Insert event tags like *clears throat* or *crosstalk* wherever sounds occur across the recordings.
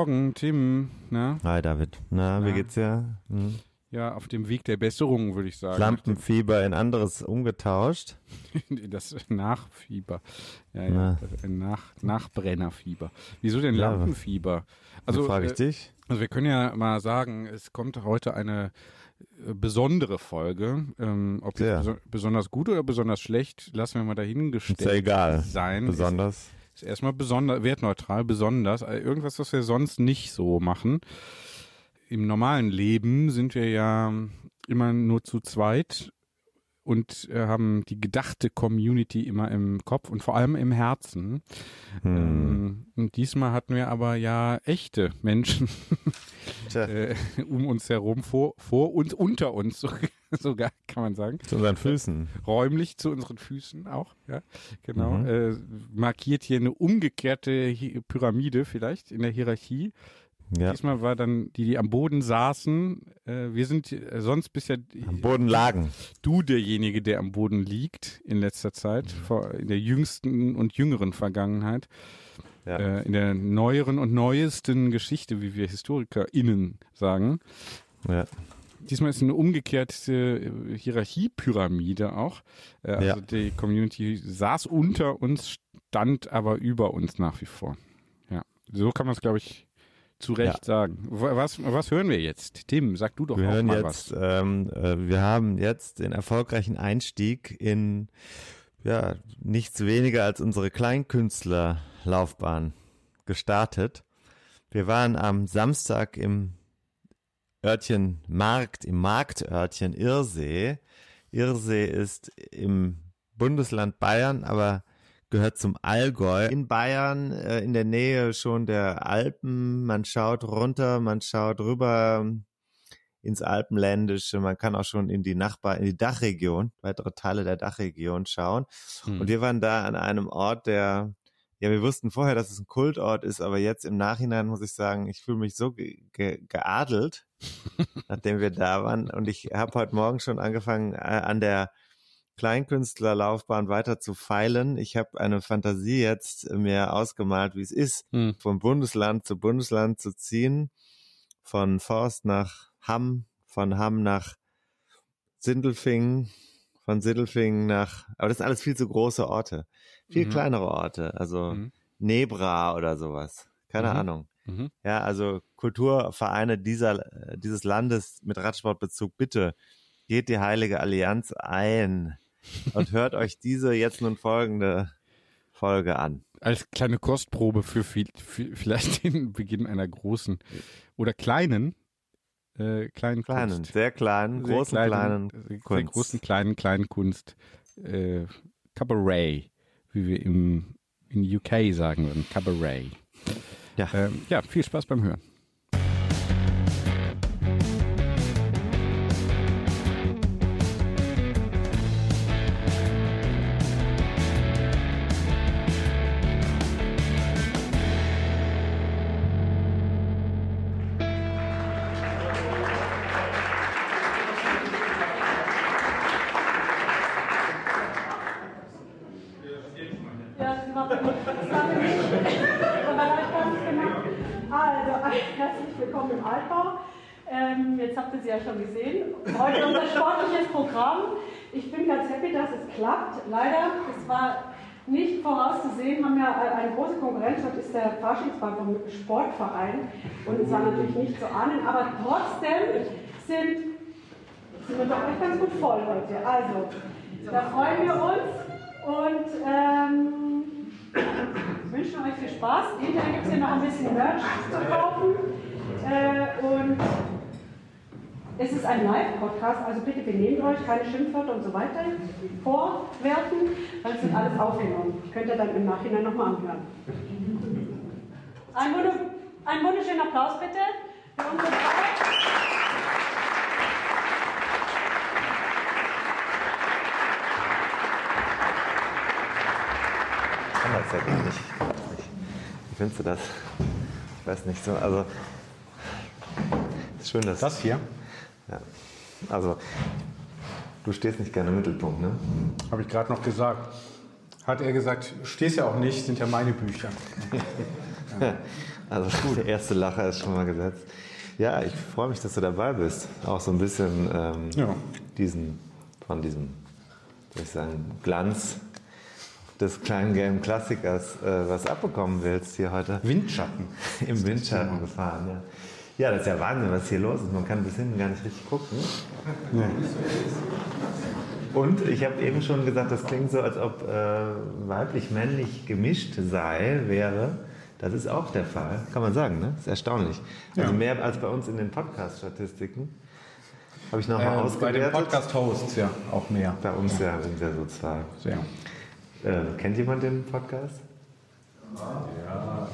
Morgen, Tim. Na? Hi David. Na, wie Na? geht's dir? Hm. Ja, auf dem Weg der Besserung, würde ich sagen. Lampenfieber in anderes umgetauscht. *laughs* Das Nachfieber. Ja, ja, Na. Nach Nachbrennerfieber. Wieso denn Ja, Lampenfieber? Also frage ich äh, dich. also wir können ja mal sagen, es kommt heute eine äh, besondere Folge. Ähm, ob jetzt beso besonders gut oder besonders schlecht, lassen wir mal dahingestellt Ist ja egal. sein. Besonders. Ist, ist erstmal besonders, wertneutral, besonders. Äh, Irgendwas, was wir sonst nicht so machen. Im normalen Leben sind wir ja immer nur zu zweit und äh, haben die gedachte Community immer im Kopf und vor allem im Herzen. Hm. Ähm, und diesmal hatten wir aber ja echte Menschen *laughs* äh, um uns herum, vor, vor uns, unter uns *laughs* so- sogar, kann man sagen. zu unseren Füßen. Räumlich zu unseren Füßen auch, ja, genau. Mhm. Äh, markiert hier eine umgekehrte Pyramide vielleicht in der Hierarchie. Ja. Diesmal war dann die, die am Boden saßen. Äh, wir sind äh, sonst bisher Am Boden lagen. du derjenige, der am Boden liegt in letzter Zeit, Mhm. vor, in der jüngsten und jüngeren Vergangenheit, Ja. äh, in der neueren und neuesten Geschichte, wie wir HistorikerInnen sagen. ja. Diesmal ist eine umgekehrte äh, Hierarchiepyramide auch. Äh, also Ja. die Community saß unter uns, stand aber über uns nach wie vor. Ja, so kann man es, glaube ich, zu Recht sagen. Wa- Was, was hören wir jetzt? Tim, sag du doch Wir auch hören mal jetzt, was. ähm, äh, wir haben jetzt den erfolgreichen Einstieg in ja, nichts weniger als unsere Kleinkünstlerlaufbahn gestartet. Wir waren am Samstag im Örtchen Markt, im Marktörtchen Irsee. Irsee ist im Bundesland Bayern, aber gehört zum Allgäu. In Bayern, äh, in der Nähe schon der Alpen. Man schaut runter, man schaut rüber ins Alpenländische. Man kann auch schon in die Nachbar, in die Dachregion, weitere Teile der Dachregion schauen. Hm. Und wir waren da an einem Ort, der, ja, wir wussten vorher, dass es ein Kultort ist, aber jetzt im Nachhinein muss ich sagen, ich fühle mich so ge ge geadelt, *laughs* nachdem wir da waren. Und ich habe heute Morgen schon angefangen, äh, an der Kleinkünstlerlaufbahn weiter zu feilen. Ich habe eine Fantasie jetzt mir ausgemalt, wie es ist, Hm. von Bundesland zu Bundesland zu ziehen, von Forst nach Hamm, von Hamm nach Sindelfingen, von Sindelfingen nach, aber das sind alles viel zu große Orte, viel Mhm. kleinere Orte, also Mhm. Nebra oder sowas, keine Mhm. Ahnung. Mhm. Ja, also Kulturvereine dieser, dieses Landes mit Radsportbezug, bitte geht die Heilige Allianz ein und hört euch diese jetzt nun folgende Folge an. Als kleine Kostprobe für, viel, für vielleicht den Beginn einer großen oder kleinen, äh, kleinen, Kleinen, Kunst. sehr kleinen, Sehr großen, kleinen, sehr, sehr Kunst. großen, kleinen, kleinen Kunst. Äh, Cabaret, wie wir im, in UK sagen würden. Cabaret. Ja. Ähm, ja, viel Spaß beim Hören. Eine große Konkurrenz, das ist der Faschingsbahn vom Sportverein und es war natürlich nicht zu ahnen, aber trotzdem sind, sind wir doch echt ganz gut voll heute. Also, da freuen wir uns und ähm, *clears throat* wünschen euch viel Spaß. Hinterher gibt es hier noch ein bisschen Merch zu kaufen äh, und es ist ein Live-Podcast, also bitte benehmt euch, keine Schimpfwörter und so weiter vorwerfen, weil es wird alles aufgenommen. Könnt ihr dann im Nachhinein nochmal anhören. Ein, Wunder, ein wunderschönen Applaus bitte für unsere Frau. kann das ja gar nicht. Wie findest du das? Ich weiß nicht so. Also, ist schön, dass. Das hier Ja. Also, du stehst nicht gerne im Mittelpunkt, ne? habe ich gerade noch gesagt. Hat er gesagt, stehst ja auch nicht, sind ja meine Bücher. *laughs* Also, der erste Lacher ist schon mal gesetzt. Ja, ich freue mich, dass du dabei bist. Auch so ein bisschen ähm, Ja. diesen, von diesem, soll ich sagen, Glanz des kleinen gelben Klassikers, äh, was abbekommen willst hier heute. Windschatten. *laughs* Im Windschatten gefahren, ja. Ja, das ist ja Wahnsinn, was hier los ist. Man kann bis hinten gar nicht richtig gucken. Und ich habe eben schon gesagt, das klingt so, als ob äh, weiblich-männlich gemischt sei, wäre. Das ist auch der Fall, kann man sagen, ne? Das ist erstaunlich. Also Ja. mehr als bei uns in den Podcast-Statistiken. Habe ich nochmal Äh, bei den ausgewertet. Podcast-Hosts ja auch mehr. bei uns ja sind wir so zwei. Sehr. Äh, kennt jemand den Podcast? Ja.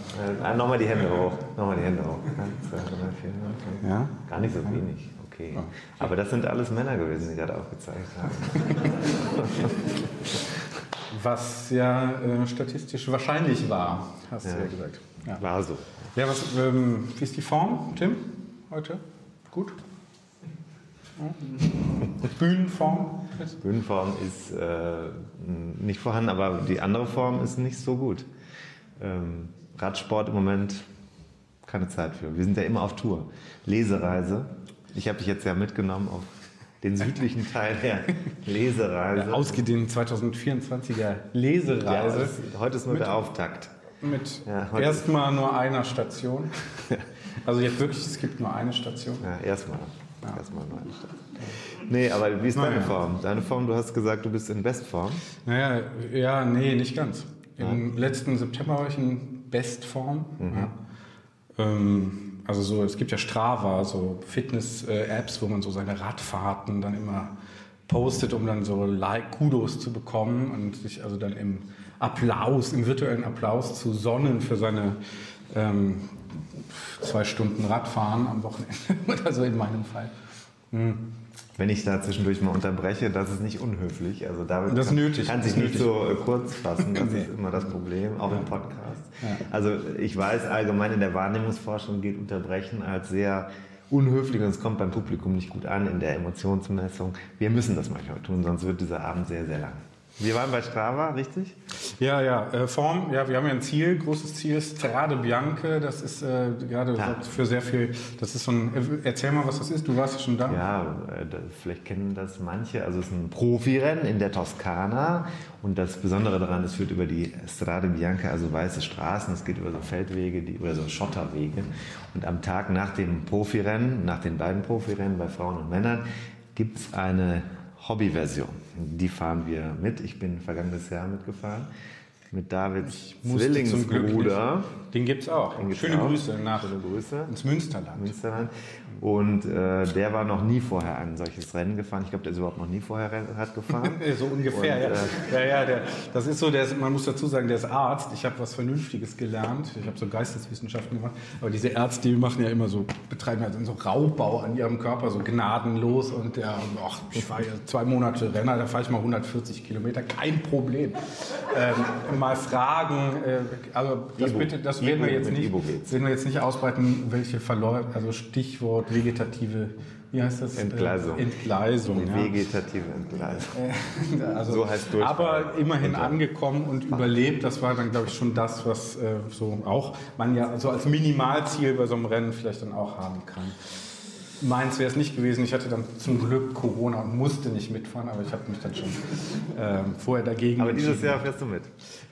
Äh, nochmal die Hände hoch. Nochmal die Hände hoch. Eins, zwei, drei, vier, fünf. Ja? Gar nicht so wenig. Okay. Aber das sind alles Männer gewesen, die gerade aufgezeigt haben. *laughs* Was ja äh, statistisch wahrscheinlich war, hast Ja. du ja gesagt. Ja, War so. ja was, ähm, wie ist die Form, Tim, heute? Gut? *laughs* Bühnenform? Bühnenform ist äh, nicht vorhanden, aber die andere Form ist nicht so gut. Ähm, Radsport im Moment keine Zeit für. Wir sind ja immer auf Tour. Lesereise. Ich habe dich jetzt ja mitgenommen auf den südlichen *laughs* Teil der Lesereise. Der ausgedehnten 2024er Ja, Lesereise das, heute ist nur der Auftakt. mit Ja, erstmal nur einer Station. *laughs* Also jetzt wirklich, es gibt nur eine Station. Ja, erstmal. Erstmal nur eine Stadt. Nee, aber wie ist deine Naja. Form? Deine Form, du hast gesagt, du bist in Bestform. Naja, ja, nee, nicht ganz. Im letzten September war ich in Bestform. Ja. Ähm, also so, es gibt ja Strava, so Fitness-Apps, wo man so seine Radfahrten dann immer postet, um dann so like Kudos zu bekommen und sich also dann im Applaus, im virtuellen Applaus zu sonnen für seine ähm, zwei Stunden Radfahren am Wochenende *laughs* oder so in meinem Fall. Wenn ich da zwischendurch mal unterbreche, das ist nicht unhöflich. Also David Das ist kann, nötig, kann sich nicht so äh, kurz fassen. Das *laughs* ist immer das Problem, auch im Podcast. Also ich weiß allgemein in der Wahrnehmungsforschung gilt Unterbrechen als sehr unhöflich und es kommt beim Publikum nicht gut an in der Emotionsmessung. Wir müssen das manchmal tun, sonst wird dieser Abend sehr, sehr lang. Wir waren bei Strava, richtig? Ja, ja, äh, Form, ja, wir haben ja ein Ziel, großes Ziel, Strade Bianche, das ist äh, gerade Ja. für sehr viel, das ist so ein, äh, erzähl mal, was das ist, du warst ja schon da. Ja, äh, vielleicht kennen das manche. Also es ist ein Profirennen in der Toskana und das Besondere daran, es führt über die Strade Bianca, also weiße Straßen. Es geht über so Feldwege, die, über so Schotterwege. Und am Tag nach dem Profirennen, nach den beiden Profirennen bei Frauen und Männern, gibt es eine Hobbyversion. Die fahren wir mit. Ich bin vergangenes Jahr mitgefahren mit Davids Zwillingsbruder. Den gibt's auch. Gibt's Schöne auch. Grüße nach Schöne Grüße. ins Münsterland. Münsterland. Und äh, der war noch nie vorher ein solches Rennen gefahren. Ich glaube, der ist überhaupt noch nie vorher Rad gefahren. *laughs* so ungefähr, Und, ja. äh, ja, ja der, das ist so, der ist, man muss dazu sagen, der ist Arzt. Ich habe was Vernünftiges gelernt. Ich habe so Geisteswissenschaften gemacht. Aber diese Ärzte, die machen ja immer so, betreiben halt so Raubbau an ihrem Körper, so gnadenlos. Und der, ach, ich fahre ja zwei Monate Renner, da fahre ich mal 140 Kilometer, kein Problem. Ähm, mal fragen, äh, also das, Ibu. bitte, das werden wir jetzt nicht, werden wir jetzt nicht ausbreiten, welche Verläufe, also Stichwort vegetative, wie heißt das? Entgleisung. Äh, Entgleisung, Die vegetative Entgleisung. *laughs* Also, So heißt Durchfall. aber immerhin angekommen und überlebt. Das war dann, glaube ich, schon das, was äh, so auch man ja so als Minimalziel bei so einem Rennen vielleicht dann auch haben kann. Meins wäre es nicht gewesen. Ich hatte dann zum Glück Corona und musste nicht mitfahren, aber ich habe mich dann schon ähm, vorher dagegen Aber dieses. Jahr fährst du mit.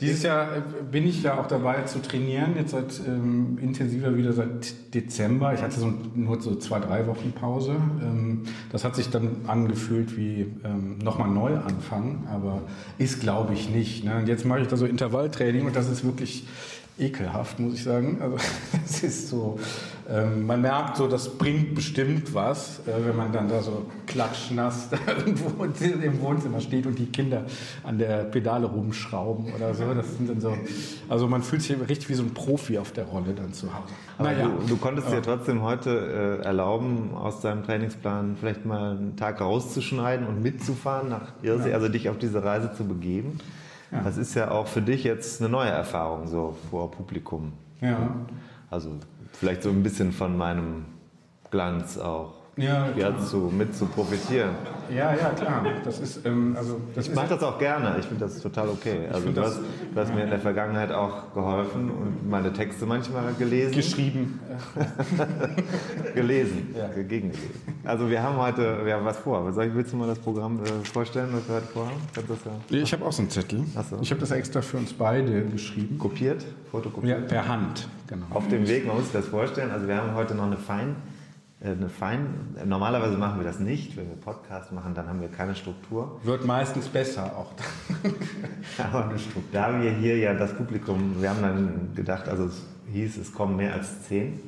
Dieses Jahr äh, bin ich ja auch dabei zu trainieren, jetzt seit ähm, intensiver wieder seit Dezember. Ich hatte so nur so zwei, drei Wochen Pause. Ähm, das hat sich dann angefühlt wie ähm, nochmal neu anfangen, aber ist glaube ich nicht. Ne? Und jetzt mache ich da so Intervalltraining und das ist wirklich ekelhaft, muss ich sagen. Also *laughs* es ist so, ähm, man merkt so, das bringt bestimmt was, äh, wenn man dann da so klatschnass da *laughs* irgendwo im Wohnzimmer steht und die Kinder an der Pedale rumschrauben oder so. Das sind dann so, also man fühlt sich richtig wie so ein Profi auf der Rolle dann zu Hause. Aber du, du konntest dir trotzdem heute äh, erlauben, aus deinem Trainingsplan vielleicht mal einen Tag rauszuschneiden und mitzufahren nach Irsee, also dich auf diese Reise zu begeben. Das ist ja auch für dich jetzt eine neue Erfahrung so vor Publikum. Ja. Also vielleicht so ein bisschen von meinem Glanz auch. Ja, Ja, zu, mit zu profitieren. Ja, ja, klar. Das ist, ähm, also, das Ich mache das auch gerne. Ich finde das total okay. Also du das- hast, du hast mir in der Vergangenheit auch geholfen und meine Texte manchmal gelesen. geschrieben. *laughs* gelesen, ja. gegengelesen. Also wir haben heute, wir haben was vor. Soll ich, willst du mal das Programm äh, vorstellen, was wir heute vorhaben? Ja Ich habe auch so einen Zettel. So. Ich habe das extra für uns beide geschrieben. kopiert, Ja, fotokopiert? per Hand, genau. Auf dem Weg, man muss sich das vorstellen, also wir haben heute noch eine Fein, eine Fein, normalerweise machen wir das nicht, wenn wir Podcast machen, dann haben wir keine Struktur. Wird meistens besser auch. *laughs* Aber da wir hier ja das Publikum, wir haben dann gedacht, also es hieß, es kommen mehr als zehn.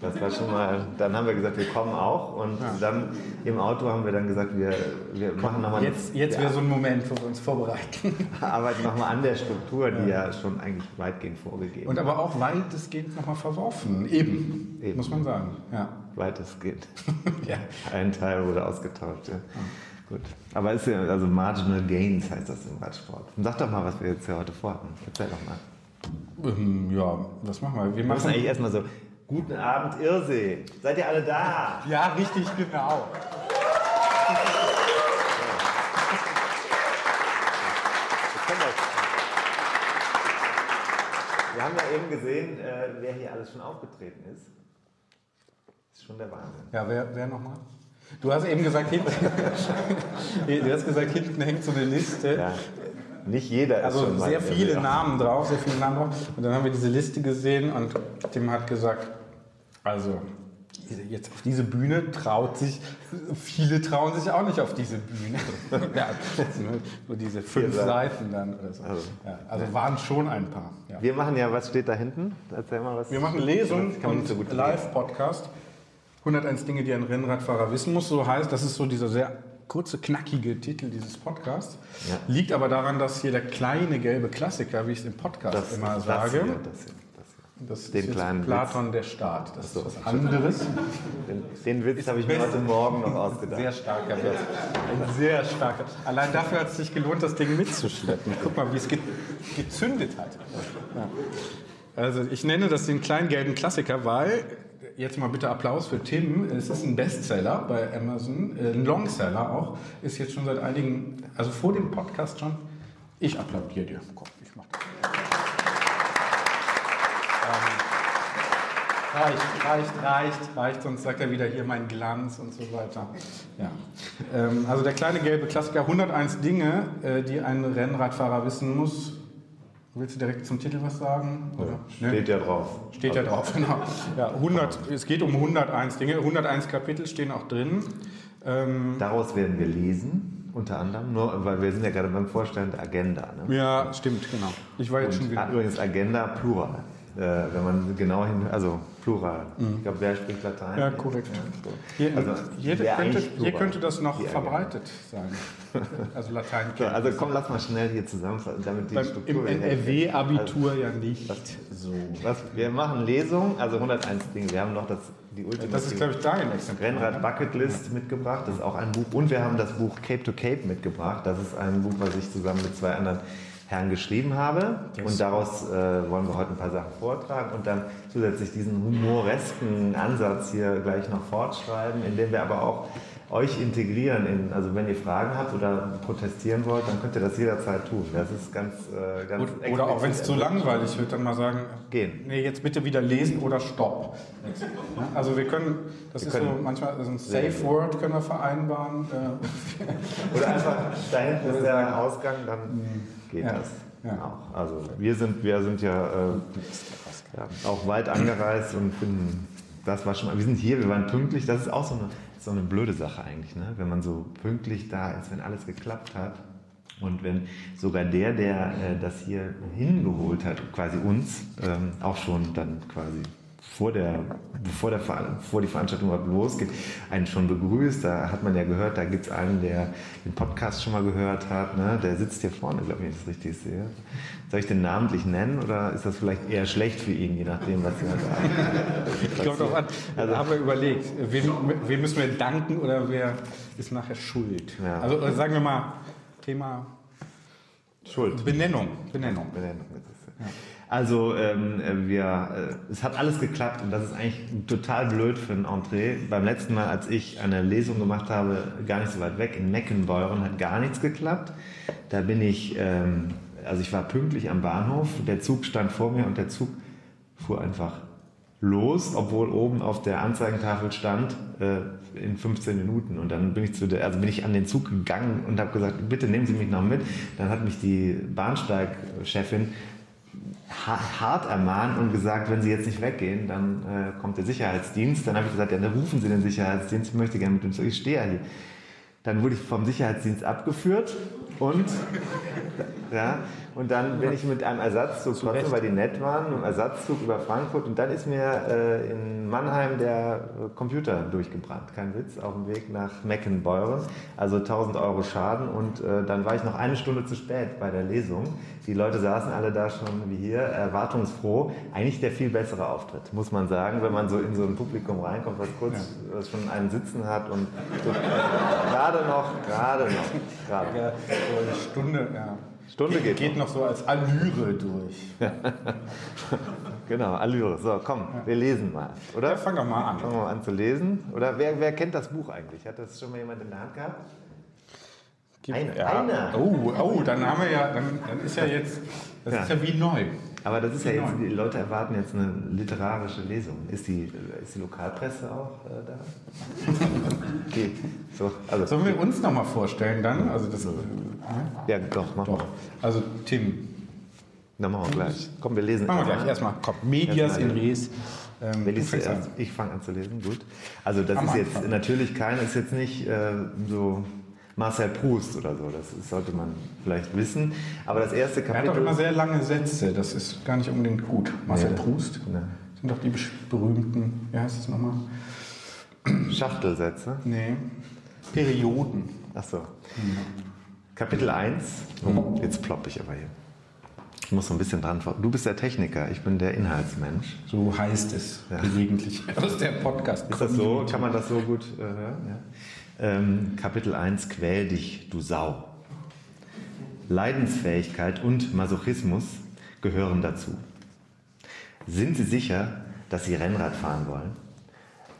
Das war schon mal, dann haben wir gesagt, wir kommen auch und dann im Auto haben wir dann gesagt, wir, wir machen nochmal Jetzt, jetzt wäre so ein Moment, wo wir uns vorbereiten. *laughs* arbeiten nochmal an der Struktur, die ja. schon eigentlich weitgehend vorgegeben Und aber auch weitestgehend nochmal verworfen. Eben, Eben. muss man sagen. Ja. Weitestgehend. *laughs* ja. Ein Teil wurde ausgetauscht. Ja. Gut. Aber ist ja, also Marginal Gains heißt das im Radsport. Sag doch mal, was wir jetzt hier heute vorhaben. Erzähl doch mal. Ähm, ja, was machen wir? Wir Wir müssen machen eigentlich erstmal so, guten Abend Irrsee. Seid ihr alle da? ja, richtig, genau. Wir haben ja eben gesehen, äh, wer hier alles schon aufgetreten ist. Das ist schon der Wahnsinn. Ja, wer, wer nochmal? Du hast eben gesagt, hinten, *laughs* du hast gesagt, hinten hängt so eine Liste. Ja. Nicht jeder ist Also sehr viele auf- Namen drauf, sehr viele Namen drauf. Und dann haben wir diese Liste gesehen und Tim hat gesagt, also jetzt auf diese Bühne traut sich, viele trauen sich auch nicht auf diese Bühne. *laughs* ja, so diese fünf seid- Seiten dann oder so. Also, ja, also waren schon ein paar. Ja. Wir machen ja, was steht da hinten? Erzähl mal was. Wir machen Lesung und so Live-Podcast. 101 Dinge, die ein Rennradfahrer wissen muss, so heißt. Das ist so dieser sehr kurze, knackige Titel dieses Podcasts. Ja. Liegt aber daran, dass hier der kleine gelbe Klassiker, wie ich es im Podcast Das, immer das sage, Hier, das hier, das hier. das den ist kleinen Platon der Staat. Das so. ist was anderes. Den, den Witz habe ich mir heute Morgen noch ausgedacht. Sehr starker Witz. Ein sehr starker. Allein dafür hat es sich gelohnt, das Ding mitzuschleppen. Guck mal, wie es ge gezündet hat. Ja. Also ich nenne das den kleinen gelben Klassiker, weil, jetzt mal bitte Applaus für Tim, es ist ein Bestseller bei Amazon, äh, ein Longseller auch, ist jetzt schon seit einigen, also vor dem Podcast schon. Ich applaudiere dir. Komm, ich mach das. Ähm, Reicht, reicht, reicht, reicht, sonst sagt er wieder hier mein Glanz und so weiter. Ja. Ähm, also der kleine gelbe Klassiker, 101 Dinge, äh, die ein Rennradfahrer wissen muss. Willst du direkt zum Titel was sagen? Oder? Ne? Steht ja drauf. Steht ja drauf, genau. Ja, 100, es geht um 101 Dinge, 101 Kapitel stehen auch drin. Ähm, Daraus werden wir lesen, unter anderem, nur, weil wir sind ja gerade beim Vorstand der Agenda. Ne? ja, stimmt, genau. Ich war jetzt schon Und, wieder. ah, übrigens Agenda plural. Äh, wenn man genau hin, also plural. Ich glaube, wer spricht Latein? Mhm. Ja, korrekt. so. Hier, Also, hier, könnte, hier könnte das noch verbreitet sein. Also Latein. So, also komm, lass mal schnell hier zusammenfassen, damit die Beim, Struktur... Im NRW-Abitur ja nicht so. Was, wir machen Lesung, also 101 Dinge. Wir haben noch das, die ultimative Das ist, glaube ich, dein Exemplar. Rennrad Bucketlist mitgebracht. Das ist auch ein Buch. Und wir haben das Buch Cape to Cape mitgebracht. Das ist ein Buch, was ich zusammen mit zwei anderen Herren geschrieben habe. Und daraus äh, wollen wir heute ein paar Sachen vortragen und dann zusätzlich diesen humoresken Ansatz hier gleich noch fortschreiben, indem wir aber auch euch integrieren. In, also wenn ihr Fragen habt oder protestieren wollt, dann könnt ihr das jederzeit tun. Das ist ganz, äh, ganz Oder, oder auch wenn es zu langweilig wird, dann mal sagen, Gehen. Nee, jetzt bitte wieder lesen oder stopp. Also wir können, das Wir ist können so manchmal so ein Safe Word können wir vereinbaren. Äh, Oder einfach da hinten ist der Ausgang, dann geht Ja. das Ja. auch. Also wir sind, wir sind ja, äh, ja auch weit angereist und finden, das war schon mal, wir sind hier, wir waren pünktlich, das ist auch so eine, so eine blöde Sache eigentlich, ne? wenn man so pünktlich da ist, wenn alles geklappt hat. Und wenn sogar der, der äh, das hier hingeholt hat, quasi uns, ähm, auch schon dann quasi vor der, bevor, der, bevor die Veranstaltung überhaupt losgeht, einen schon begrüßt. Da hat man ja gehört, da gibt es einen, der den Podcast schon mal gehört hat. Ne? Der sitzt hier vorne, glaube ich, wenn ich das richtig sehe. Soll ich den namentlich nennen oder ist das vielleicht eher schlecht für ihn, je nachdem, was er sagt? *laughs* ich glaube doch an. Also haben wir überlegt, wem, wem müssen wir danken oder wer ist nachher schuld? Ja. Also äh, sagen wir mal Thema Schuld. Benennung. Benennung. Benennung, ist- Also ähm, äh, wir, äh, es hat alles geklappt und das ist eigentlich total blöd für ein Entree. Beim letzten Mal, als ich eine Lesung gemacht habe, gar nicht so weit weg, in Meckenbeuren, hat gar nichts geklappt. Da bin ich, ähm, also ich war pünktlich am Bahnhof, der Zug stand vor mir und der Zug fuhr einfach los, obwohl oben auf der Anzeigentafel stand äh, in 15 Minuten. Und dann bin ich zu der, also bin ich an den Zug gegangen und habe gesagt, bitte nehmen Sie mich noch mit. Dann hat mich die Bahnsteigchefin hart ermahnt und gesagt, wenn Sie jetzt nicht weggehen, dann äh, kommt der Sicherheitsdienst. Dann habe ich gesagt, ja, dann rufen Sie den Sicherheitsdienst, ich möchte gerne mit dem Zug, ich stehe ja hier. Dann wurde ich vom Sicherheitsdienst abgeführt und, ja, und dann bin ich mit einem Ersatzzug, trotzdem, weil die nett waren, mit einem Ersatzzug über Frankfurt und dann ist mir äh, in Mannheim der äh, Computer durchgebrannt. Kein Witz, auf dem Weg nach Meckenbeuren. Also 1000 Euro Schaden und äh, dann war ich noch eine Stunde zu spät bei der Lesung. Die Leute saßen alle da schon wie hier, erwartungsfroh. Eigentlich der viel bessere Auftritt, muss man sagen, wenn man so in so ein Publikum reinkommt, was kurz was schon einen Sitzen hat und so, gerade noch, gerade noch, gerade. Ja, so eine Stunde, ja. Stunde geht, geht geht noch so als Allüre durch. Genau, Allüre. So, komm, wir lesen mal, oder? Ja, fang doch mal an. Fangen wir mal an zu lesen. Oder wer, wer kennt das Buch eigentlich? Hat das schon mal jemand in der Hand gehabt? Ein- ja. einer. Oh, oh, dann haben wir ja, dann, dann ist ja jetzt, das Ja. ist ja wie neu. Aber das ist ja jetzt, Genau. die Leute erwarten jetzt eine literarische Lesung. Ist die, ist die Lokalpresse auch äh, da? *laughs* Okay, so, also, Sollen wir uns nochmal vorstellen dann? Also das, ja, doch, machen doch. wir. Also Tim, Dann machen wir gleich. Komm, wir lesen. machen wir gleich. Erstmal, komm, Medias in Res. Ähm, liest zuerst? Ich fange an zu lesen, gut. Also das Am ist jetzt Anfang. natürlich kein, ist jetzt nicht äh, so Marcel Proust oder so, das ist, sollte man vielleicht wissen. Aber das erste Er hat Kapitel... doch immer sehr lange Sätze, das ist gar nicht unbedingt gut. Marcel Nee. Proust Nee. sind doch die berühmten, wie heißt es nochmal? Schachtelsätze. Nee, Perioden. Achso. Kapitel 1. Oh, jetzt plopp ich aber hier. Ich muss so ein bisschen dran. Du bist der Techniker, ich bin der Inhaltsmensch. So heißt es gelegentlich *laughs* aus der Podcast. Ist das so? Kann man das so gut äh, hören? Ja. Ähm, Kapitel 1. Quäl dich, du Sau. Leidensfähigkeit und Masochismus gehören dazu. Sind Sie sicher, dass Sie Rennrad fahren wollen?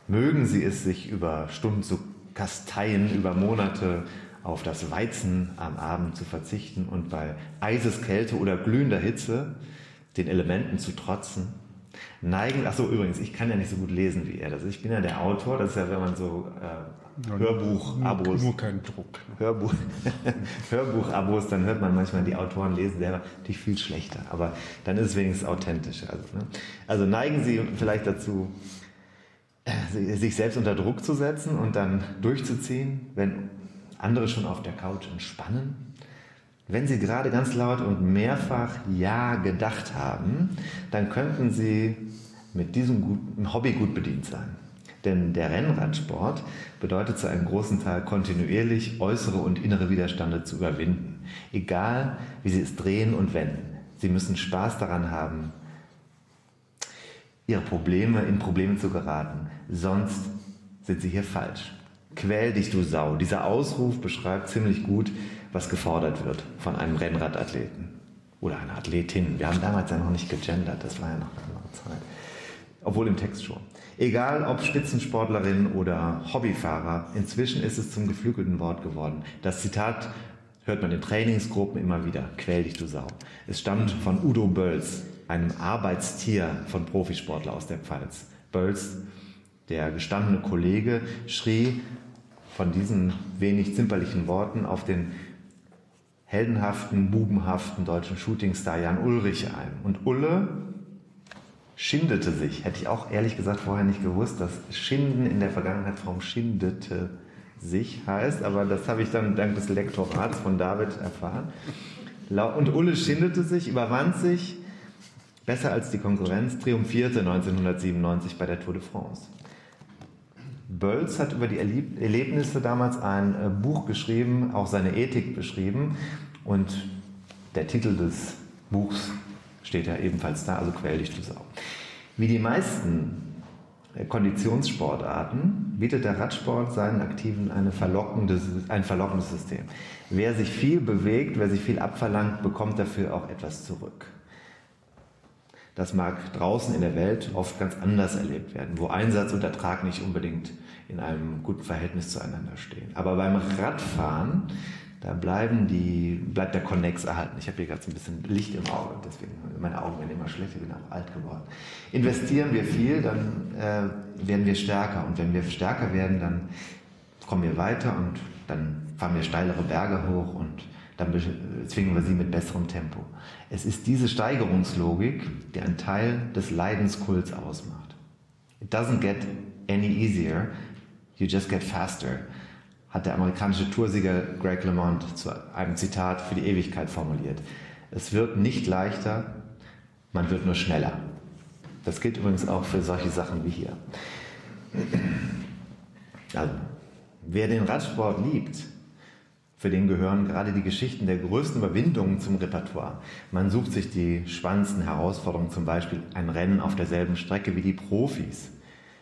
Mögen Sie es sich über Stunden zu kasteien, über Monate auf das Weizen am Abend zu verzichten und bei Eiseskälte oder glühender Hitze den Elementen zu trotzen? Neigen, ach so, übrigens, ich kann ja nicht so gut lesen wie er. Das, ich bin ja der Autor, das ist ja, wenn man so äh, Hörbuch-Abos Nur kein Druck. Hörbuch, *laughs* Hörbuch-Abos, dann hört man manchmal die Autoren lesen selber natürlich viel schlechter. Aber dann ist es wenigstens authentisch. Also, ne? also neigen Sie vielleicht dazu, äh, sich selbst unter Druck zu setzen und dann durchzuziehen, wenn andere schon auf der Couch entspannen. Wenn Sie gerade ganz laut und mehrfach Ja gedacht haben, dann könnten Sie mit diesem Hobby gut bedient sein. Denn der Rennradsport bedeutet zu einem großen Teil kontinuierlich äußere und innere Widerstände zu überwinden. Egal, wie Sie es drehen und wenden. Sie müssen Spaß daran haben, Ihre Probleme in Probleme zu geraten. Sonst sind Sie hier falsch. Quäl dich, du Sau. Dieser Ausruf beschreibt ziemlich gut, was gefordert wird von einem Rennradathleten oder einer Athletin. Wir haben damals ja noch nicht gegendert, das war ja noch eine andere Zeit. Obwohl im Text schon. Egal ob Spitzensportlerin oder Hobbyfahrer, inzwischen ist es zum geflügelten Wort geworden. Das Zitat hört man in Trainingsgruppen immer wieder. Quäl dich, du Sau. Es stammt von Udo Bölz, einem Arbeitstier von Profisportler aus der Pfalz. Bölz, der gestandene Kollege, schrie von diesen wenig zimperlichen Worten auf den heldenhaften, bubenhaften deutschen Shootingstar Jan Ulrich ein. Und Ulle schindete sich. Hätte ich auch ehrlich gesagt vorher nicht gewusst, dass Schinden in der Vergangenheit Form schindete sich heißt, aber das habe ich dann dank des Lektorats von David erfahren. Und Ulle schindete sich, überwand sich, besser als die Konkurrenz, triumphierte 1997 bei der Tour de France. Bölz hat über die Erlebnisse damals ein äh, Buch geschrieben, auch seine Ethik beschrieben und der Titel des Buchs steht ja ebenfalls da, also quäl dich du Sau. Wie die meisten äh, Konditionssportarten bietet der Radsport seinen Aktiven eine verlockende, ein verlockendes System. Wer sich viel bewegt, wer sich viel abverlangt, bekommt dafür auch etwas zurück. Das mag draußen in der Welt oft ganz anders erlebt werden, wo Einsatz und Ertrag nicht unbedingt in einem guten Verhältnis zueinander stehen. Aber beim Radfahren, da bleiben die, bleibt der Connex erhalten. Ich habe hier gerade so ein bisschen Licht im Auge, deswegen meine Augen werden immer schlechter, ich bin auch alt geworden. Investieren wir viel, dann äh, werden wir stärker. Und wenn wir stärker werden, dann kommen wir weiter und dann fahren wir steilere Berge hoch und dann zwingen wir sie mit besserem Tempo. Es ist diese Steigerungslogik, die einen Teil des Leidenskults ausmacht. It doesn't get any easier, you just get faster, hat der amerikanische Toursieger Greg LeMond zu einem Zitat für die Ewigkeit formuliert. Es wird nicht leichter, man wird nur schneller. Das gilt übrigens auch für solche Sachen wie hier. Also, wer den Radsport liebt, für den gehören gerade die Geschichten der größten Überwindungen zum Repertoire. Man sucht sich die spannendsten Herausforderungen, zum Beispiel ein Rennen auf derselben Strecke wie die Profis.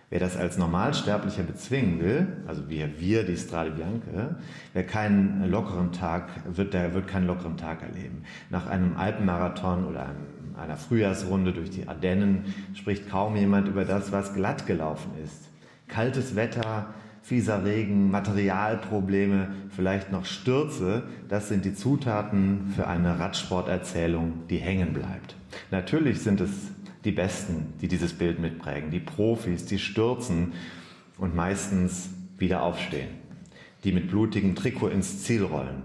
Wer das als Normalsterblicher bezwingen will, also wie wir, die Strade Bianca, wer keinen lockeren Tag, wird, der wird keinen lockeren Tag erleben. Nach einem Alpenmarathon oder einem, einer Frühjahrsrunde durch die Ardennen spricht kaum jemand über das, was glatt gelaufen ist. Kaltes Wetter, fieser Regen, Materialprobleme, vielleicht noch Stürze, das sind die Zutaten für eine Radsporterzählung, die hängen bleibt. Natürlich sind es die Besten, die dieses Bild mitprägen, die Profis, die stürzen und meistens wieder aufstehen, die mit blutigem Trikot ins Ziel rollen,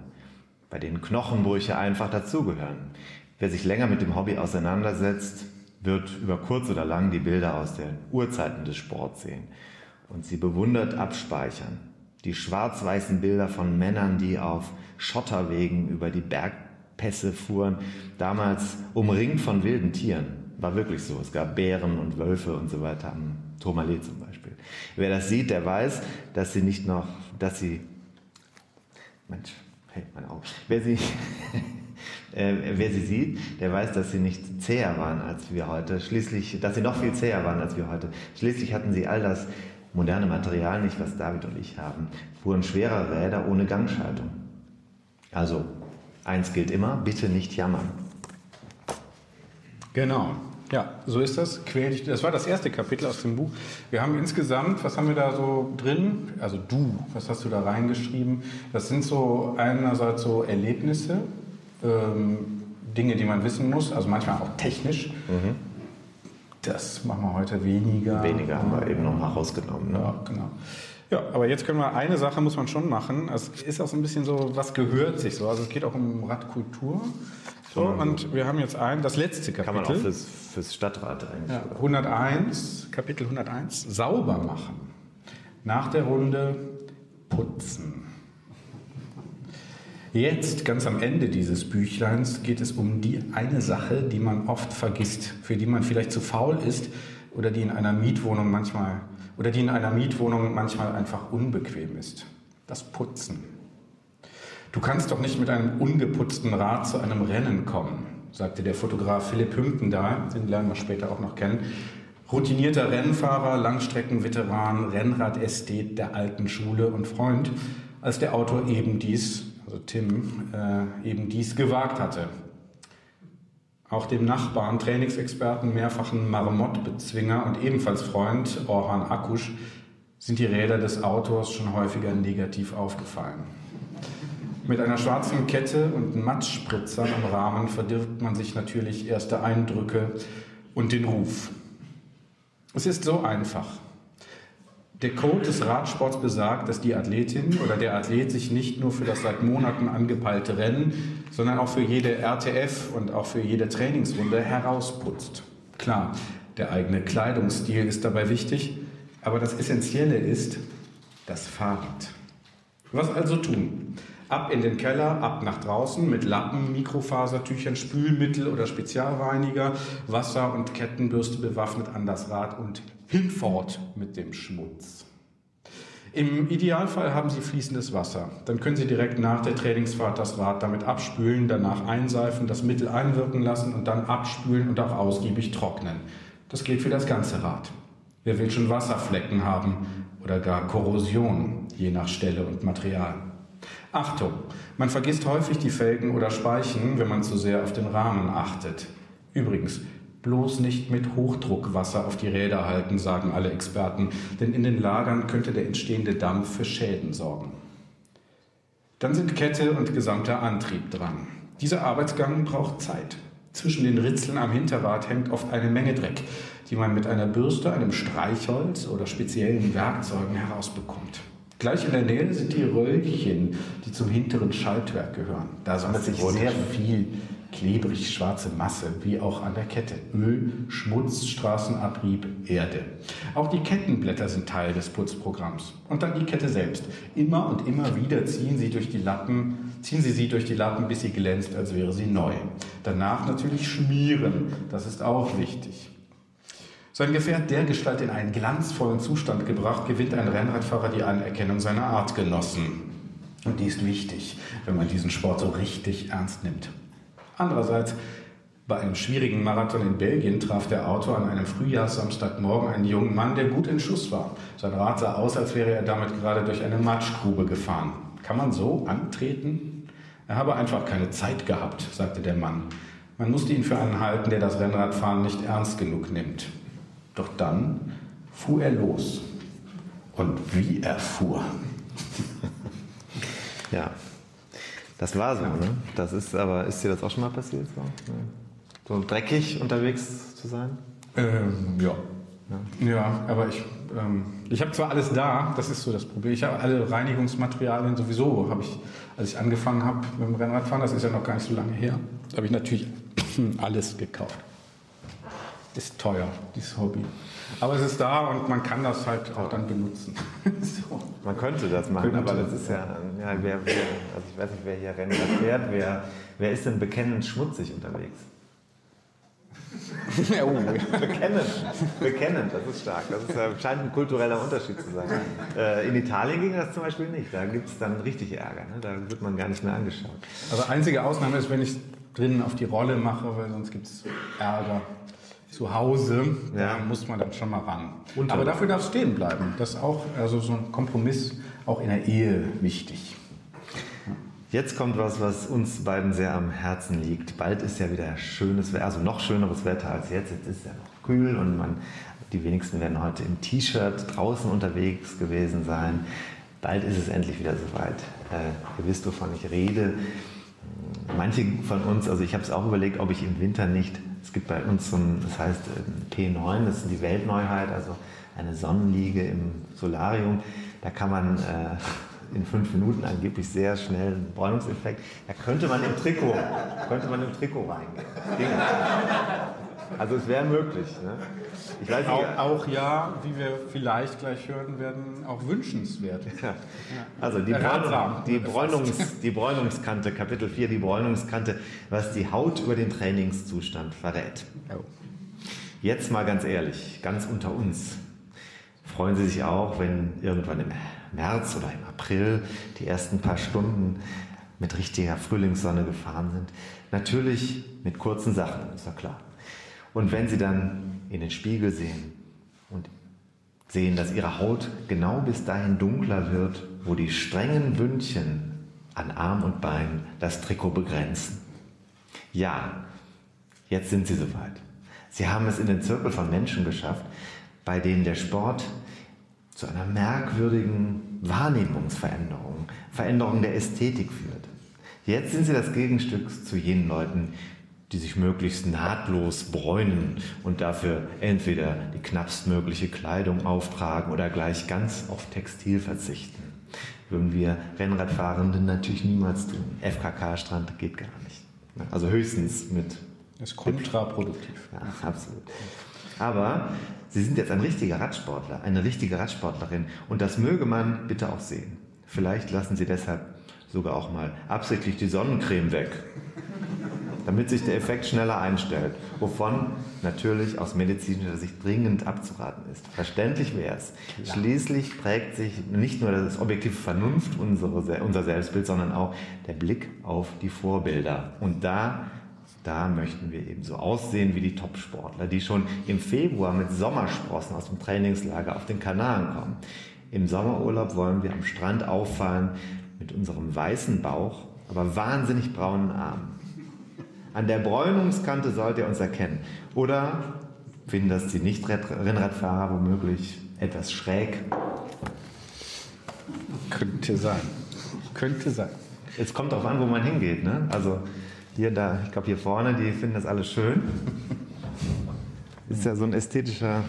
bei denen Knochenbrüche einfach dazugehören. Wer sich länger mit dem Hobby auseinandersetzt, wird über kurz oder lang die Bilder aus den Urzeiten des Sports sehen und sie bewundert abspeichern. Die schwarz-weißen Bilder von Männern, die auf Schotterwegen über die Bergpässe fuhren, damals umringt von wilden Tieren. War wirklich so. Es gab Bären und Wölfe und so weiter am Tourmalet zum Beispiel. Wer das sieht, der weiß, dass sie nicht noch, dass sie, Mensch, hey, meine Augen. Wer sie, *laughs* äh, wer sie sieht, der weiß, dass sie nicht zäher waren als wir heute. Schließlich, dass sie noch viel zäher waren als wir heute. Schließlich hatten sie all das moderne Material nicht, was David und ich haben, fuhren schwere Räder ohne Gangschaltung. Also, eins gilt immer, bitte nicht jammern. Genau. Ja, so ist das. Das war das erste Kapitel aus dem Buch. Wir haben insgesamt, was haben wir da so drin? Also du, was hast du da reingeschrieben? Das sind so einerseits so Erlebnisse, ähm, Dinge, die man wissen muss, also manchmal auch technisch. Mhm. Das machen wir heute weniger. Weniger haben wir eben noch mal rausgenommen. Ne? Ja, genau. Ja, aber jetzt können wir, eine Sache muss man schon machen. Es ist auch so ein bisschen so, was gehört sich so. Also es geht auch um Radkultur. So, und wir haben jetzt ein, das letzte Kapitel. Kann man auch fürs, fürs Stadtrat eigentlich. Ja, 101, Kapitel 101, sauber machen. Nach der Runde putzen. Jetzt, ganz am Ende dieses Büchleins, geht es um die eine Sache, die man oft vergisst, für die man vielleicht zu faul ist oder die in einer Mietwohnung manchmal oder die in einer Mietwohnung manchmal einfach unbequem ist. Das Putzen. Du kannst doch nicht mit einem ungeputzten Rad zu einem Rennen kommen, sagte der Fotograf Philipp Hümpen da, den lernen wir später auch noch kennen. Routinierter Rennfahrer, Langstreckenveteran, Rennrad-Ästhet der alten Schule und Freund, als der Autor eben dies also Tim, äh, eben dies gewagt hatte. Auch dem Nachbarn, Trainingsexperten, mehrfachen Marmottbezwinger und ebenfalls Freund Orhan Akusch sind die Räder des Autors schon häufiger negativ aufgefallen. Mit einer schwarzen Kette und Matschspritzern am Rahmen verdirbt man sich natürlich erste Eindrücke und den Ruf. Es ist so einfach. Der Code des Radsports besagt, dass die Athletin oder der Athlet sich nicht nur für das seit Monaten angepeilte Rennen, sondern auch für jede RTF und auch für jede Trainingsrunde herausputzt. Klar, der eigene Kleidungsstil ist dabei wichtig, aber das Essentielle ist das Fahrrad. Was also tun? Ab in den Keller, ab nach draußen mit Lappen, Mikrofasertüchern, Spülmittel oder Spezialreiniger, Wasser und Kettenbürste bewaffnet an das Rad und hinfort mit dem Schmutz. Im Idealfall haben Sie fließendes Wasser. Dann können Sie direkt nach der Trainingsfahrt das Rad damit abspülen, danach einseifen, das Mittel einwirken lassen und dann abspülen und auch ausgiebig trocknen. Das gilt für das ganze Rad. Wer will schon Wasserflecken haben oder gar Korrosion, je nach Stelle und Material? Achtung, man vergisst häufig die Felgen oder Speichen, wenn man zu sehr auf den Rahmen achtet. Übrigens, bloß nicht mit Hochdruckwasser auf die Räder halten, sagen alle Experten, denn in den Lagern könnte der entstehende Dampf für Schäden sorgen. Dann sind Kette und gesamter Antrieb dran. Dieser Arbeitsgang braucht Zeit. Zwischen den Ritzeln am Hinterrad hängt oft eine Menge Dreck, die man mit einer Bürste, einem Streichholz oder speziellen Werkzeugen herausbekommt. Gleich in der Nähe sind die Röllchen, die zum hinteren Schaltwerk gehören. Da sammelt sich sehr viel klebrig schwarze Masse, wie auch an der Kette. Öl, Schmutz, Straßenabrieb, Erde. Auch die Kettenblätter sind Teil des Putzprogramms. Und dann die Kette selbst. Immer und immer wieder ziehen sie durch die Lappen, ziehen Sie sie durch die Lappen, bis sie glänzt, als wäre sie neu. Danach natürlich schmieren. Das ist auch wichtig. Sein Gefährt dergestalt in einen glanzvollen Zustand gebracht, gewinnt ein Rennradfahrer die Anerkennung seiner Artgenossen. Und die ist wichtig, wenn man diesen Sport so richtig ernst nimmt. Andererseits, bei einem schwierigen Marathon in Belgien traf der Autor an einem Frühjahrssamstagmorgen einen jungen Mann, der gut in Schuss war. Sein Rad sah aus, als wäre er damit gerade durch eine Matschgrube gefahren. Kann man so antreten? Er habe einfach keine Zeit gehabt, sagte der Mann. Man musste ihn für einen halten, der das Rennradfahren nicht ernst genug nimmt. Doch dann fuhr er los. Und wie er fuhr. *laughs* ja, das war so, ne? Das ist, aber ist dir das auch schon mal passiert? So, so dreckig unterwegs zu sein? Ähm, ja. ja. Ja, aber ich, ähm, ich habe zwar alles da, das ist so das Problem. Ich habe alle Reinigungsmaterialien sowieso, habe ich, als ich angefangen habe mit dem Rennradfahren, das ist ja noch gar nicht so lange her, habe ich natürlich *clears throat* alles gekauft ist teuer, dieses Hobby. Aber es ist da und man kann das halt auch dann benutzen. *laughs* so. Man könnte das machen, könnte. aber das ist ja, ja wer, wer, also ich weiß nicht, wer hier Rennen fährt, wer, wer ist denn bekennend schmutzig unterwegs? *laughs* oh. bekennend, bekennend, das ist stark. Das ist, scheint ein kultureller Unterschied zu sein. Äh, in Italien ging das zum Beispiel nicht. Da gibt es dann richtig Ärger. Ne? Da wird man gar nicht mehr angeschaut. Also einzige Ausnahme ist, wenn ich drinnen auf die Rolle mache, weil sonst gibt es Ärger zu Hause, ja. da muss man dann schon mal ran. Und Aber dafür darf es stehen bleiben. Das ist auch also so ein Kompromiss auch in der Ehe wichtig. Jetzt kommt was, was uns beiden sehr am Herzen liegt. Bald ist ja wieder schönes Wetter, also noch schöneres Wetter als jetzt. Jetzt ist es ja noch kühl und man, die wenigsten werden heute im T-Shirt draußen unterwegs gewesen sein. Bald ist es endlich wieder soweit. Äh, ihr wisst, wovon ich rede. Manche von uns, also ich habe es auch überlegt, ob ich im Winter nicht es gibt bei uns so ein, das heißt äh, P9, das ist die Weltneuheit, also eine Sonnenliege im Solarium. Da kann man äh, in fünf Minuten angeblich sehr schnell einen Bräunungseffekt. Da könnte man im Trikot, könnte man im Trikot reingehen. Also es wäre möglich. Ne? Ich weiß nicht, auch, auch, ja, wie wir vielleicht gleich hören werden, auch wünschenswert. Ja. Also die, Bräunung, die, Bräunungs, die Bräunungskante, Kapitel 4, die Bräunungskante, was die Haut über den Trainingszustand verrät. Oh. Jetzt mal ganz ehrlich, ganz unter uns. Freuen Sie sich auch, wenn irgendwann im März oder im April die ersten paar Stunden mit richtiger Frühlingssonne gefahren sind? Natürlich mit kurzen Sachen, ist ja klar. Und wenn sie dann in den Spiegel sehen und sehen, dass ihre Haut genau bis dahin dunkler wird, wo die strengen Bündchen an Arm und Bein das Trikot begrenzen. Ja, Jetzt sind sie soweit. Sie haben es in den Zirkel von Menschen geschafft, bei denen der Sport zu einer merkwürdigen Wahrnehmungsveränderung, Veränderung der Ästhetik führt. Jetzt sind sie das Gegenstück zu jenen Leuten, die sich möglichst nahtlos bräunen und dafür entweder die knappstmögliche Kleidung auftragen oder gleich ganz auf Textil verzichten. Würden wir Rennradfahrenden natürlich niemals tun. FKK-Strand geht gar nicht. Also höchstens mit. Das ist kontraproduktiv. Ja, absolut. Aber Sie sind jetzt ein richtiger Radsportler, eine richtige Radsportlerin und das möge man bitte auch sehen. Vielleicht lassen Sie deshalb sogar auch mal absichtlich die Sonnencreme weg damit sich der Effekt schneller einstellt, wovon natürlich aus medizinischer Sicht dringend abzuraten ist. Verständlich wäre es. Schließlich prägt sich nicht nur das objektive Vernunft unsere, unser Selbstbild, sondern auch der Blick auf die Vorbilder. Und da da möchten wir eben so aussehen wie die Topsportler, die schon im Februar mit Sommersprossen aus dem Trainingslager auf den Kanaren kommen. Im Sommerurlaub wollen wir am Strand auffallen mit unserem weißen Bauch, aber wahnsinnig braunen Armen. An der Bräunungskante sollt ihr uns erkennen. Oder finden das die Nicht-Rennradfahrer womöglich etwas schräg? Könnte sein. Könnte sein. Es kommt darauf an, wo man hingeht. Ne? Also hier, da, ich glaube hier vorne, die finden das alles schön. Ist ja so ein ästhetischer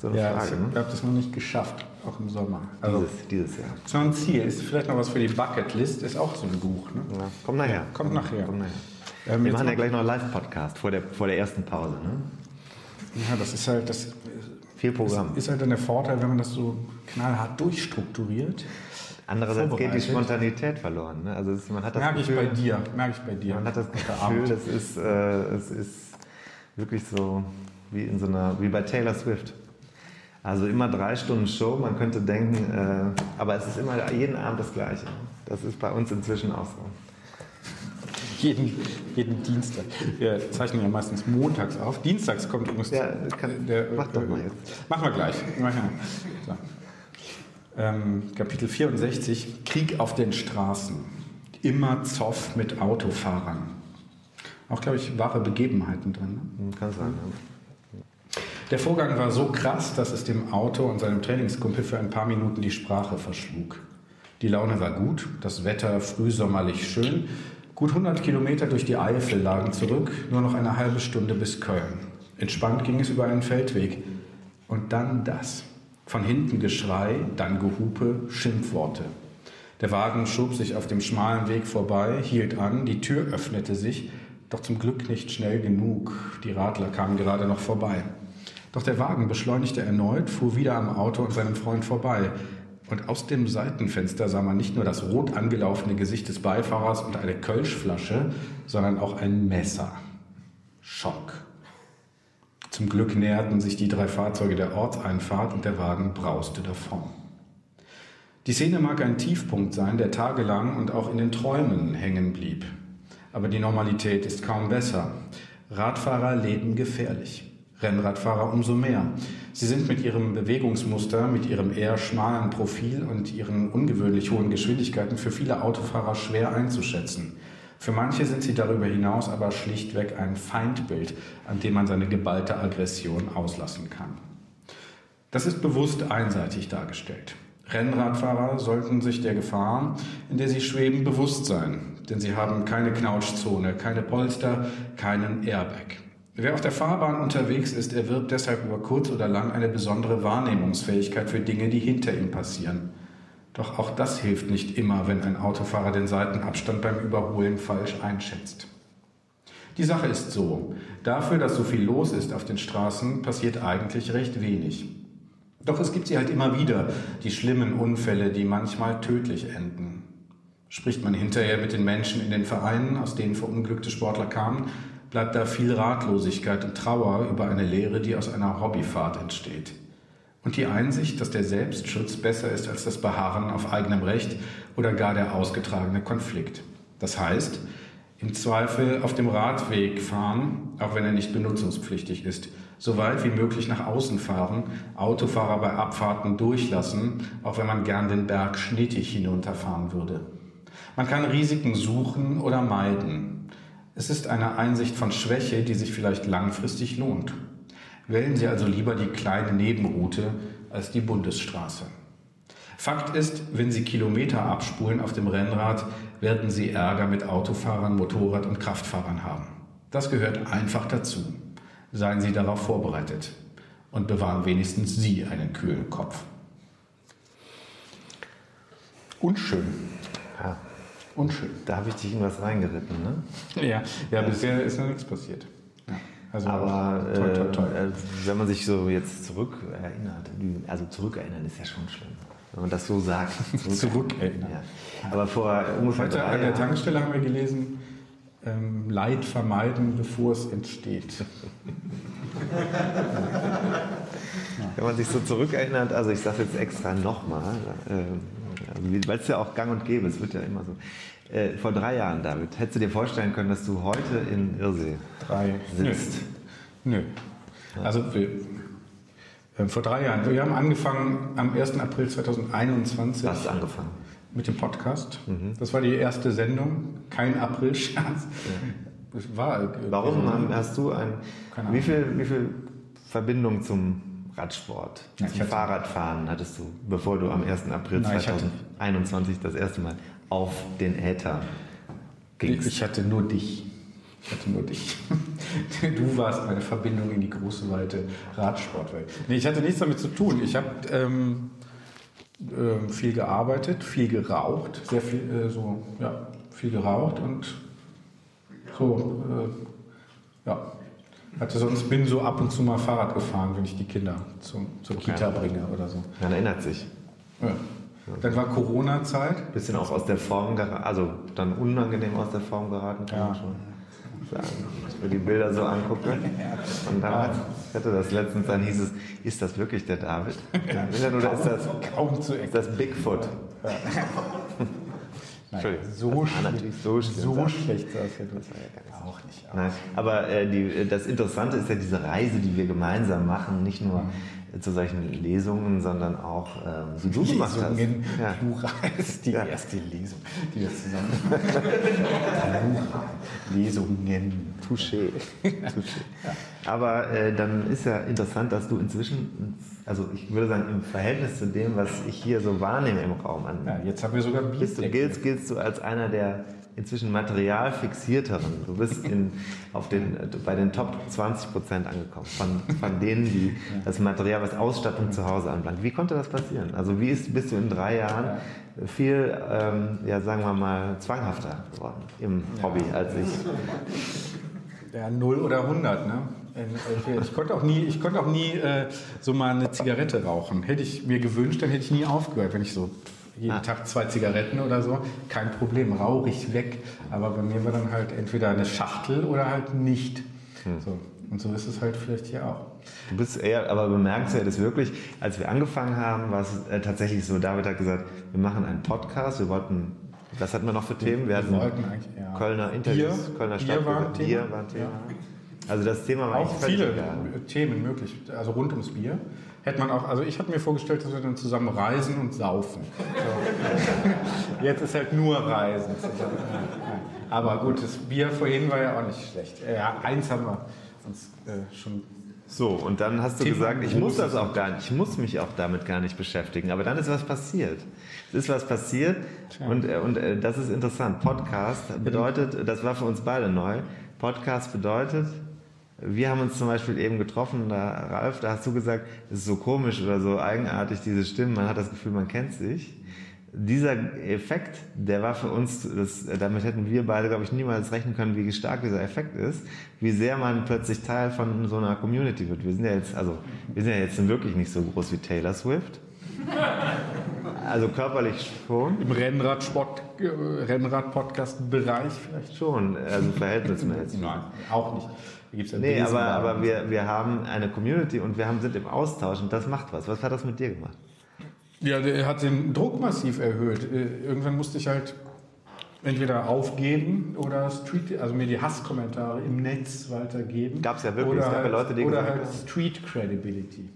so eine ja, Frage. Ich ne? habe das noch nicht geschafft, auch im Sommer. Also, dieses, dieses Jahr. So ein Ziel ist vielleicht noch was für die Bucketlist, ist auch so ein Buch. Ne? Ja, kommt nachher. Ja, kommt nachher. Kommt nachher. Ähm, Wir machen ja gleich noch einen Live-Podcast vor der, vor der ersten Pause. Ne? Ja, das ist halt das. Viel Programm. Ist, ist halt dann der Vorteil, wenn man das so knallhart durchstrukturiert. Andererseits geht die Spontanität verloren. Ne? Also es, man hat das merke Gefühl, ich bei dir. Merke ich bei dir. Man hat das Gefühl, das ist, äh, es ist wirklich so wie in so einer, wie bei Taylor Swift. Also immer drei Stunden Show. Man könnte denken, äh, aber es ist immer jeden Abend das Gleiche. Das ist bei uns inzwischen auch so *laughs* jeden, jeden Dienstag. Wir zeichnen ja meistens montags auf. Dienstags kommt übrigens. Ja, kann, der, mach doch mal jetzt. Machen wir gleich. So. Ähm, Kapitel 64: Krieg auf den Straßen. Immer Zoff mit Autofahrern. Auch, glaube ich, wahre Begebenheiten drin. Ne? Hm, kann sein. Ja. Der Vorgang war so krass, dass es dem Auto und seinem Trainingskumpel für ein paar Minuten die Sprache verschlug. Die Laune war gut, das Wetter frühsommerlich schön Gut 100 Kilometer durch die Eifel lagen zurück, nur noch eine halbe Stunde bis Köln. Entspannt ging es über einen Feldweg. Und dann das. Von hinten Geschrei, dann Gehupe, Schimpfworte. Der Wagen schob sich auf dem schmalen Weg vorbei, hielt an, die Tür öffnete sich, doch zum Glück nicht schnell genug. Die Radler kamen gerade noch vorbei. Doch der Wagen beschleunigte erneut, fuhr wieder am Auto und seinem Freund vorbei. Und aus dem Seitenfenster sah man nicht nur das rot angelaufene Gesicht des Beifahrers und eine Kölschflasche, sondern auch ein Messer. Schock. Zum Glück näherten sich die drei Fahrzeuge der Ortseinfahrt und der Wagen brauste davon. Die Szene mag ein Tiefpunkt sein, der tagelang und auch in den Träumen hängen blieb. Aber die Normalität ist kaum besser. Radfahrer leben gefährlich. Rennradfahrer umso mehr. Sie sind mit ihrem Bewegungsmuster, mit ihrem eher schmalen Profil und ihren ungewöhnlich hohen Geschwindigkeiten für viele Autofahrer schwer einzuschätzen. Für manche sind sie darüber hinaus aber schlichtweg ein Feindbild, an dem man seine geballte Aggression auslassen kann. Das ist bewusst einseitig dargestellt. Rennradfahrer sollten sich der Gefahr, in der sie schweben, bewusst sein, denn sie haben keine Knautschzone, keine Polster, keinen Airbag. Wer auf der Fahrbahn unterwegs ist, erwirbt deshalb über kurz oder lang eine besondere Wahrnehmungsfähigkeit für Dinge, die hinter ihm passieren. Doch auch das hilft nicht immer, wenn ein Autofahrer den Seitenabstand beim Überholen falsch einschätzt. Die Sache ist so, dafür, dass so viel los ist auf den Straßen, passiert eigentlich recht wenig. Doch es gibt sie halt immer wieder, die schlimmen Unfälle, die manchmal tödlich enden. Spricht man hinterher mit den Menschen in den Vereinen, aus denen verunglückte Sportler kamen, bleibt da viel Ratlosigkeit und Trauer über eine Lehre, die aus einer Hobbyfahrt entsteht. Und die Einsicht, dass der Selbstschutz besser ist als das Beharren auf eigenem Recht oder gar der ausgetragene Konflikt. Das heißt, im Zweifel auf dem Radweg fahren, auch wenn er nicht benutzungspflichtig ist. So weit wie möglich nach außen fahren, Autofahrer bei Abfahrten durchlassen, auch wenn man gern den Berg schnittig hinunterfahren würde. Man kann Risiken suchen oder meiden. Es ist eine Einsicht von Schwäche, die sich vielleicht langfristig lohnt. Wählen Sie also lieber die kleine Nebenroute als die Bundesstraße. Fakt ist, wenn Sie Kilometer abspulen auf dem Rennrad, werden Sie Ärger mit Autofahrern, Motorrad und Kraftfahrern haben. Das gehört einfach dazu. Seien Sie darauf vorbereitet und bewahren wenigstens Sie einen kühlen Kopf. Unschön. Ja. Unschön. Da habe ich dich in was reingeritten, ne? Ja, ja bisher ist noch nichts passiert. Ja, also Aber toi, toi, toi. Äh, wenn man sich so jetzt zurückerinnert, also zurückerinnern ist ja schon schlimm, wenn man das so sagt. *laughs* Zurückerinnern. Ja. Aber vor ungefähr Heute drei an der Tankstelle haben wir gelesen, ähm, Leid vermeiden, bevor es entsteht. *laughs* wenn man sich so zurückerinnert, also ich sage jetzt extra nochmal, äh, weil es ja auch gang und gäbe, es wird ja immer so. Äh, vor drei Jahren, David, hättest du dir vorstellen können, dass du heute in Irsee Drei. sitzt? Nö. Nö. Also wir, äh, vor drei Jahren. Wir haben angefangen am 1. April 2021 Du hast angefangen. mit dem Podcast. Mhm. Das war die erste Sendung. Kein April-Scherz. Das war, äh, Warum haben- hast du ein, wie viel, wie viel Verbindung zum Radsport, Ja, zum Fahrradfahren hattest du, bevor du am 1. April Nein, ich hatte- 2021 das erste Mal auf den Äther gingst? Ich hatte nur dich. Ich hatte nur dich. *laughs* Du warst meine Verbindung in die große, weite Radsportwelt. Nee, ich hatte nichts damit zu tun. Ich habe ähm, ähm, viel gearbeitet, viel geraucht, sehr viel, äh, so, ja, viel geraucht und so, äh, ja. Hatte sonst bin so ab und zu mal Fahrrad gefahren, wenn ich die Kinder zum, zur Kita bringe oder so. Man erinnert sich. Ja. Dann war Corona-Zeit. Bisschen auch aus der Form geraten, also dann unangenehm aus der Form geraten, kann Ja. man schon sagen. Ich mir die Bilder so angucke. *laughs* Und dann ich hatte das letztens, dann hieß es, ist das wirklich der David? *laughs* Oder ist das, Kaum zu ist das Bigfoot? Entschuldigung. So, schlimm- natürlich so so schlecht sah es ja das auch nicht. Nein, aber äh, die, das Interessante ist ja diese Reise, die wir gemeinsam machen, nicht nur äh, zu solchen Lesungen, sondern auch, ähm, wie du gemacht hast. Lesungen, Ja. Plural ist die Ja. erste Lesung, die wir zusammen. *laughs* Lesungen. Touché. *laughs* Touché. Aber äh, dann ist ja interessant, dass du inzwischen, also ich würde sagen, im Verhältnis zu dem, was ich hier so wahrnehme im Raum an, Ja, jetzt haben wir sogar bist du, giltst, giltst du als einer der inzwischen materialfixierteren. Du bist in, auf den, bei den Top 20 Prozent angekommen, von, von denen, die das Material, was Ausstattung zu Hause anbelangt. Wie konnte das passieren? Also wie ist, bist du in drei Jahren viel, ähm, ja sagen wir mal, zwanghafter geworden im Hobby als ich? Ja, 0 oder 100, ne? In- Ich konnte auch nie, ich konnte auch nie äh, so mal eine Zigarette rauchen. Hätte ich mir gewünscht, dann hätte ich nie aufgehört. Wenn ich so jeden Ah. Tag zwei Zigaretten oder so, kein Problem, rauche ich weg. Aber bei mir war dann halt entweder eine Schachtel oder halt nicht. Hm. So. Und so ist es halt vielleicht hier auch. Du bist eher, aber bemerkenswert ist wirklich, als wir angefangen haben, war es äh, tatsächlich so, David hat gesagt, wir machen einen Podcast, wir wollten, was hatten wir noch für Themen? Wir hatten wollten eigentlich, ja. Kölner Interviews, Bier, Kölner Bier Stadt, war ein Thema. Bier war ein Thema. Also das Thema war Auch viele. Themen möglich, also rund ums Bier. Hätte man auch, also ich habe mir vorgestellt, dass wir dann zusammen reisen und saufen. So. Jetzt ist halt nur Reisen. Aber gut, das Bier vorhin war ja auch nicht schlecht. Ja, eins haben wir uns äh, schon. So, und dann hast du Thema gesagt, ich muss das auch gar nicht, ich muss mich auch damit gar nicht beschäftigen. Aber dann ist was passiert. Es ist was passiert und, äh, und äh, das ist interessant. Podcast bedeutet, das war für uns beide neu, Podcast bedeutet, wir haben uns zum Beispiel eben getroffen, da, Ralf, da hast du gesagt, es ist so komisch oder so eigenartig, diese Stimmen, man hat das Gefühl, man kennt sich. Dieser Effekt, der war für uns, das, damit hätten wir beide, glaube ich, niemals rechnen können, wie stark dieser Effekt ist, wie sehr man plötzlich Teil von so einer Community wird. Wir sind ja jetzt, also, wir sind ja jetzt wirklich nicht so groß wie Taylor Swift. Also körperlich schon. Im Rennradsport, äh, Rennrad-Podcast-Bereich vielleicht. Schon, also verhältnismäßig. *laughs* Nein, auch nicht. Gibt's ja Nee, aber, aber wir, wir haben eine Community und wir haben, sind im Austausch und das macht was. Was hat das mit dir gemacht? Ja, der hat den Druck massiv erhöht. Äh, Irgendwann musste ich halt entweder aufgeben oder Street, also mir die Hasskommentare im Netz weitergeben. Gab's ja wirklich. Oder Es gab ja halt, Leute, die Oder gesagt halt haben- Street Credibility.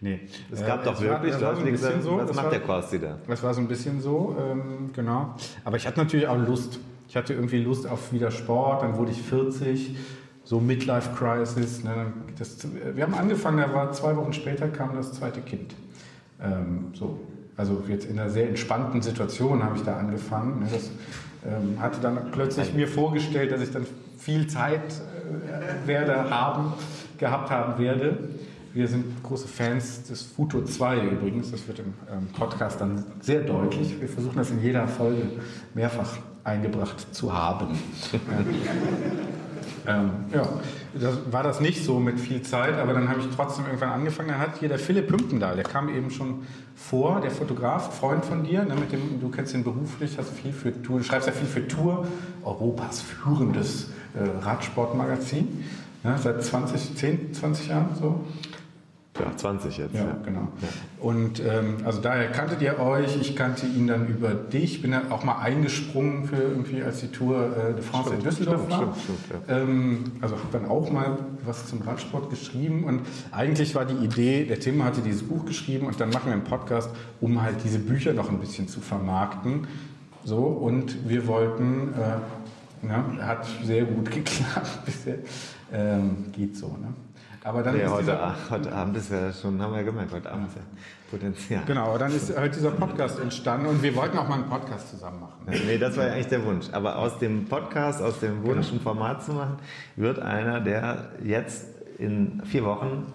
Nee. Es Äh, gab doch war- wirklich war Leute, so die gesagt so, was das macht war- der Kosti da? Das war so ein bisschen so, ähm, genau. Aber ich hatte natürlich auch Lust, ich hatte irgendwie Lust auf wieder Sport, dann wurde ich 40, so Midlife Crisis. Ne, das, wir haben angefangen, da war zwei Wochen später kam das zweite Kind. Ähm, so, also jetzt in einer sehr entspannten Situation habe ich da angefangen. Ne, das ähm, hatte dann plötzlich mir vorgestellt, dass ich dann viel Zeit äh, werde haben, gehabt haben werde. Wir sind große Fans des Futo 2 übrigens. Das wird im ähm, Podcast dann sehr deutlich. Wir versuchen das in jeder Folge mehrfach eingebracht zu haben. *laughs* ähm, ja, das war das nicht so mit viel Zeit, aber dann habe ich trotzdem irgendwann angefangen. Dann hat hier der Philipp Hümpendahl, der kam eben schon vor, der Fotograf, Freund von dir, ne, mit dem, du kennst ihn beruflich, hast viel für Tour, du schreibst ja viel für Tour, Europas führendes äh, Radsportmagazin, ne, seit 20, 10, 20 Jahren so. Ja, 20 jetzt. Ja, ja. genau. Ja. Und ähm, also daher kanntet ihr euch, ich kannte ihn dann über dich, bin dann auch mal eingesprungen für irgendwie, als die Tour äh, de France stimmt, in Düsseldorf stimmt, war. Stimmt, stimmt, ja. ähm, also habe dann auch mal was zum Radsport geschrieben und eigentlich war die Idee, der Tim hatte dieses Buch geschrieben und dann machen wir einen Podcast, um halt diese Bücher noch ein bisschen zu vermarkten. So, und wir wollten, äh, ja, hat sehr gut *laughs* geklappt bisher, ähm, geht so, ne? Aber dann nee, ist heute, heute Abend ist ja schon, haben wir ja gemerkt, heute Abend ist ja Potenzial. Genau, dann ist halt dieser Podcast entstanden und wir wollten auch mal einen Podcast zusammen machen. Ja, nee, das war ja eigentlich der Wunsch. Aber aus dem Podcast, aus dem Wunsch, genau. ein Format zu machen, wird einer, der jetzt in vier Wochen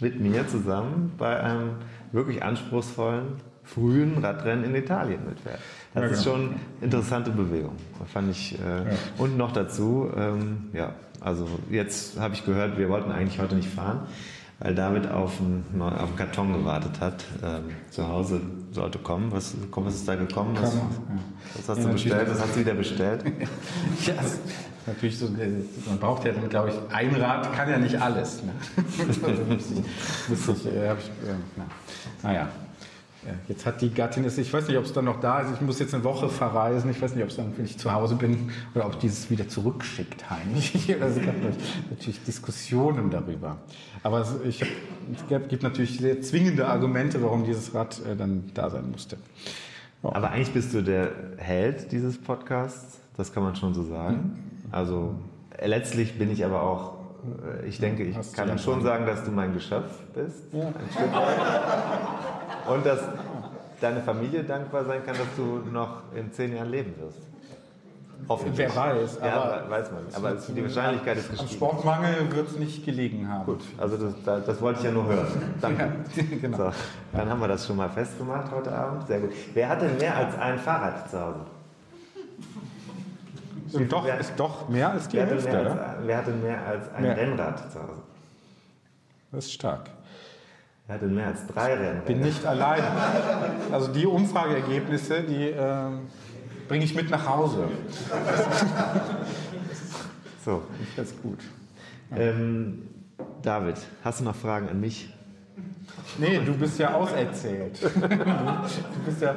mit mir zusammen bei einem wirklich anspruchsvollen frühen Radrennen in Italien mitfährt. Das ja, ist genau. schon eine interessante Bewegung. Fand ich. Äh, ja. Und noch dazu, ähm, ja, also jetzt habe ich gehört, wir wollten eigentlich heute nicht fahren, weil David auf einen, auf einen Karton gewartet hat. Ähm, zu Hause sollte kommen. Was, was ist da gekommen? Was, was hast ja, du bestellt? Was hast du wieder bestellt? *laughs* ja, natürlich so, äh, man braucht ja dann, glaube ich, ein Rad kann ja nicht alles. Ne? also ich, ich, äh, ich äh, na, naja, ja, jetzt hat die Gattin es, ich weiß nicht, ob es dann noch da ist, ich muss jetzt eine Woche verreisen, ich weiß nicht, ob es dann, wenn ich zu Hause bin, oder ob dieses wieder zurückschickt heimlich. *laughs* Also es gab natürlich Diskussionen darüber. Aber es, ich hab, es gibt natürlich sehr zwingende Argumente, warum dieses Rad äh, dann da sein musste. Ja. Aber eigentlich bist du der Held dieses Podcasts, das kann man schon so sagen. Mhm. Also letztlich bin ich aber auch äh, ich denke, ich kann ja schon sagen, dass du mein Geschöpf bist. Ja. Ein Stück weit. *laughs* Und dass deine Familie dankbar sein kann, dass du noch in zehn Jahren leben wirst. Hoffentlich. Wer weiß. Aber ja, weiß man. Aber die Wahrscheinlichkeit ist gestiegen. Am Sportmangel wird es nicht gelegen haben. Gut, also das, das, wollte ich ja nur hören. Danke. Ja, *laughs* genau. so, dann haben wir das schon mal festgemacht heute Abend. Sehr gut. Wer hat denn mehr als ein Fahrrad zu Hause? Ist doch, wer, ist doch mehr als die wer Hälfte, als, wer hat denn mehr als ein mehr. Rennrad zu Hause? Das ist stark. Er hatte mehr als drei Rennen. Bin nicht allein. Also die Umfrageergebnisse, die äh, bringe ich mit nach Hause. *laughs* so. Das ist gut. Ja. Ähm, David, hast du noch Fragen an mich? Nee, du bist ja auserzählt. *laughs* du bist ja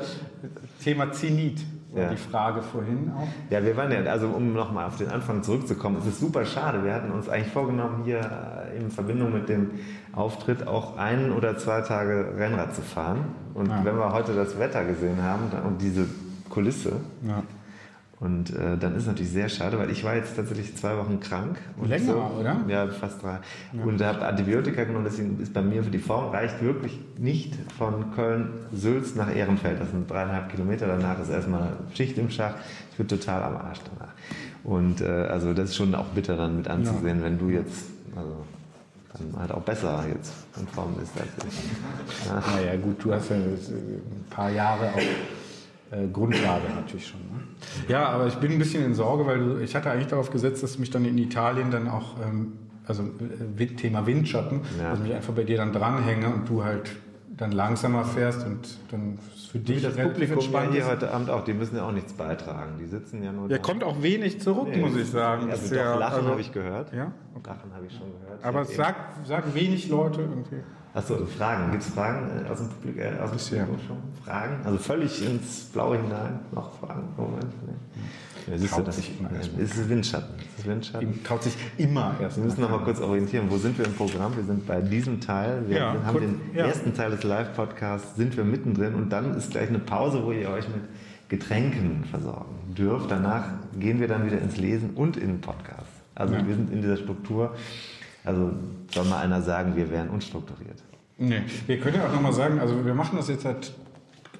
Thema Zenit. Ja. Die Frage vorhin auch. Ja, wir waren ja, also um nochmal auf den Anfang zurückzukommen, es ist super schade. Wir hatten uns eigentlich vorgenommen, hier äh, in Verbindung mit dem Auftritt auch ein oder zwei Tage Rennrad zu fahren. Und ja. wenn wir heute das Wetter gesehen haben und diese Kulisse, ja. Und äh, dann ist es natürlich sehr schade, weil ich war jetzt tatsächlich zwei Wochen krank. Länger, so, oder? Ja, fast drei. Ja. Und habe Antibiotika genommen, deswegen ist bei mir für die Form reicht wirklich nicht von Köln-Sülz nach Ehrenfeld. Das sind dreieinhalb Kilometer. Danach ist erstmal Schicht im Schach. Ich bin total am Arsch danach. Und äh, also das ist schon auch bitter dann mit anzusehen, ja. wenn du jetzt, also dann halt auch besser jetzt in Form bist als ich. Ja. Naja, gut, du hast ja ein paar Jahre auch äh, Grundlage natürlich schon. Ne? Ja, aber ich bin ein bisschen in Sorge, weil du, ich hatte eigentlich darauf gesetzt, dass mich dann in Italien dann auch, ähm, also äh, Thema Windschatten, ja. dass ich mich einfach bei dir dann dranhänge und du halt dann langsamer fährst und dann für dich das Publikum ja hier heute Abend auch, die müssen ja auch nichts beitragen. Die sitzen ja nur. Ja, kommt auch wenig zurück, nee, muss ich sagen. Also doch, Lachen also, habe ich gehört. Ja? Okay. Lachen habe ich schon gehört. Aber es sagt, sagt wenig Leute irgendwie. Achso, Fragen. Gibt es Fragen äh, aus dem Publikum, äh, aus dem Publikum schon? Fragen? Also völlig ins Blaue hinein. Noch Fragen? Moment. Nee. Ja, siehst du, das sich immer erst ist Windschatten. Ist Windschatten. Traut sich immer erst. Wir müssen noch mal kurz orientieren. Wo sind wir im Programm? Wir sind bei diesem Teil. Wir ja, haben den ja. ersten Teil des Live-Podcasts, sind wir mittendrin und dann ist gleich eine Pause, wo ihr euch mit Getränken versorgen dürft. Danach gehen wir dann wieder ins Lesen und in den Podcast. Also Ja. wir sind in dieser Struktur. Also soll mal einer sagen, wir wären unstrukturiert. Nee, wir können ja auch nochmal sagen, also wir machen das jetzt seit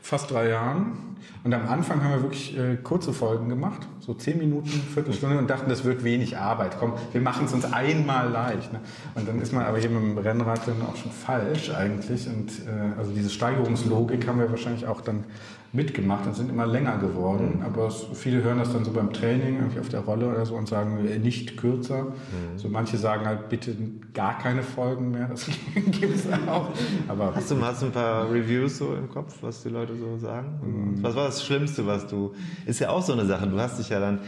fast drei Jahren und am Anfang haben wir wirklich äh, kurze Folgen gemacht, so zehn Minuten, Viertelstunde und dachten, das wird wenig Arbeit. Komm, wir machen es uns einmal leicht. Ne? Und dann ist man aber hier mit dem Rennrad dann auch schon falsch eigentlich und äh, also diese Steigerungslogik haben wir wahrscheinlich auch dann mitgemacht und sind immer länger geworden. Aber es, viele hören das dann so beim Training irgendwie auf der Rolle oder so und sagen äh, nicht kürzer. So manche sagen halt bitte gar keine Folgen mehr. Das *laughs* gibt es auch. Aber Hast du, hast du ein paar Reviews so im Kopf, was die Leute so sagen? Was war das Schlimmste, was du. Ist ja auch so eine Sache. Du hast dich ja dann.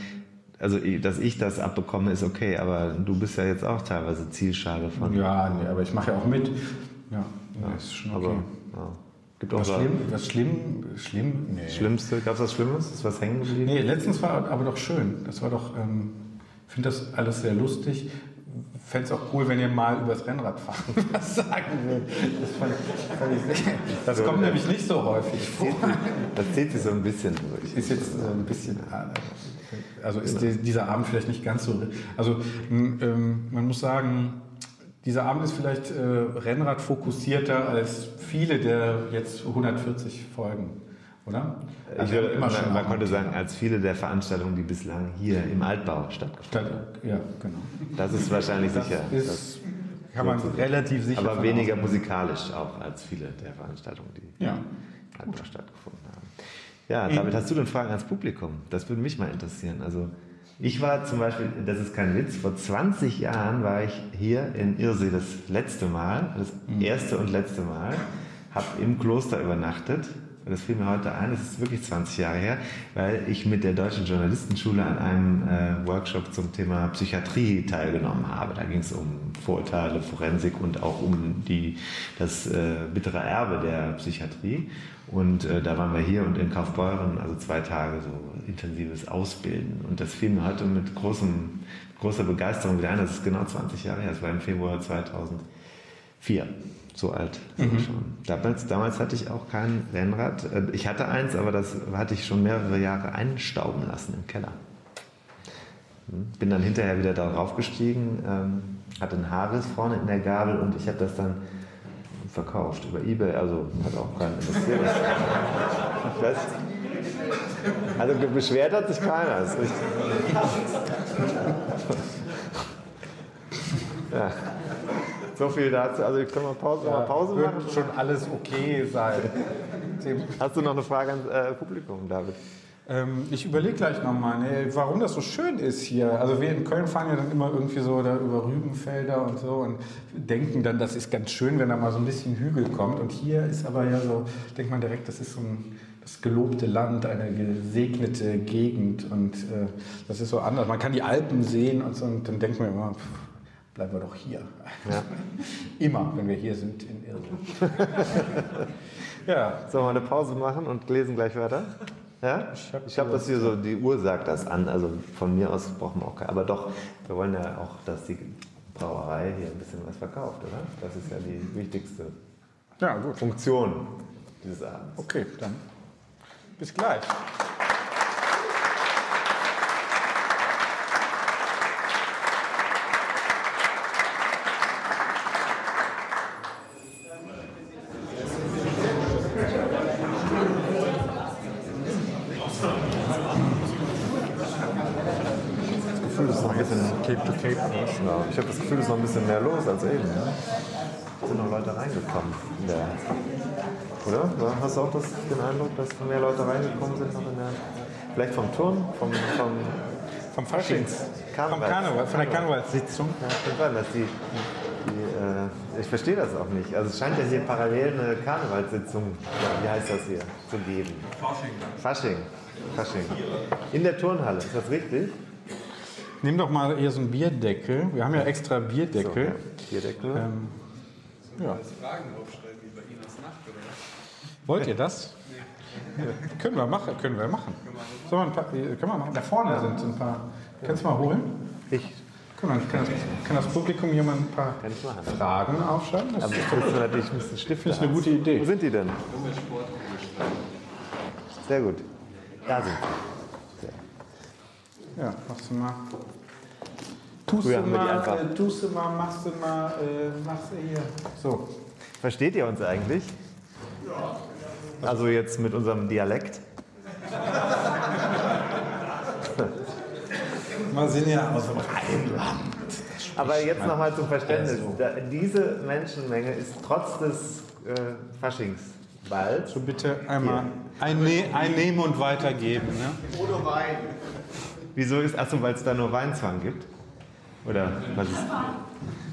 Also, dass ich das abbekomme, ist okay, aber du bist ja jetzt auch teilweise Zielscheibe von. Ja, nee, aber ich mache ja auch mit. Ja, nee, ist schon okay. Aber ja. gibt auch was schlimm? Was schlimm? Schlimm? Nee. Schlimmste. Gab es was Schlimmes? Ist was hängen geblieben? Nee, letztens war aber doch schön. Das war doch, ähm, ich finde das alles sehr lustig. Fände es auch cool, wenn ihr mal über das Rennradfahren *laughs* was sagen würdet. Das, fand ich, fand ich das kommt nämlich nicht so häufig vor. Das zählt sich so ein bisschen durch. Ist jetzt äh, ein bisschen, also ist die, dieser Abend vielleicht nicht ganz so, also ähm, man muss sagen, dieser Abend ist vielleicht äh, Rennrad fokussierter als viele der jetzt 140 Folgen, oder? Also würde, haben man, man konnte sagen, als viele der Veranstaltungen, die bislang hier im Altbau stattgefunden Dann- Ja, genau. haben. Das ist wahrscheinlich Das sicher. ist, kann man relativ sicher aber weniger ausgehen. musikalisch auch als viele der Veranstaltungen, die Ja. im Altbau stattgefunden haben. Ja, David, hast du denn Fragen ans Publikum? Das würde mich mal interessieren. Also ich war zum Beispiel, das ist kein Witz, vor 20 Jahren war ich hier in Irsee das letzte Mal, das erste und letzte Mal, habe im Kloster übernachtet. Und das fiel mir heute ein, das ist wirklich 20 Jahre her, weil ich mit der Deutschen Journalistenschule an einem äh, Workshop zum Thema Psychiatrie teilgenommen habe. Da ging es um Vorurteile, Forensik und auch um die, das äh, bittere Erbe der Psychiatrie. Und äh, da waren wir hier und in Kaufbeuren, also zwei Tage so intensives Ausbilden. Und das fiel mir heute mit großem, großer Begeisterung wieder ein. Das ist genau 20 Jahre her. Das war im Februar 2004. So alt sind wir schon. Damals, damals hatte ich auch kein Rennrad. Äh, Ich hatte eins, aber das hatte ich schon mehrere Jahre einstauben lassen im Keller. Hm. Bin dann hinterher wieder darauf gestiegen, ähm, hatte einen Haarriss vorne in der Gabel und ich habe das dann verkauft über Ebay. Also hat auch keinen interessiert. *laughs* Also beschwert hat sich keiner. Ist richtig. *laughs* Ja. So viel dazu. Also können wir Pause, mal Pause machen? Wird schon alles okay sein. Hast du noch eine Frage ans äh, Publikum, David? Ähm, ich überlege gleich nochmal, ne, warum das so schön ist hier. Also wir in Köln fahren ja dann immer irgendwie so da über Rübenfelder und so und denken dann, das ist ganz schön, wenn da mal so ein bisschen Hügel kommt. Und hier ist aber ja so, denkt man direkt, das ist so ein das gelobte Land, eine gesegnete Gegend und äh, das ist so anders. Man kann die Alpen sehen und so und dann denkt man immer, pff, bleiben wir doch hier. Ja. *laughs* immer, wenn wir hier sind in Irland. *laughs* ja, Sollen wir eine Pause machen und lesen gleich weiter? Ja? hab Ich glaube, dass hier so, die Uhr sagt das an. Also von mir aus brauchen wir auch keine. Aber doch, wir wollen ja auch, dass die Brauerei hier ein bisschen was verkauft, oder? Das ist ja die wichtigste ja gut. Funktion dieses Abends. Okay, dann bis gleich. Das Gefühl, es ist noch ein bisschen Cape to Cape. Ja, ich habe das Gefühl, es ist noch ein bisschen mehr los als eben. Ja? Es sind noch Leute reingekommen. In der, oder? Ja, Hast du auch das, den Eindruck, dass mehr Leute reingekommen sind noch in der. Vielleicht vom Turm, vom, vom Vom Faschings. Vom Karneval, von der Karnevalssitzung. Ja, die, die äh, ich verstehe das auch nicht. Also es scheint ja hier parallel eine Karnevalssitzung, ja, wie heißt das hier, zu geben. Fasching. Fasching. Fasching. In der Turnhalle, ist das richtig? Nimm doch mal hier so einen Bierdeckel. Wir haben ja extra Bierdeckel. ja. Bierdeckel. Ähm, ja. Wollt ihr das? können wir machen, können wir machen. Wir ein paar, können wir machen. Da vorne sind ein paar. Kannst du mal holen? Ich. Kann das, kann das Publikum hier mal ein paar Kann ich machen. Fragen aufschreiben? Das Aber ist wir natürlich müssen Stifte Finde ich eine haben. gute Idee. Wo sind die denn? Sehr gut. Da sind Ja, machst du mal. Tust Früher du mal, einfach- äh, tust du mal, machst du mal, äh, machst du hier. So. Versteht ihr uns eigentlich? Ja. Also jetzt mit unserem Dialekt? *laughs* Wir sind ja aus dem Rheinland. Aber jetzt nochmal zum Verständnis. Da, diese Menschenmenge ist trotz des äh, Faschingsballs So bitte einmal einne einnehmen und weitergeben. Ne? Wieso ist, achso, weil es da nur Weinzwang gibt? Oder was ist?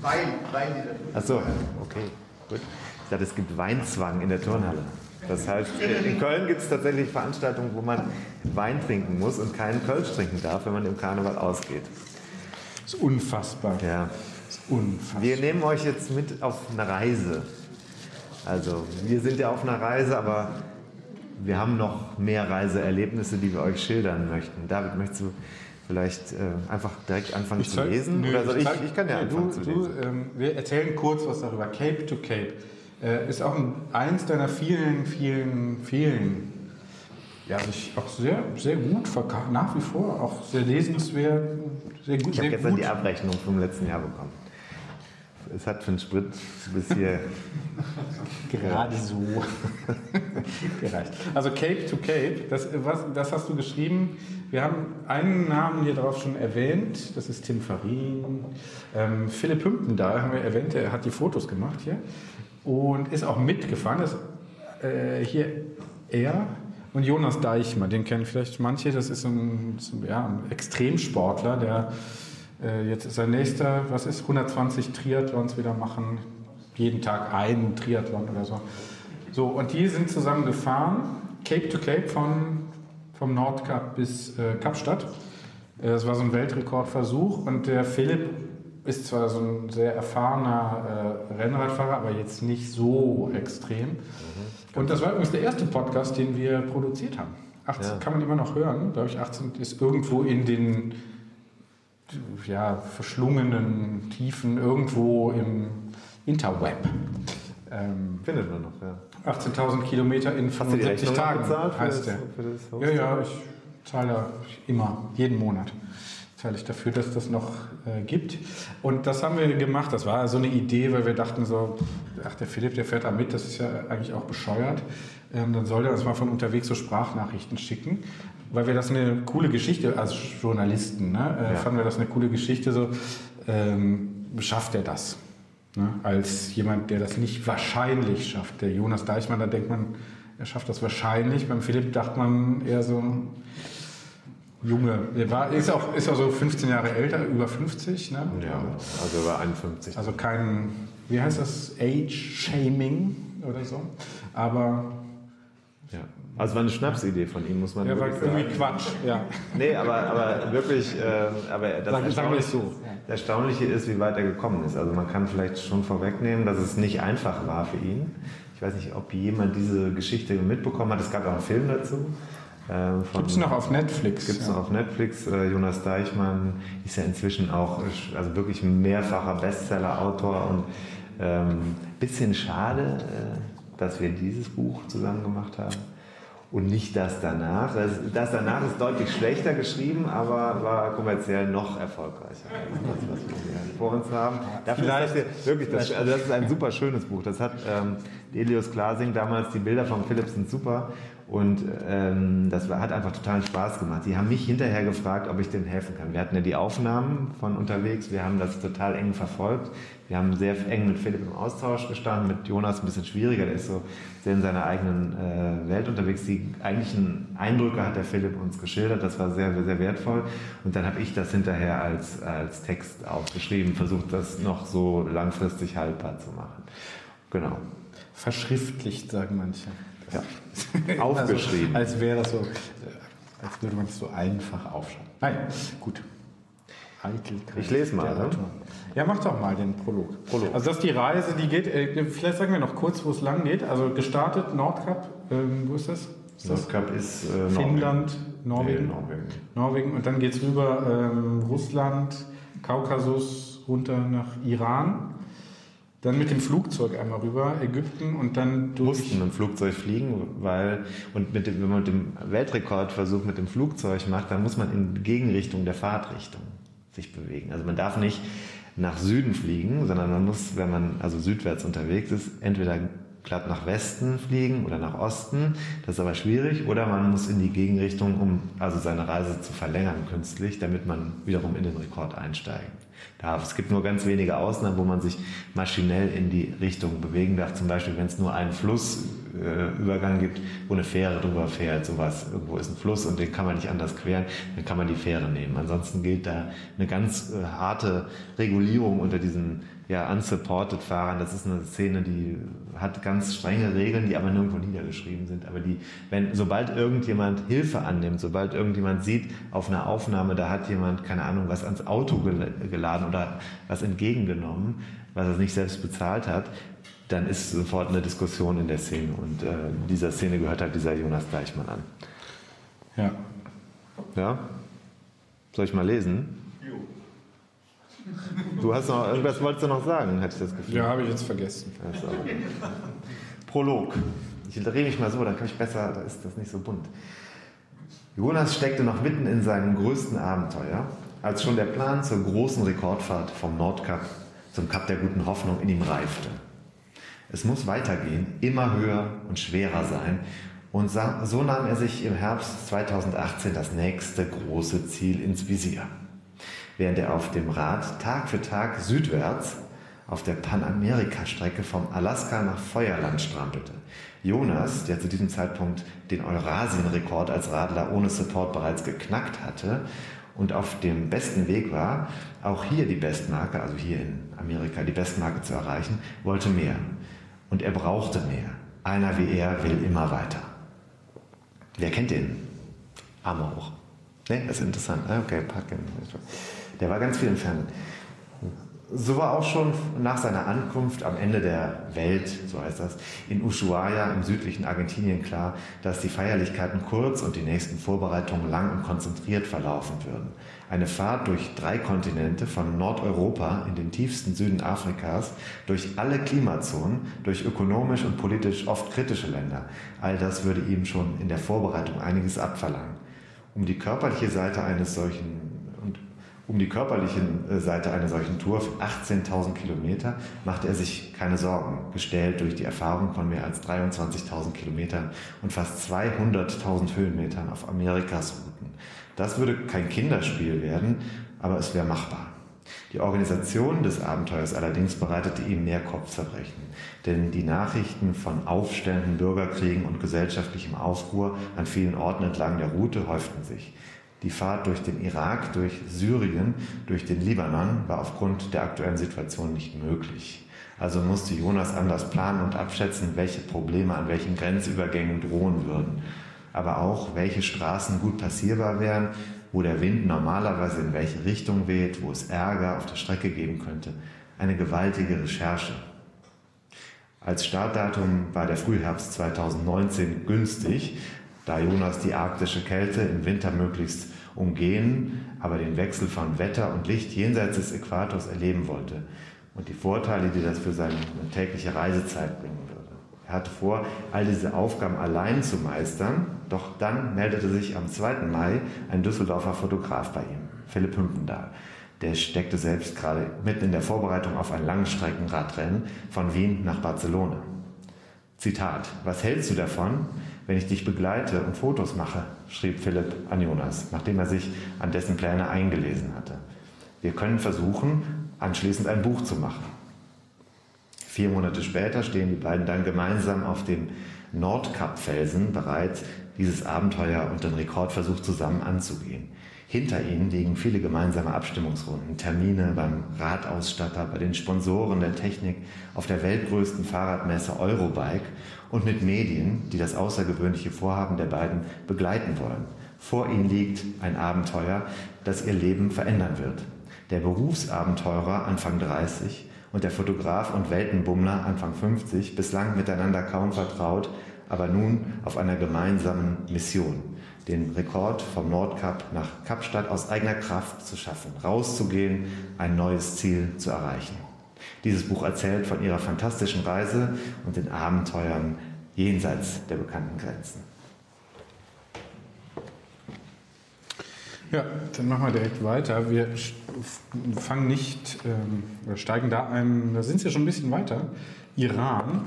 Wein, Wein wieder. Achso, okay, gut. Ich dachte, es gibt Weinzwang in der Turnhalle. Das heißt, in Köln gibt es tatsächlich Veranstaltungen, wo man Wein trinken muss und keinen Kölsch trinken darf, wenn man im Karneval ausgeht. ist unfassbar. Ja. ist unfassbar. Wir nehmen euch jetzt mit auf eine Reise. Also, wir sind ja auf einer Reise, aber wir haben noch mehr Reiseerlebnisse, die wir euch schildern möchten. David, möchtest du vielleicht äh, einfach direkt anfangen zu zeig- lesen? Nö, Oder soll ich? zeig- Ich kann ja nö, anfangen du, zu du, lesen. ähm, wir erzählen kurz was darüber. Cape to Cape äh, ist auch ein, eins deiner vielen, vielen, vielen, ja, sich auch sehr, sehr gut verkauft, nach wie vor auch sehr lesenswert, sehr gut. Ich habe gestern gut. die Abrechnung vom letzten Jahr bekommen. Es hat für den Sprit bis hier. Gerade so *laughs* gereicht. Also Cape to Cape, das, was, das hast du geschrieben. Wir haben einen Namen hier drauf schon erwähnt, das ist Tim Farin. Ähm, Philipp Hümpendahl haben wir erwähnt, der hat die Fotos gemacht hier und ist auch mitgefahren. Das, äh, hier er und Jonas Deichmann, den kennen vielleicht manche, das ist ein, ja, ein Extremsportler, der jetzt ist sein nächster, was ist, 120 Triathlons wieder machen, jeden Tag einen Triathlon oder so. So, und die sind zusammen gefahren, Cape to Cape von, vom Nordkap bis äh, Kapstadt. Äh, Das war so ein Weltrekordversuch und der Philipp ist zwar so ein sehr erfahrener äh, Rennradfahrer, aber jetzt nicht so extrem. Und das war übrigens der erste Podcast, den wir produziert haben. 18 Ja. kann man immer noch hören, glaube ich. 18 ist irgendwo in den ja, verschlungenen Tiefen irgendwo im Interweb. Ähm, Findet man noch, ja. 18.000 Kilometer in Hast du die 75 Rechnung Tagen bezahlt heißt der. das Ja, ja, ich zahle immer, jeden Monat zahle ich dafür, dass das noch äh, gibt. Und das haben wir gemacht. Das war so eine Idee, weil wir dachten so, ach, der Philipp, der fährt da mit, das ist ja eigentlich auch bescheuert. Ähm, dann soll der uns mal von unterwegs so Sprachnachrichten schicken. Weil wir das eine coole Geschichte, als Journalisten, ne, äh, Ja. fanden wir das eine coole Geschichte, so, ähm, schafft er das? Ne? Als jemand, der das nicht wahrscheinlich schafft. Der Jonas Deichmann, da denkt man, er schafft das wahrscheinlich. Beim Philipp dachte man eher so, Junge, der war, ist auch ist auch so 15 Jahre älter, über 50. Ne? Ja, also über 51. Also kein, wie heißt das, Age-Shaming oder so. Aber Ja. Also war eine Schnapsidee von ihm, muss man war wirklich irgendwie sagen. Quatsch. Ja. Nee, aber, aber wirklich, äh, aber das wir Erstaunliche, es so. das Erstaunliche ist, wie weit er gekommen ist. Also man kann vielleicht schon vorwegnehmen, dass es nicht einfach war für ihn. Ich weiß nicht, ob jemand diese Geschichte mitbekommen hat. Es gab auch einen Film dazu. Äh, Gibt es noch auf Netflix. Gibt es ja. noch auf Netflix. Äh, Jonas Deichmann ist ja inzwischen auch also wirklich ein mehrfacher Bestseller-Autor und ähm, bisschen schade, äh, dass wir dieses Buch zusammen gemacht haben. Und nicht das danach. Das, das danach ist deutlich schlechter geschrieben, aber war kommerziell noch erfolgreicher. als Das, was wir vor uns haben. Dafür ist das hier wirklich, das, also das ist ein super schönes Buch. Das hat ähm, Delius Glasing damals, die Bilder von Philipp sind super. Und ähm, das hat einfach totalen Spaß gemacht. Die haben mich hinterher gefragt, ob ich denen helfen kann. Wir hatten ja die Aufnahmen von unterwegs, wir haben das total eng verfolgt. Wir haben sehr eng mit Philipp im Austausch gestanden, mit Jonas ein bisschen schwieriger, der ist so sehr in seiner eigenen äh, Welt unterwegs. Die eigentlichen Eindrücke hat der Philipp uns geschildert, das war sehr, sehr wertvoll. Und dann habe ich das hinterher als, als Text aufgeschrieben, versucht das noch so langfristig haltbar zu machen. Genau. Verschriftlicht, sagen manche. Ja. *laughs* Aufgeschrieben. Also, als wäre das so, äh, als würde man es so einfach aufschreiben. Nein, gut. Eitelkeit Ich lese mal, ne? Ja, mach doch mal den Prolog. Prolog. Also das ist die Reise, die geht, äh, vielleicht sagen wir noch kurz, wo es lang geht. Also gestartet Nordkap, ähm, wo ist das? Ist das Nordkap ist äh, Norwegen. Finnland, Norwegen? Nee, Norwegen. Norwegen und dann geht es rüber ähm, Russland, Kaukasus, runter nach Iran. Dann mit dem Flugzeug einmal rüber, Ägypten und dann durch. Mussten mit dem Flugzeug fliegen, weil, und mit dem, wenn man mit dem Weltrekordversuch mit dem Flugzeug macht, dann muss man in Gegenrichtung der Fahrtrichtung sich bewegen. Also man darf nicht nach Süden fliegen, sondern man muss, wenn man also südwärts unterwegs ist, entweder glatt nach Westen fliegen oder nach Osten. Das ist aber schwierig. Oder man muss in die Gegenrichtung, um also seine Reise zu verlängern künstlich, damit man wiederum in den Rekord einsteigt darf. Es gibt nur ganz wenige Ausnahmen, wo man sich maschinell in die Richtung bewegen darf. Zum Beispiel, wenn es nur einen Flussübergang äh, gibt, wo eine Fähre drüber fährt, sowas. Irgendwo ist ein Fluss und den kann man nicht anders queren, dann kann man die Fähre nehmen. Ansonsten gilt da eine ganz äh, harte Regulierung unter diesen ja, unsupported Fahrern. Das ist eine Szene, die hat ganz strenge Regeln, die aber nirgendwo niedergeschrieben sind. Aber die, wenn, sobald irgendjemand Hilfe annimmt, sobald irgendjemand sieht auf einer Aufnahme, da hat jemand, keine Ahnung, was ans Auto geladen oder was entgegengenommen, was er nicht selbst bezahlt hat, dann ist sofort eine Diskussion in der Szene. Und äh, dieser Szene gehört halt dieser Jonas Deichmann an. Ja. Ja? Soll ich mal lesen? Du hast noch, irgendwas wolltest du noch sagen, hatte ich das Gefühl. Ja, habe ich jetzt vergessen. Also. Prolog. Ich drehe mich mal so, dann kann ich besser, da ist das nicht so bunt. Jonas steckte noch mitten in seinem größten Abenteuer, als schon der Plan zur großen Rekordfahrt vom Nordkap zum Kap der guten Hoffnung in ihm reifte. Es muss weitergehen, immer höher und schwerer sein. Und so nahm er sich im Herbst 2018 das nächste große Ziel ins Visier während er auf dem Rad Tag für Tag südwärts auf der Panamerika-Strecke vom Alaska nach Feuerland strampelte. Jonas, der zu diesem Zeitpunkt den Eurasien-Rekord als Radler ohne Support bereits geknackt hatte und auf dem besten Weg war, auch hier die Bestmarke, also hier in Amerika die Bestmarke zu erreichen, wollte mehr. Und er brauchte mehr. Einer wie er will immer weiter. Wer kennt den? Hoch. Ne, das ist interessant. Ah, okay, packen. Der war ganz viel im Fernsehen. So war auch schon nach seiner Ankunft am Ende der Welt, so heißt das, in Ushuaia im südlichen Argentinien klar, dass die Feierlichkeiten kurz und die nächsten Vorbereitungen lang und konzentriert verlaufen würden. Eine Fahrt durch drei Kontinente von Nordeuropa in den tiefsten Süden Afrikas, durch alle Klimazonen, durch ökonomisch und politisch oft kritische Länder. All das würde ihm schon in der Vorbereitung einiges abverlangen. Um die körperliche Seite eines solchen um die körperliche äh, Seite einer solchen Tour, 18.000 Kilometer, machte er sich keine Sorgen, gestellt durch die Erfahrung von mehr als 23.000 Kilometern und fast 200.000 Höhenmetern auf Amerikas Routen. Das würde kein Kinderspiel werden, aber es wäre machbar. Die Organisation des Abenteuers allerdings bereitete ihm mehr Kopfzerbrechen, denn die Nachrichten von Aufständen, Bürgerkriegen und gesellschaftlichem Aufruhr an vielen Orten entlang der Route häuften sich. Die Fahrt durch den Irak, durch Syrien, durch den Libanon war aufgrund der aktuellen Situation nicht möglich. Also musste Jonas anders planen und abschätzen, welche Probleme an welchen Grenzübergängen drohen würden. Aber auch, welche Straßen gut passierbar wären, wo der Wind normalerweise in welche Richtung weht, wo es Ärger auf der Strecke geben könnte. Eine gewaltige Recherche. Als Startdatum war der Frühherbst 2019 günstig, da Jonas die arktische Kälte im Winter möglichst umgehen, aber den Wechsel von Wetter und Licht jenseits des Äquators erleben wollte und die Vorteile, die das für seine tägliche Reisezeit bringen würde. Er hatte vor, all diese Aufgaben allein zu meistern, doch dann meldete sich am 2. Mai ein Düsseldorfer Fotograf bei ihm, Philipp Hümpendahl. Der steckte selbst gerade mitten in der Vorbereitung auf ein Langstreckenradrennen von Wien nach Barcelona. Zitat, was hältst du davon, wenn ich dich begleite und Fotos mache, schrieb Philipp an Jonas, nachdem er sich an dessen Pläne eingelesen hatte. Wir können versuchen, anschließend ein Buch zu machen. Vier Monate später stehen die beiden dann gemeinsam auf dem Nordkap-Felsen bereit, dieses Abenteuer und den Rekordversuch zusammen anzugehen. Hinter ihnen liegen viele gemeinsame Abstimmungsrunden, Termine beim Radausstatter, bei den Sponsoren der Technik, auf der weltgrößten Fahrradmesse Eurobike und mit Medien, die das außergewöhnliche Vorhaben der beiden begleiten wollen. Vor ihnen liegt ein Abenteuer, das ihr Leben verändern wird. Der Berufsabenteurer Anfang 30 und der Fotograf und Weltenbummler Anfang 50, bislang miteinander kaum vertraut, aber nun auf einer gemeinsamen Mission den Rekord vom Nordkap nach Kapstadt aus eigener Kraft zu schaffen, rauszugehen, ein neues Ziel zu erreichen. Dieses Buch erzählt von ihrer fantastischen Reise und den Abenteuern jenseits der bekannten Grenzen. Ja, dann machen wir direkt weiter. Wir fangen nicht, ähm, wir steigen da ein, da sind Sie schon ein bisschen weiter. Iran.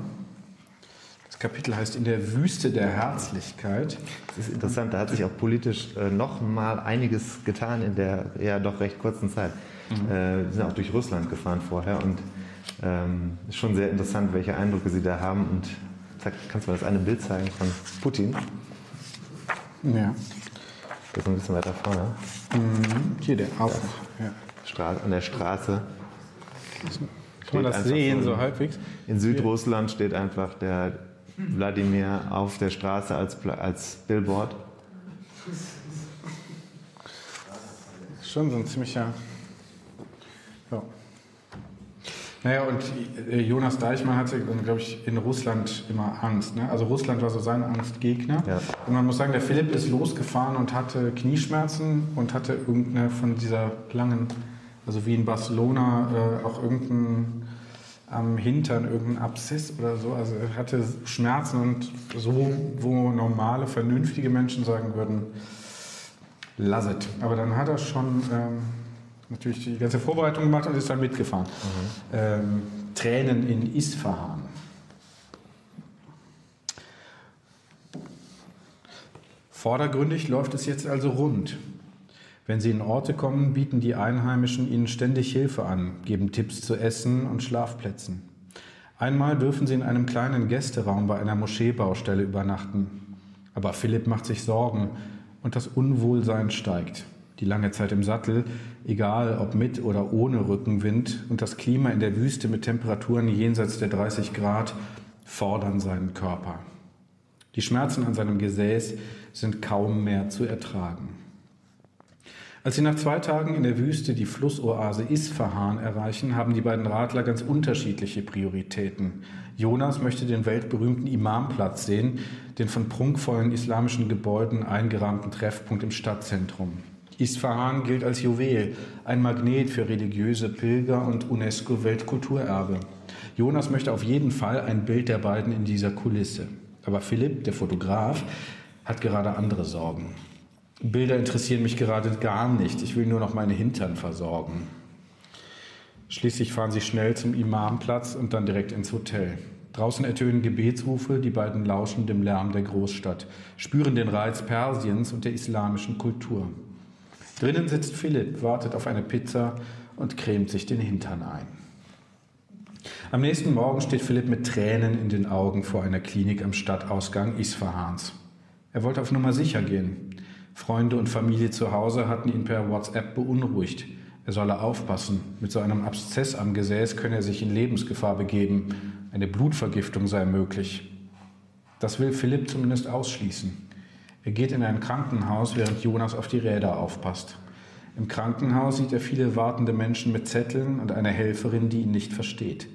Das Kapitel heißt In der Wüste der Herzlichkeit. Das ist interessant, da hat sich auch politisch äh, noch mal einiges getan in der ja doch recht kurzen Zeit. Mhm. Äh, wir sind auch durch Russland gefahren vorher und ähm, ist schon sehr interessant, welche Eindrücke Sie da haben. Und sag, kannst du mir das eine Bild zeigen von Putin? Ja. Das ist ein bisschen weiter vorne. Mhm. Hier der Auf. Ja. Stra an der Straße. Kann man das sehen, so, halbwegs? In Südrussland steht einfach der Wladimir auf der Straße als, als Billboard. Schon so ein ziemlicher. Ja. Naja, und äh, Jonas Deichmann hatte, glaube ich, in Russland immer Angst. Ne? Also Russland war so sein Angstgegner. Ja. Und man muss sagen, der Philipp ist losgefahren und hatte Knieschmerzen und hatte irgendeine von dieser langen, also wie in Barcelona, äh, auch irgendein am Hintern, irgendein Abszess oder so. Also er hatte Schmerzen und so, wo normale, vernünftige Menschen sagen würden, lass it. Aber dann hat er schon... Ähm, natürlich die ganze Vorbereitung gemacht und ist dann mitgefahren. Mhm. Ähm, Tränen in Isfahan. Vordergründig läuft es jetzt also rund. Wenn Sie in Orte kommen, bieten die Einheimischen Ihnen ständig Hilfe an, geben Tipps zu Essen und Schlafplätzen. Einmal dürfen Sie in einem kleinen Gästeraum bei einer Moscheebaustelle übernachten. Aber Philipp macht sich Sorgen und das Unwohlsein steigt die lange Zeit im Sattel, egal ob mit oder ohne Rückenwind, und das Klima in der Wüste mit Temperaturen jenseits der 30 Grad fordern seinen Körper. Die Schmerzen an seinem Gesäß sind kaum mehr zu ertragen. Als sie nach zwei Tagen in der Wüste die Flussoase Isfahan erreichen, haben die beiden Radler ganz unterschiedliche Prioritäten. Jonas möchte den weltberühmten Imamplatz sehen, den von prunkvollen islamischen Gebäuden eingerahmten Treffpunkt im Stadtzentrum. Isfahan gilt als Juwel, ein Magnet für religiöse Pilger und UNESCO-Weltkulturerbe. Jonas möchte auf jeden Fall ein Bild der beiden in dieser Kulisse. Aber Philipp, der Fotograf, hat gerade andere Sorgen. Bilder interessieren mich gerade gar nicht. Ich will nur noch meine Hintern versorgen. Schließlich fahren sie schnell zum Imamplatz und dann direkt ins Hotel. Draußen ertönen Gebetsrufe, die beiden lauschen dem Lärm der Großstadt, spüren den Reiz Persiens und der islamischen Kultur. Drinnen sitzt Philipp, wartet auf eine Pizza und cremt sich den Hintern ein. Am nächsten Morgen steht Philipp mit Tränen in den Augen vor einer Klinik am Stadtausgang Isfahans. Er wollte auf Nummer sicher gehen. Freunde und Familie zu Hause hatten ihn per WhatsApp beunruhigt. Er solle aufpassen. Mit so einem Abszess am Gesäß könne er sich in Lebensgefahr begeben. Eine Blutvergiftung sei möglich. Das will Philipp zumindest ausschließen. Er geht in ein Krankenhaus, während Jonas auf die Räder aufpasst. Im Krankenhaus sieht er viele wartende Menschen mit Zetteln und eine Helferin, die ihn nicht versteht.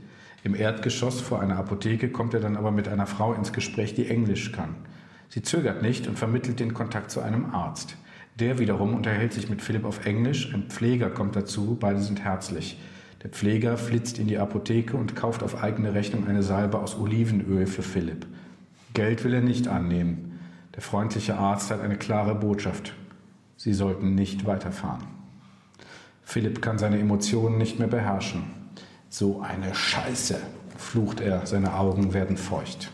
Im Erdgeschoss vor einer Apotheke kommt er dann aber mit einer Frau ins Gespräch, die Englisch kann. Sie zögert nicht und vermittelt den Kontakt zu einem Arzt. Der wiederum unterhält sich mit Philipp auf Englisch, ein Pfleger kommt dazu, beide sind herzlich. Der Pfleger flitzt in die Apotheke und kauft auf eigene Rechnung eine Salbe aus Olivenöl für Philipp. Geld will er nicht annehmen. Der freundliche Arzt hat eine klare Botschaft. Sie sollten nicht weiterfahren. Philipp kann seine Emotionen nicht mehr beherrschen. So eine Scheiße, flucht er, seine Augen werden feucht.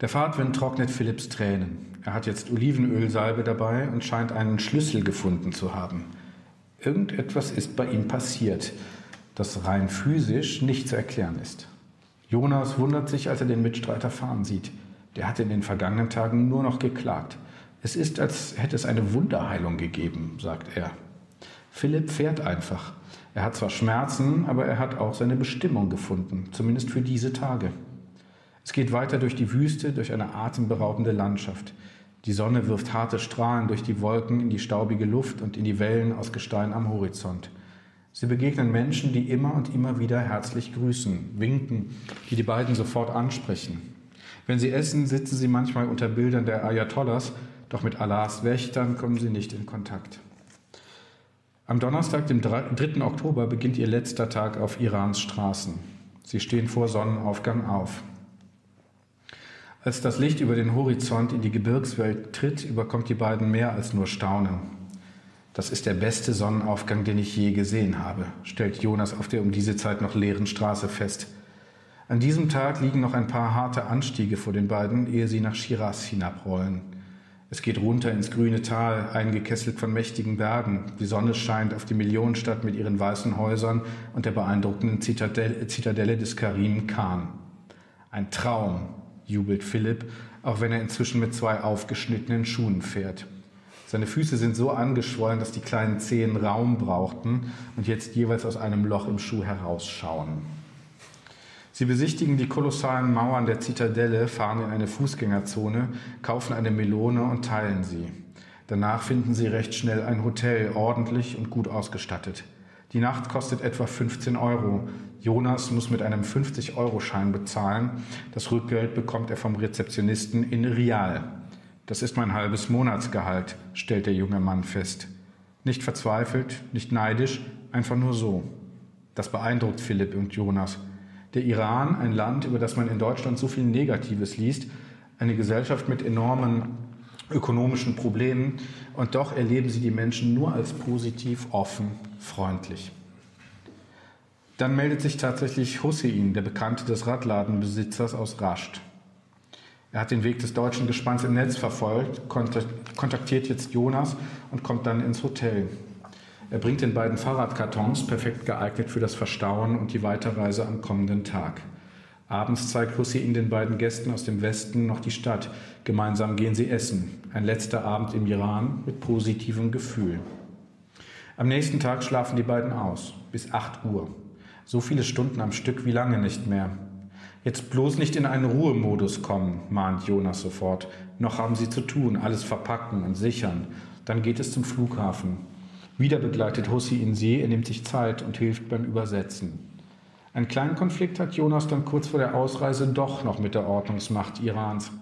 Der Fahrtwind trocknet Philipps Tränen. Er hat jetzt Olivenölsalbe dabei und scheint einen Schlüssel gefunden zu haben. Irgendetwas ist bei ihm passiert, das rein physisch nicht zu erklären ist. Jonas wundert sich, als er den Mitstreiter fahren sieht. Der hatte in den vergangenen Tagen nur noch geklagt. Es ist, als hätte es eine Wunderheilung gegeben, sagt er. Philipp fährt einfach. Er hat zwar Schmerzen, aber er hat auch seine Bestimmung gefunden, zumindest für diese Tage. Es geht weiter durch die Wüste, durch eine atemberaubende Landschaft. Die Sonne wirft harte Strahlen durch die Wolken in die staubige Luft und in die Wellen aus Gestein am Horizont. Sie begegnen Menschen, die immer und immer wieder herzlich grüßen, winken, die die beiden sofort ansprechen. Wenn sie essen, sitzen sie manchmal unter Bildern der Ayatollahs, doch mit Allahs Wächtern kommen sie nicht in Kontakt. Am Donnerstag, dem 3. Oktober, beginnt ihr letzter Tag auf Irans Straßen. Sie stehen vor Sonnenaufgang auf. Als das Licht über den Horizont in die Gebirgswelt tritt, überkommt die beiden mehr als nur Staunen. Das ist der beste Sonnenaufgang, den ich je gesehen habe, stellt Jonas auf der um diese Zeit noch leeren Straße fest. An diesem Tag liegen noch ein paar harte Anstiege vor den beiden, ehe sie nach Shiraz hinabrollen. Es geht runter ins grüne Tal, eingekesselt von mächtigen Bergen. Die Sonne scheint auf die Millionenstadt mit ihren weißen Häusern und der beeindruckenden Zitadelle, Zitadelle des Karim Khan. Ein Traum, jubelt Philipp, auch wenn er inzwischen mit zwei aufgeschnittenen Schuhen fährt. Seine Füße sind so angeschwollen, dass die kleinen Zehen Raum brauchten und jetzt jeweils aus einem Loch im Schuh herausschauen. Sie besichtigen die kolossalen Mauern der Zitadelle, fahren in eine Fußgängerzone, kaufen eine Melone und teilen sie. Danach finden sie recht schnell ein Hotel, ordentlich und gut ausgestattet. Die Nacht kostet etwa 15 Euro. Jonas muss mit einem 50-Euro-Schein bezahlen. Das Rückgeld bekommt er vom Rezeptionisten in Rial. Das ist mein halbes Monatsgehalt, stellt der junge Mann fest. Nicht verzweifelt, nicht neidisch, einfach nur so. Das beeindruckt Philipp und Jonas. Der Iran, ein Land, über das man in Deutschland so viel Negatives liest, eine Gesellschaft mit enormen ökonomischen Problemen und doch erleben sie die Menschen nur als positiv, offen, freundlich. Dann meldet sich tatsächlich Hussein, der Bekannte des Radladenbesitzers aus Rascht. Er hat den Weg des deutschen Gespanns im Netz verfolgt, kontaktiert jetzt Jonas und kommt dann ins Hotel. Er bringt den beiden Fahrradkartons, perfekt geeignet für das Verstauen und die Weiterreise am kommenden Tag. Abends zeigt Hussein den beiden Gästen aus dem Westen noch die Stadt. Gemeinsam gehen sie essen. Ein letzter Abend im Iran mit positivem Gefühl. Am nächsten Tag schlafen die beiden aus, bis 8 Uhr. So viele Stunden am Stück wie lange nicht mehr. Jetzt bloß nicht in einen Ruhemodus kommen, mahnt Jonas sofort. Noch haben sie zu tun, alles verpacken und sichern. Dann geht es zum Flughafen. Wieder begleitet Hussein sie, er nimmt sich Zeit und hilft beim Übersetzen. Einen kleinen Konflikt hat Jonas dann kurz vor der Ausreise doch noch mit der Ordnungsmacht Irans.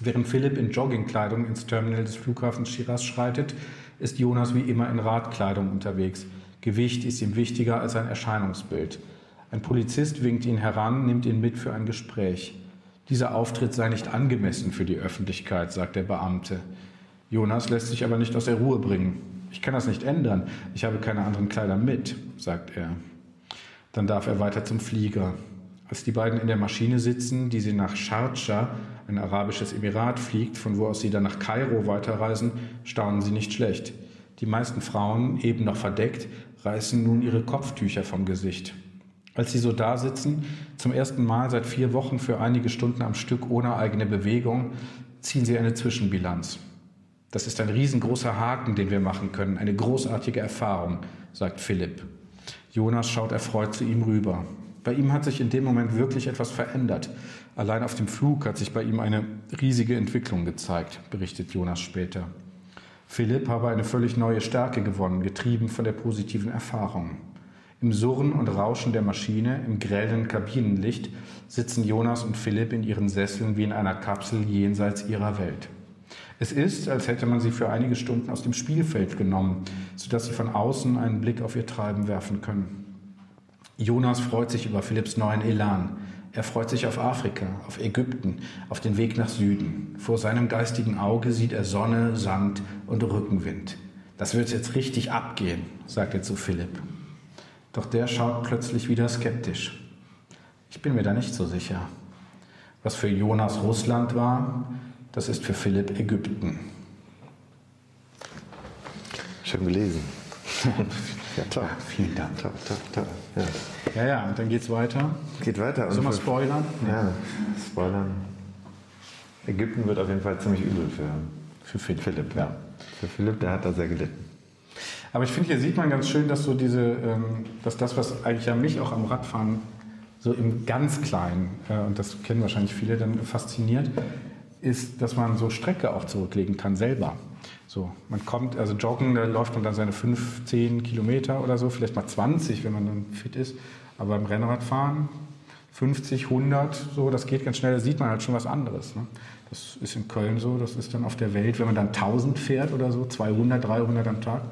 Während Philipp in Joggingkleidung ins Terminal des Flughafens Shiraz schreitet, ist Jonas wie immer in Radkleidung unterwegs. Gewicht ist ihm wichtiger als ein Erscheinungsbild. Ein Polizist winkt ihn heran, nimmt ihn mit für ein Gespräch. Dieser Auftritt sei nicht angemessen für die Öffentlichkeit, sagt der Beamte. Jonas lässt sich aber nicht aus der Ruhe bringen. Ich kann das nicht ändern. Ich habe keine anderen Kleider mit, sagt er. Dann darf er weiter zum Flieger. Als die beiden in der Maschine sitzen, die sie nach Sharjah, ein arabisches Emirat, fliegt, von wo aus sie dann nach Kairo weiterreisen, staunen sie nicht schlecht. Die meisten Frauen, eben noch verdeckt, reißen nun ihre Kopftücher vom Gesicht. Als sie so da sitzen, zum ersten Mal seit vier Wochen für einige Stunden am Stück ohne eigene Bewegung, ziehen sie eine Zwischenbilanz. Das ist ein riesengroßer Haken, den wir machen können, eine großartige Erfahrung, sagt Philipp. Jonas schaut erfreut zu ihm rüber. Bei ihm hat sich in dem Moment wirklich etwas verändert. Allein auf dem Flug hat sich bei ihm eine riesige Entwicklung gezeigt, berichtet Jonas später. Philipp habe eine völlig neue Stärke gewonnen, getrieben von der positiven Erfahrung. Im Surren und Rauschen der Maschine, im grellen Kabinenlicht, sitzen Jonas und Philipp in ihren Sesseln wie in einer Kapsel jenseits ihrer Welt. Es ist, als hätte man sie für einige Stunden aus dem Spielfeld genommen, sodass sie von außen einen Blick auf ihr Treiben werfen können. Jonas freut sich über Philipps neuen Elan. Er freut sich auf Afrika, auf Ägypten, auf den Weg nach Süden. Vor seinem geistigen Auge sieht er Sonne, Sand und Rückenwind. Das wird jetzt richtig abgehen, sagt er zu Philipp. Doch der schaut plötzlich wieder skeptisch. Ich bin mir da nicht so sicher. Was für Jonas Russland war, das ist für Philipp Ägypten. Schön gelesen. *laughs* ja, toll. Vielen Dank. Toll, toll, toll. Ja. ja, ja, und dann geht's weiter. Geht weiter. Sollen wir spoilern? Ja, spoilern. Ägypten wird auf jeden Fall ziemlich übel für, für Philipp. Philipp ja. Für Philipp, der hat da sehr gelitten. Aber ich finde, hier sieht man ganz schön, dass so diese, ähm, dass das, was eigentlich ja mich auch am Radfahren so im ganz Kleinen, äh, und das kennen wahrscheinlich viele, dann fasziniert, ist, dass man so Strecke auch zurücklegen kann selber. So, man kommt, also joggen, da läuft man dann seine 5, 10 Kilometer oder so, vielleicht mal 20, wenn man dann fit ist. Aber beim Rennradfahren 50, 100, so, das geht ganz schnell, da sieht man halt schon was anderes. Ne? Das ist in Köln so, das ist dann auf der Welt, wenn man dann 1000 fährt oder so, 200, 300 am Tag,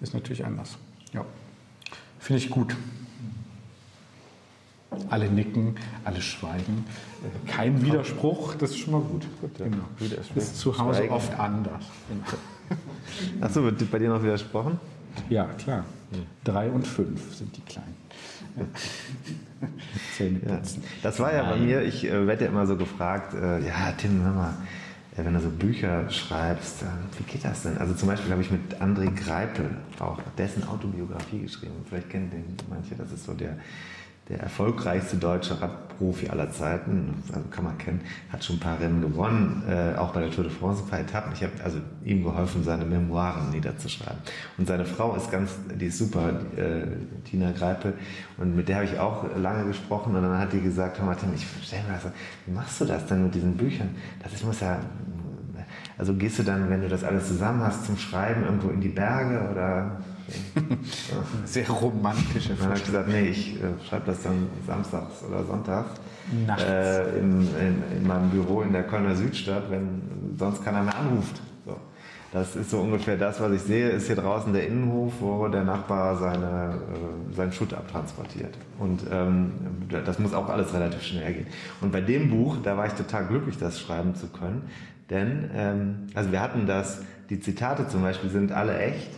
ist natürlich anders. Ja. Finde ich gut. Alle nicken, alle schweigen. Kein Widerspruch, das ist schon mal gut. genau. Widerspruch. Ist zu Hause Schweigen. oft anders. Genau. *laughs* Achso, wird bei dir noch widersprochen? Ja, klar. Drei und fünf sind die Kleinen. *laughs* Zähne Ja. Das war ja bei mir, ich äh, werde ja immer so gefragt, äh, ja, Tim, hör mal, äh, wenn du so Bücher schreibst, äh, wie geht das denn? Also zum Beispiel habe ich mit André Greipel auch dessen Autobiografie geschrieben. Vielleicht kennen den manche, das ist so der, der erfolgreichste deutsche Radprofi aller Zeiten, also kann man kennen, hat schon ein paar Rennen gewonnen, äh, auch bei der Tour de France ein paar Etappen. Ich habe also ihm geholfen, seine Memoiren niederzuschreiben. Und seine Frau ist ganz, die ist super, äh, Tina Greipel, und mit der habe ich auch lange gesprochen und dann hat die gesagt, hör mal Tim, ich stell mir das, wie machst du das denn mit diesen Büchern? Das ist, muss ja, also gehst du dann, wenn du das alles zusammen hast, zum Schreiben irgendwo in die Berge oder *laughs* Sehr romantische dann habe ich gesagt, nee, ich äh, schreibe das dann samstags oder sonntags. Nachts. Äh, in, in, in meinem Büro in der Kölner Südstadt, wenn sonst keiner mehr anruft. So. Das ist so ungefähr das, was ich sehe, ist hier draußen der Innenhof, wo der Nachbar seine, äh, seinen Schutt abtransportiert. Und ähm, das muss auch alles relativ schnell gehen. Und bei dem Buch, da war ich total glücklich, das schreiben zu können. Denn, ähm, also wir hatten das, die Zitate zum Beispiel sind alle echt.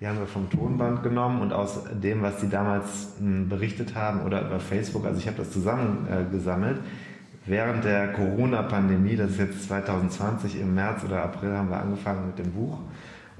Die haben wir vom Tonband genommen und aus dem, was die damals mh, berichtet haben oder über Facebook, also ich habe das zusammengesammelt, äh, gesammelt. während der Corona-Pandemie, das ist jetzt 2020, im März oder April haben wir angefangen mit dem Buch.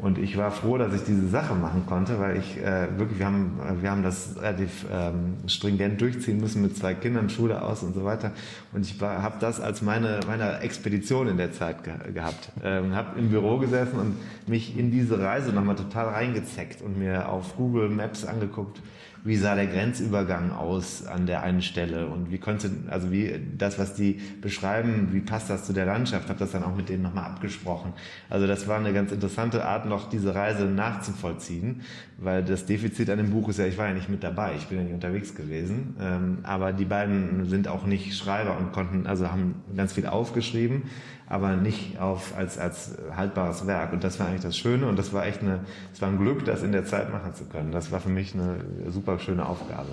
Und ich war froh, dass ich diese Sache machen konnte, weil ich äh, wirklich, wir haben, wir haben das relativ ähm, stringent durchziehen müssen mit zwei Kindern, Schule aus und so weiter. Und ich habe das als meine, meine Expedition in der Zeit ge gehabt. Ähm, habe im Büro gesessen und mich in diese Reise nochmal total reingezeckt und mir auf Google Maps angeguckt, wie sah der Grenzübergang aus an der einen Stelle? Und wie konnte, also wie das, was die beschreiben, wie passt das zu der Landschaft, habe das dann auch mit denen nochmal abgesprochen. Also das war eine ganz interessante Art, noch diese Reise nachzuvollziehen, weil das Defizit an dem Buch ist ja, ich war ja nicht mit dabei, ich bin ja nicht unterwegs gewesen, ähm, aber die beiden sind auch nicht Schreiber und konnten, also haben ganz viel aufgeschrieben, aber nicht auf, als, als haltbares Werk. Und das war eigentlich das Schöne und das war echt eine, es war ein Glück, das in der Zeit machen zu können. Das war für mich eine super schöne Aufgabe.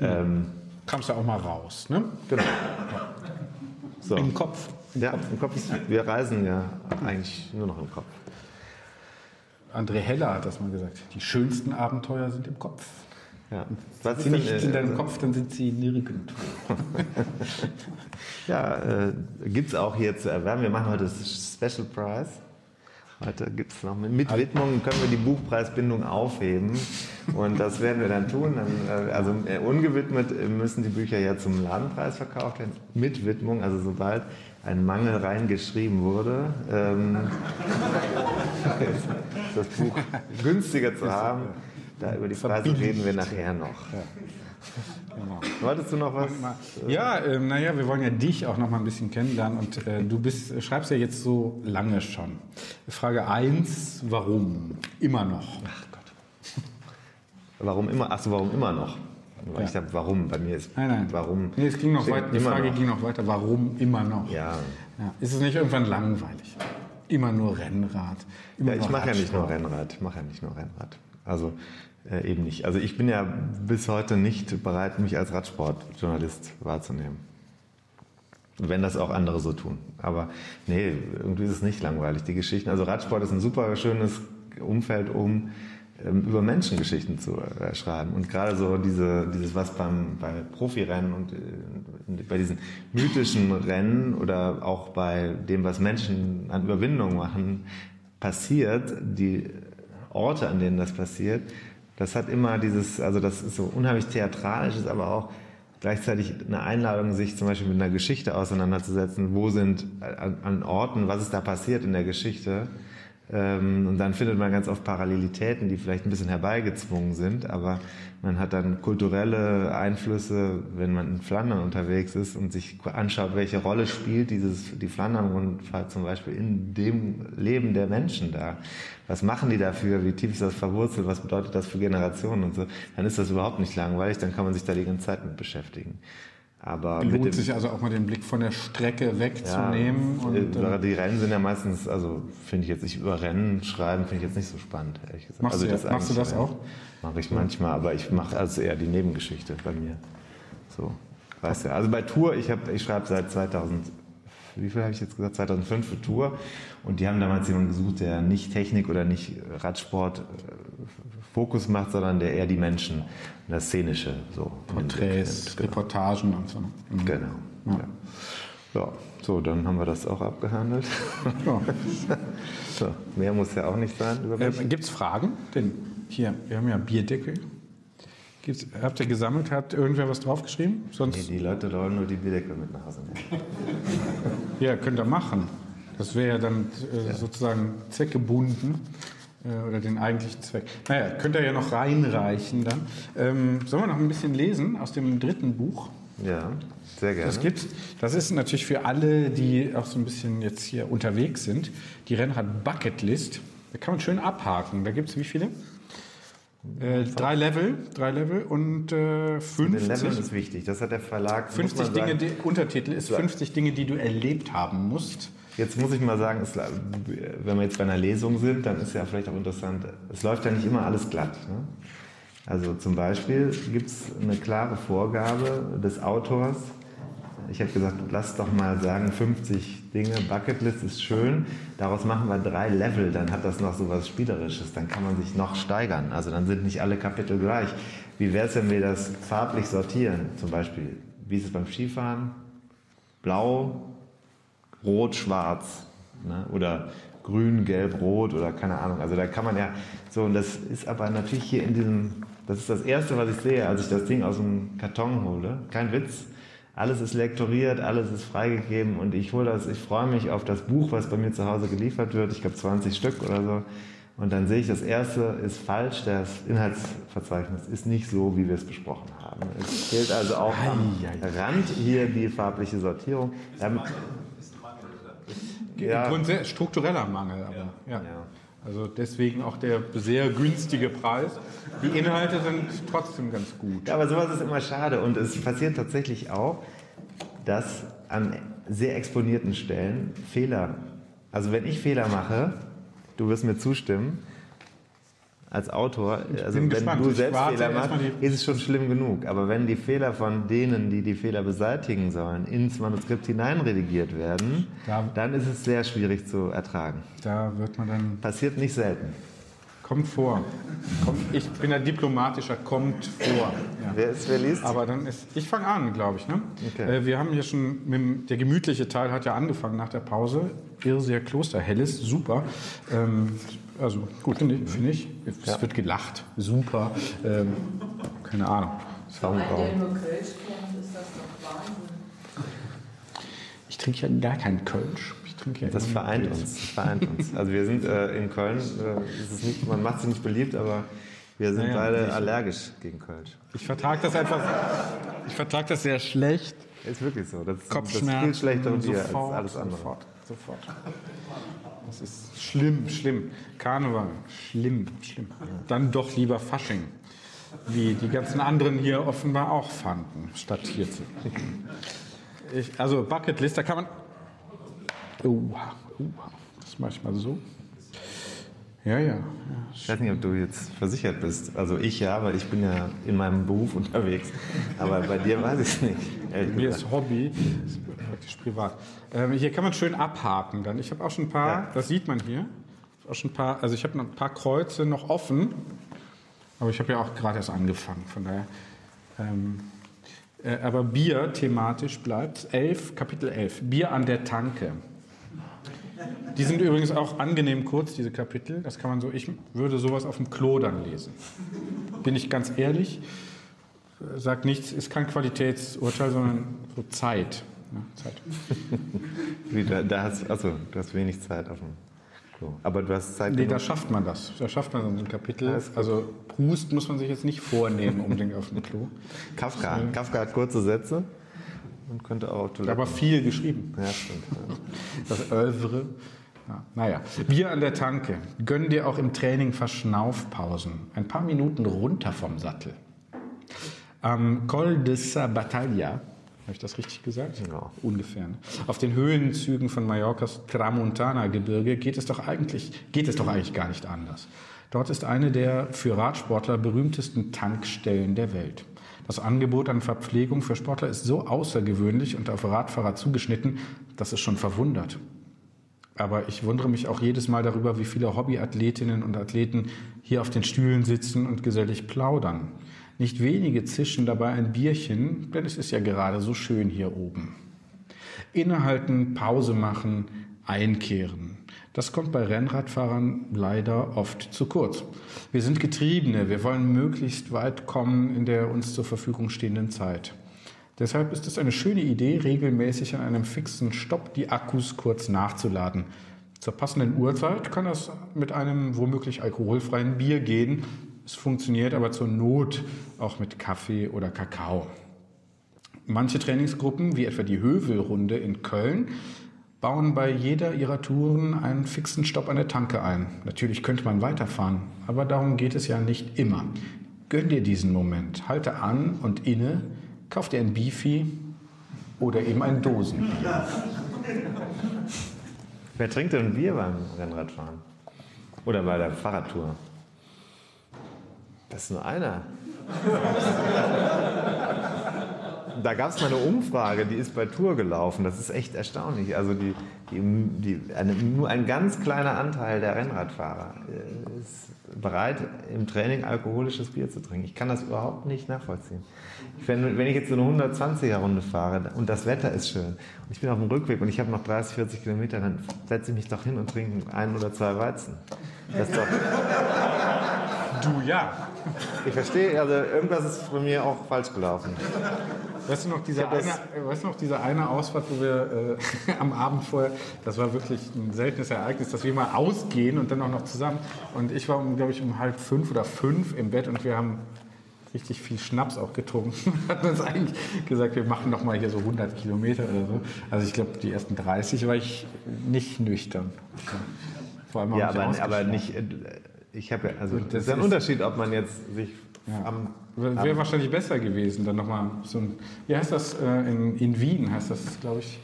Ähm, Kamst du auch mal raus, ne? genau. So. Im Kopf. Ja, im Kopf ist, wir reisen ja eigentlich nur noch im Kopf. André Heller hat das mal gesagt. Die schönsten Abenteuer sind im Kopf. Ja. Was Sind nicht denn, in deinem äh, Kopf, dann sind sie nirgendwo. *laughs* Ja, äh, gibt es auch hier zu erwerben. Wir machen heute das Special Prize. Heute gibt es noch mit, mit Widmung, können wir die Buchpreisbindung aufheben. Und das werden wir dann tun. Äh, also äh, ungewidmet äh, müssen die Bücher ja zum Ladenpreis verkauft werden. Mit Widmung, also sobald ein Mangel reingeschrieben wurde, ähm, *laughs* das Buch günstiger zu haben. Da über die Preise reden wir nachher noch. Genau. Wolltest du noch was? Ja, ähm, naja, wir wollen ja dich auch noch mal ein bisschen kennenlernen und äh, du bist, schreibst ja jetzt so lange schon. Frage 1, warum? Immer noch. Warum immer? Achso, warum immer noch? Weil Ja. Ich dachte, warum? Bei mir ist Nein, nein. warum. Nee, es ging noch weiter, die Frage noch. ging noch weiter, warum immer noch? Ja. Ja. Ist es nicht irgendwann langweilig? Immer nur Rennrad. Immer Ja, ich mache ja nicht nur. Rennrad. Ich mache ja nicht nur Rennrad. Also äh, eben nicht. Also ich bin ja bis heute nicht bereit, mich als Radsportjournalist wahrzunehmen. Wenn das auch andere so tun. Aber nee, irgendwie ist es nicht langweilig. Die Geschichten, also Radsport ist ein super schönes Umfeld, um ähm, über Menschengeschichten zu äh, schreiben. Und gerade so diese, dieses, was beim, bei Profirennen und äh, bei diesen mythischen Rennen oder auch bei dem, was Menschen an Überwindung machen, passiert, die Orte, an denen das passiert, das hat immer dieses, also das ist so unheimlich theatralisch, ist aber auch gleichzeitig eine Einladung, sich zum Beispiel mit einer Geschichte auseinanderzusetzen. Wo sind an, an Orten, was ist da passiert in der Geschichte? Ähm, und dann findet man ganz oft Parallelitäten, die vielleicht ein bisschen herbeigezwungen sind, aber man hat dann kulturelle Einflüsse, wenn man in Flandern unterwegs ist und sich anschaut, welche Rolle spielt dieses, die Flandern-Rundfahrt zum Beispiel in dem Leben der Menschen da. Was machen die dafür? Wie tief ist das verwurzelt? Was bedeutet das für Generationen und so? Dann ist das überhaupt nicht langweilig, dann kann man sich da die ganze Zeit mit beschäftigen. Aber Lohnt sich also auch mal den Blick von der Strecke wegzunehmen. Ja, und, äh, äh, die Rennen sind ja meistens, also finde ich jetzt nicht über Rennen schreiben, finde ich jetzt nicht so spannend, ehrlich gesagt. Machst also du ja- machst du das auch? Mache ich manchmal, aber ich mache also eher die Nebengeschichte bei mir. So, weißt du. Also bei Tour, ich, hab- ich schreibe seit 2000, wie viel habe ich jetzt gesagt? 2005 für Tour. Und die haben damals jemanden gesucht, der nicht Technik oder nicht Radsport äh, Fokus macht, sondern der eher die Menschen das Szenische so. Porträts. Genau. Reportagen und so. Mhm. Genau. Ja. ja, so, dann haben wir das auch abgehandelt. Ja. *laughs* So, mehr muss ja auch nicht sein. Ähm, Gibt es Fragen? Denn hier, wir haben ja Bierdeckel. Gibt's, habt ihr gesammelt? Hat irgendwer was draufgeschrieben? Nee, Sonst, die Leute wollen nur die Bierdeckel mit nach Hause nehmen. ja, könnt ihr machen. Das wäre ja dann äh, sozusagen zweckgebunden oder den eigentlichen Zweck. Naja, könnt ihr ja noch reinreichen dann. Ähm, sollen wir noch ein bisschen lesen aus dem dritten Buch? Ja, sehr gerne. Das gibt's. Das ist natürlich für alle, die auch so ein bisschen jetzt hier unterwegs sind. Die Rennrad Bucketlist. Da kann man schön abhaken. Da gibt es wie viele? Äh, drei Level, drei Level und äh, Den 50, Leveln ist wichtig. Das hat der Verlag. muss 50 man Dinge, die, Untertitel ist 50 Dinge, die du erlebt haben musst. Jetzt muss ich mal sagen, es, wenn wir jetzt bei einer Lesung sind, dann ist ja vielleicht auch interessant, es läuft ja nicht immer alles glatt. Ne? Also zum Beispiel gibt es eine klare Vorgabe des Autors. Ich habe gesagt, lass doch mal sagen, 50 Dinge, Bucketlist ist schön, daraus machen wir drei Level, dann hat das noch so was Spielerisches, dann kann man sich noch steigern. Also dann sind nicht alle Kapitel gleich. Wie wäre es, wenn wir das farblich sortieren? Zum Beispiel, wie ist es beim Skifahren? Blau, Rot, Schwarz ne? oder Grün, Gelb, Rot oder keine Ahnung. Also da kann man ja so und das ist aber natürlich hier in diesem, das ist das Erste, was ich sehe, als ich das Ding aus dem Karton hole. Kein Witz. Alles ist lektoriert, alles ist freigegeben und ich hole das, ich freue mich auf das Buch, was bei mir zu Hause geliefert wird. Ich glaube 20 Stück oder so. Und dann sehe ich, das erste ist falsch, das Inhaltsverzeichnis ist nicht so, wie wir es besprochen haben. Es fehlt also auch am Rand hier die farbliche Sortierung. Ja. Grundsä- struktureller Mangel, aber ja. Also deswegen auch der sehr günstige Preis. Die Inhalte sind trotzdem ganz gut. Ja, aber sowas ist immer schade. Und es passiert tatsächlich auch, dass an sehr exponierten Stellen Fehler, also wenn ich Fehler mache, du wirst mir zustimmen, als Autor, also bin wenn gespannt. du Ich selbst Fehler machst, ist es schon schlimm genug. Aber wenn die Fehler von denen, die die Fehler beseitigen sollen, ins Manuskript hineinredigiert werden, Da- dann ist es sehr schwierig zu ertragen. Da wird man dann Passiert nicht selten. Kommt vor. Kommt, ich bin ein diplomatischer, kommt vor. Ja. Wer, ist, wer liest? Aber dann ist, ich fange an, glaube ich. Ne? Okay. Äh, wir haben hier schon, mit, der gemütliche Teil hat ja angefangen nach der Pause. Irrseher Kloster, helles, super. Ähm, also gut, finde ich. Find ich. Es wird gelacht, super. Ähm, keine Ahnung. Ein, drauf. der nur Kölsch kennt, ist das doch Wahnsinn. Ich trinke ja gar keinen Kölsch. Ich ja Das vereint uns. Das vereint uns. Also wir sind äh, in Köln, äh, nicht, man macht es nicht beliebt, aber wir sind Naja, beide sicher. allergisch gegen Kölsch. Ich vertrage das einfach. Ich vertrage das sehr schlecht. Ist wirklich so. Das, das ist viel Kopfschmerzen. schlechtere Bier als alles andere. Sofort, sofort. Das ist schlimm, schlimm. Karneval, schlimm, schlimm. Dann doch lieber Fasching, wie die ganzen anderen hier offenbar auch fanden, statt hier zu. Ich, also Bucketlist, da kann man. Oh, oh, das mache ich mal so. Ja, ja. Ich weiß nicht, ob du jetzt versichert bist. Also ich ja, weil ich bin ja in meinem Beruf unterwegs. Aber bei dir weiß ich es nicht. Mir ist Hobby, ist praktisch privat. Ähm, hier kann man schön abhaken dann. Ich habe auch schon ein paar, Ja. das sieht man hier, auch schon ein paar, also ich habe noch ein paar Kreuze noch offen, aber ich habe ja auch gerade erst angefangen, von daher. Ähm, äh, aber Bier thematisch bleibt 11, Kapitel 11, Bier an der Tanke. Die sind übrigens auch angenehm kurz, diese Kapitel. Das kann man so, ich würde sowas auf dem Klo dann lesen. Bin ich ganz ehrlich sagt nichts, ist kein Qualitätsurteil, sondern so Zeit. Ja, Zeit. *laughs* Wie, da, da hast, also, du hast wenig Zeit auf dem Klo. Aber du hast Zeit Nee, da schafft man das. Da schafft man so ein Kapitel. Also Proust muss man sich jetzt nicht vornehmen unbedingt auf dem Klo. Kafka. Kafka hat kurze Sätze und könnte auch auf Toilette. Aber viel geschrieben. ja, stimmt. *laughs* Das Övre. Ja, naja, Bier an der Tanke. Gönn dir auch im Training Verschnaufpausen. Ein paar Minuten runter vom Sattel. Am Col de sa Battaglia Habe ich das richtig gesagt? Ja. Ungefähr. Ne? Auf den Höhenzügen von Mallorcas Tramontana-Gebirge geht es doch eigentlich, geht es doch eigentlich gar nicht anders. Dort ist eine der für Radsportler berühmtesten Tankstellen der Welt. Das Angebot an Verpflegung für Sportler ist so außergewöhnlich und auf Radfahrer zugeschnitten, dass es schon verwundert. Aber ich wundere mich auch jedes Mal darüber, wie viele Hobbyathletinnen und Athleten hier auf den Stühlen sitzen und gesellig plaudern. Nicht wenige zischen dabei ein Bierchen, denn es ist ja gerade so schön hier oben. Innehalten, Pause machen, einkehren. Das kommt bei Rennradfahrern leider oft zu kurz. Wir sind Getriebene, wir wollen möglichst weit kommen in der uns zur Verfügung stehenden Zeit. Deshalb ist es eine schöne Idee, regelmäßig an einem fixen Stopp die Akkus kurz nachzuladen. Zur passenden Uhrzeit kann das mit einem womöglich alkoholfreien Bier gehen. Es funktioniert aber zur Not auch mit Kaffee oder Kakao. Manche Trainingsgruppen, wie etwa die Hövelrunde in Köln, bauen bei jeder ihrer Touren einen fixen Stopp an der Tanke ein. Natürlich könnte man weiterfahren, aber darum geht es ja nicht immer. Gönn dir diesen Moment, halte an und inne, kauf dir ein Beefy oder eben ein Dosenbier. Wer trinkt denn Bier beim Rennradfahren? Oder bei der Fahrradtour? Das ist nur einer. Da gab es mal eine Umfrage, die ist bei Tour gelaufen. Das ist echt erstaunlich. Also die, die, die, eine, nur ein ganz kleiner Anteil der Rennradfahrer äh, ist bereit, im Training alkoholisches Bier zu trinken. Ich kann das überhaupt nicht nachvollziehen. Wenn, wenn ich jetzt so eine 120er-Runde fahre und das Wetter ist schön und ich bin auf dem Rückweg und ich habe noch 30, 40 Kilometer, dann setze ich mich doch hin und trinke ein oder zwei Weizen. Das ist doch Du ja. ich verstehe, also irgendwas ist bei mir auch falsch gelaufen. Weißt du noch, diese das- eine, weißt du noch, diese eine Ausfahrt, wo wir äh, *laughs* am Abend vorher, das war wirklich ein seltenes Ereignis, dass wir mal ausgehen und dann auch noch zusammen. Und ich war, glaube ich, um halb fünf oder fünf im Bett und wir haben richtig viel Schnaps auch getrunken. *laughs* Hatten uns eigentlich gesagt, wir machen noch mal hier so 100 Kilometer oder so. Also ich glaube, die ersten 30 war ich nicht nüchtern. Vor allem auch Ja, aber, aber nicht. äh, Ich habe ja, also das das ist ein Unterschied, ob man jetzt sich Ja. am. Wäre am wahrscheinlich besser gewesen, dann nochmal so ein, wie heißt das, äh, in, in Wien heißt das, glaube ich,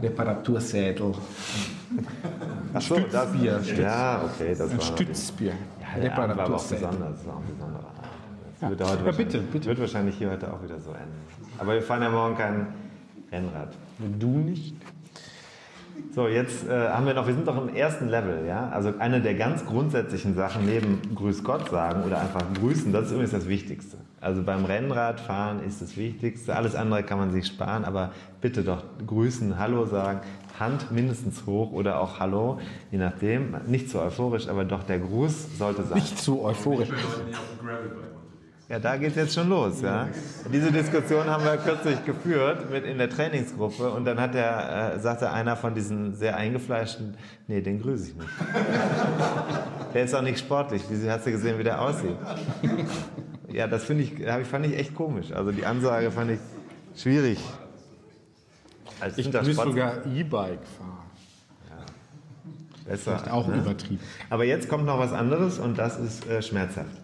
Reparatursädel. *laughs* Ach so, das, Stützbier. Stütz- ja, okay, das Ein war. Stützbier. Ja, der war auch Reparatursädel. besonders. Das war auch ein besonderer. Das Ja. wird, heute Ja, wahrscheinlich- bitte, bitte. wird wahrscheinlich hier heute auch wieder so enden. Aber wir fahren ja morgen kein Rennrad. Du nicht? So, jetzt äh, haben wir noch, wir sind doch im ersten Level, ja. Also eine der ganz grundsätzlichen Sachen neben Grüß Gott sagen oder einfach grüßen, das ist übrigens das Wichtigste. Also beim Rennradfahren ist das Wichtigste. Alles andere kann man sich sparen, aber bitte doch grüßen, Hallo sagen, Hand mindestens hoch oder auch Hallo, je nachdem. Nicht zu euphorisch, aber doch der Gruß sollte sein. Nicht zu euphorisch. Ja, da geht's jetzt schon los. Ja? Diese Diskussion haben wir kürzlich geführt mit in der Trainingsgruppe und dann hat der, äh, sagte einer von diesen sehr eingefleischten, nee, den grüße ich nicht. Der ist auch nicht sportlich. Wie hast du gesehen, wie der aussieht? Ja, das finde ich, hab fand ich echt komisch. Also die Ansage fand ich schwierig. Also Ich sind da grüße Sport- sogar E-Bike-Fahrer. besser. Vielleicht auch ne? übertrieben. Aber jetzt kommt noch was anderes und das ist äh, schmerzhaft.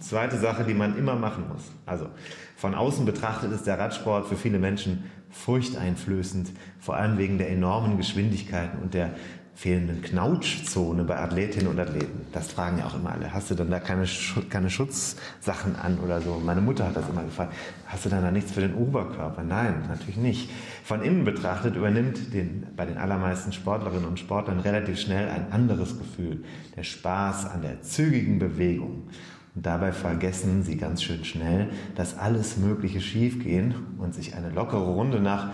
Zweite Sache, die man immer machen muss. Also von außen betrachtet ist der Radsport für viele Menschen furchteinflößend, vor allem wegen der enormen Geschwindigkeiten und der fehlenden Knautschzone bei Athletinnen und Athleten. Das fragen ja auch immer alle. Hast du dann da keine, keine Schutzsachen an oder so? Meine Mutter hat das immer gefragt. Hast du dann da nichts für den Oberkörper? Nein, natürlich nicht. Von innen betrachtet übernimmt den, bei den allermeisten Sportlerinnen und Sportlern relativ schnell ein anderes Gefühl. Der Spaß an der zügigen Bewegung. Dabei vergessen sie ganz schön schnell, dass alles Mögliche schiefgehen und sich eine lockere Runde nach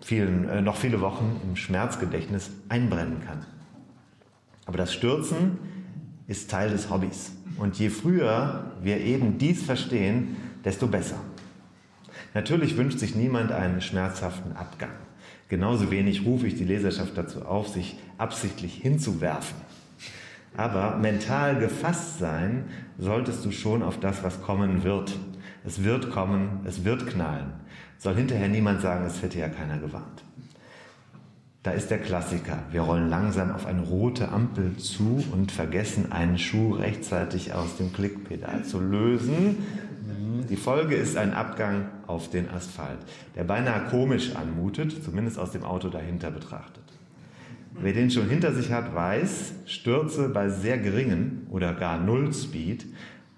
vielen, äh, noch viele Wochen im Schmerzgedächtnis einbrennen kann. Aber das Stürzen ist Teil des Hobbys. Und je früher wir eben dies verstehen, desto besser. Natürlich wünscht sich niemand einen schmerzhaften Abgang. Genauso wenig rufe ich die Leserschaft dazu auf, sich absichtlich hinzuwerfen. Aber mental gefasst sein solltest du schon auf das, was kommen wird. Es wird kommen, es wird knallen. Soll hinterher niemand sagen, es hätte ja keiner gewarnt. Da ist der Klassiker. Wir rollen langsam auf eine rote Ampel zu und vergessen einen Schuh rechtzeitig aus dem Klickpedal zu lösen. Die Folge ist ein Abgang auf den Asphalt, der beinahe komisch anmutet, zumindest aus dem Auto dahinter betrachtet. Wer den schon hinter sich hat, weiß, Stürze bei sehr geringen oder gar Null Speed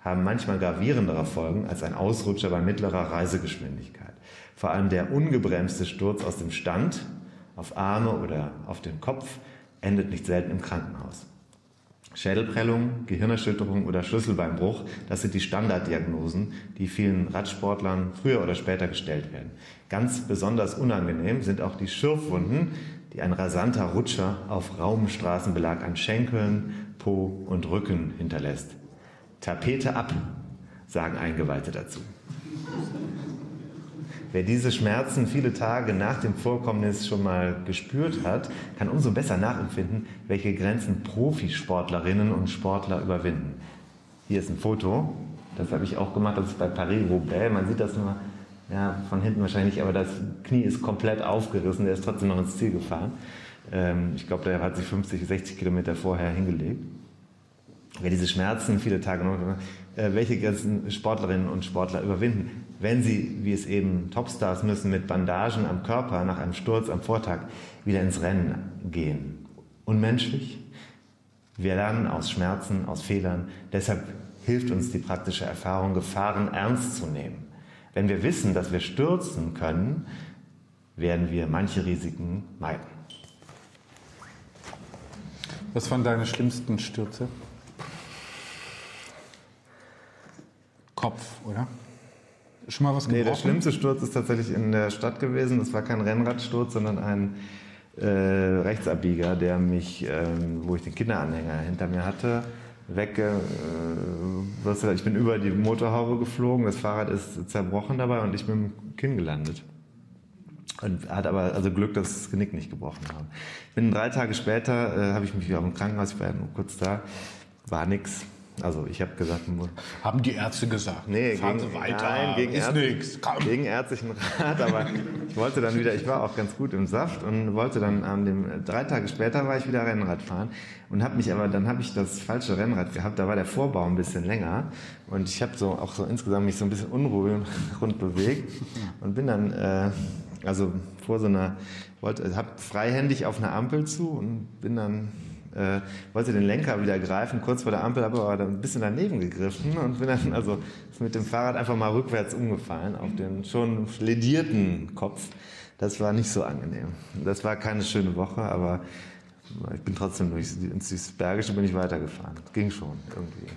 haben manchmal gravierendere Folgen als ein Ausrutscher bei mittlerer Reisegeschwindigkeit. Vor allem der ungebremste Sturz aus dem Stand auf Arme oder auf den Kopf endet nicht selten im Krankenhaus. Schädelprellung, Gehirnerschütterung oder Schlüsselbeinbruch, das sind die Standarddiagnosen, die vielen Radsportlern früher oder später gestellt werden. Ganz besonders unangenehm sind auch die Schürfwunden, die ein rasanter Rutscher auf Raumstraßenbelag an Schenkeln, Po und Rücken hinterlässt. Tapete ab, sagen Eingeweihte dazu. Wer diese Schmerzen viele Tage nach dem Vorkommnis schon mal gespürt hat, kann umso besser nachempfinden, welche Grenzen Profisportlerinnen und Sportler überwinden. Hier ist ein Foto, das habe ich auch gemacht, das ist bei Paris-Roubaix. Man sieht das nur ja, von hinten wahrscheinlich aber das Knie ist komplett aufgerissen, der ist trotzdem noch ins Ziel gefahren. Ähm, ich glaube, der hat sich 50, 60 Kilometer vorher hingelegt. Wer diese Schmerzen viele Tage noch, äh, welche Grenzen Sportlerinnen und Sportler überwinden, wenn sie, wie es eben Topstars müssen, mit Bandagen am Körper nach einem Sturz am Vortag wieder ins Rennen gehen. Unmenschlich? Wir lernen aus Schmerzen, aus Fehlern. Deshalb hilft uns die praktische Erfahrung, Gefahren ernst zu nehmen. Wenn wir wissen, dass wir stürzen können, werden wir manche Risiken meiden. Was waren deine schlimmsten Stürze? Kopf, oder? Schon mal was gebrochen? Nee, der schlimmste Sturz ist tatsächlich in der Stadt gewesen. Das war kein Rennradsturz, sondern ein äh, Rechtsabbieger, der mich, ähm, wo ich den Kinderanhänger hinter mir hatte, wegge... Äh, ich bin über die Motorhaube geflogen, das Fahrrad ist zerbrochen dabei und ich bin im Kinn gelandet. Und hat aber also Glück, dass das Genick nicht gebrochen habe. Bin drei Tage später, äh, habe ich mich wieder im Krankenhaus, ich war nur kurz da, war nix. Also ich habe gesagt, haben die Ärzte gesagt, nee, fahren gegen, Sie weiter, nein, gegen, ist nichts, komm. gegen ärztlichen Rat, aber ich wollte dann wieder, ich war auch ganz gut im Saft und wollte dann an dem drei Tage später war ich wieder Rennrad fahren und habe mich aber dann habe ich das falsche Rennrad gehabt, da war der Vorbau ein bisschen länger und ich habe so auch so insgesamt mich so ein bisschen unruhig *laughs* rund bewegt und bin dann äh, also vor so einer wollte habe freihändig auf eine Ampel zu und bin dann äh, wollte den Lenker wieder greifen, kurz vor der Ampel, habe aber ein bisschen daneben gegriffen und bin dann also mit dem Fahrrad einfach mal rückwärts umgefallen auf den schon ledierten Kopf. Das war nicht so angenehm. Das war keine schöne Woche, aber ich bin trotzdem durch, ins Bergische bin ich weitergefahren. Ging schon irgendwie.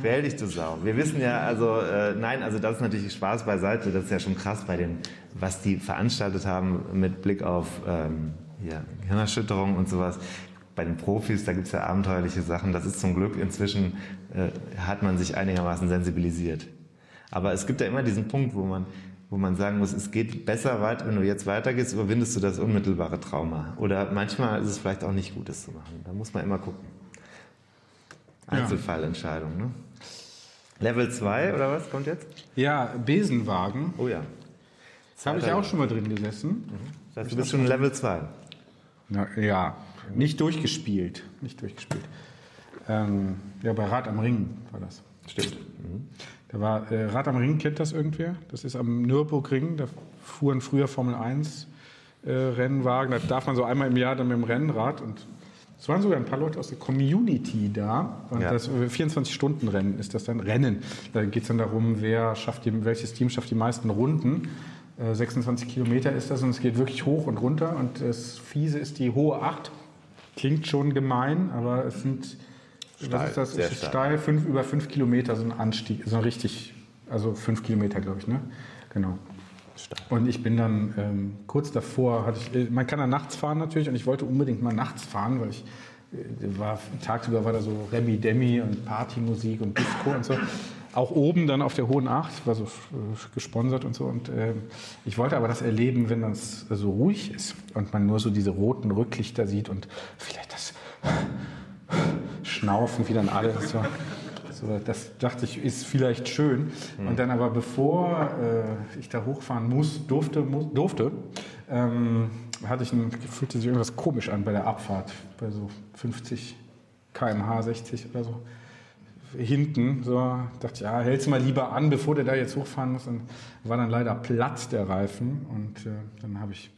Quäl dich, du Sau. Wir wissen ja, also, äh, nein, also das ist natürlich Spaß beiseite. Das ist ja schon krass bei den, was die veranstaltet haben mit Blick auf ähm, ja, Hirnerschütterung und sowas bei den Profis, da gibt es ja abenteuerliche Sachen. Das ist zum Glück inzwischen, äh, hat man sich einigermaßen sensibilisiert. Aber es gibt ja immer diesen Punkt, wo man, wo man sagen muss, es geht besser weit, wenn du jetzt weitergehst, überwindest du das unmittelbare Trauma. Oder manchmal ist es vielleicht auch nicht gut, das zu machen. Da muss man immer gucken. Einzelfallentscheidung, ne? Level 2 oder was kommt jetzt? Ja, Besenwagen. Oh ja. Das habe ich auch schon mal drin gesessen. Das heißt, du bist schon Level 2. Na, ja, nicht durchgespielt. Nicht durchgespielt. Ähm, ja, bei Rad am Ring war das. Stimmt. Da war äh, Rad am Ring, kennt das irgendwer? Das ist am Nürburgring. Da fuhren früher Formel 1 äh, Rennwagen. Da darf man so einmal im Jahr dann mit dem Rennrad und es waren sogar ein paar Leute aus der Community da. Und Ja. das 24-Stunden-Rennen ist das dann Rennen. Da geht es dann darum, wer schafft die, welches Team schafft die meisten Runden. Äh, 26 Kilometer ist das und es geht wirklich hoch und runter. Und das Fiese ist die hohe 8. Klingt schon gemein, aber es sind Steil, ist das? sehr ist steil. steil, fünf, über fünf Kilometer, so ein Anstieg, so ein richtig, also fünf Kilometer, glaube ich, ne? Genau. Und ich bin dann ähm, kurz davor, hatte ich, äh, man kann da nachts fahren natürlich und ich wollte unbedingt mal nachts fahren, weil ich äh, war, tagsüber war da so Remi Demi und Partymusik und Disco und so. Auch oben dann auf der Hohen Acht, war so äh, gesponsert und so. Und ähm, ich wollte aber das erleben, wenn das so ruhig ist und man nur so diese roten Rücklichter sieht und vielleicht das Schnaufen, wie dann alle. So, so, das dachte ich, ist vielleicht schön. Und dann aber bevor äh, ich da hochfahren muss, durfte, muss, durfte ähm, hatte ich ein, fühlte sich irgendwas komisch an bei der Abfahrt, bei so 50 km/h, 60 oder so. Hinten. So dachte ich, ja, hältst du mal lieber an, bevor der da jetzt hochfahren muss. Und war dann leider platt, der Reifen. Und äh, dann habe ich,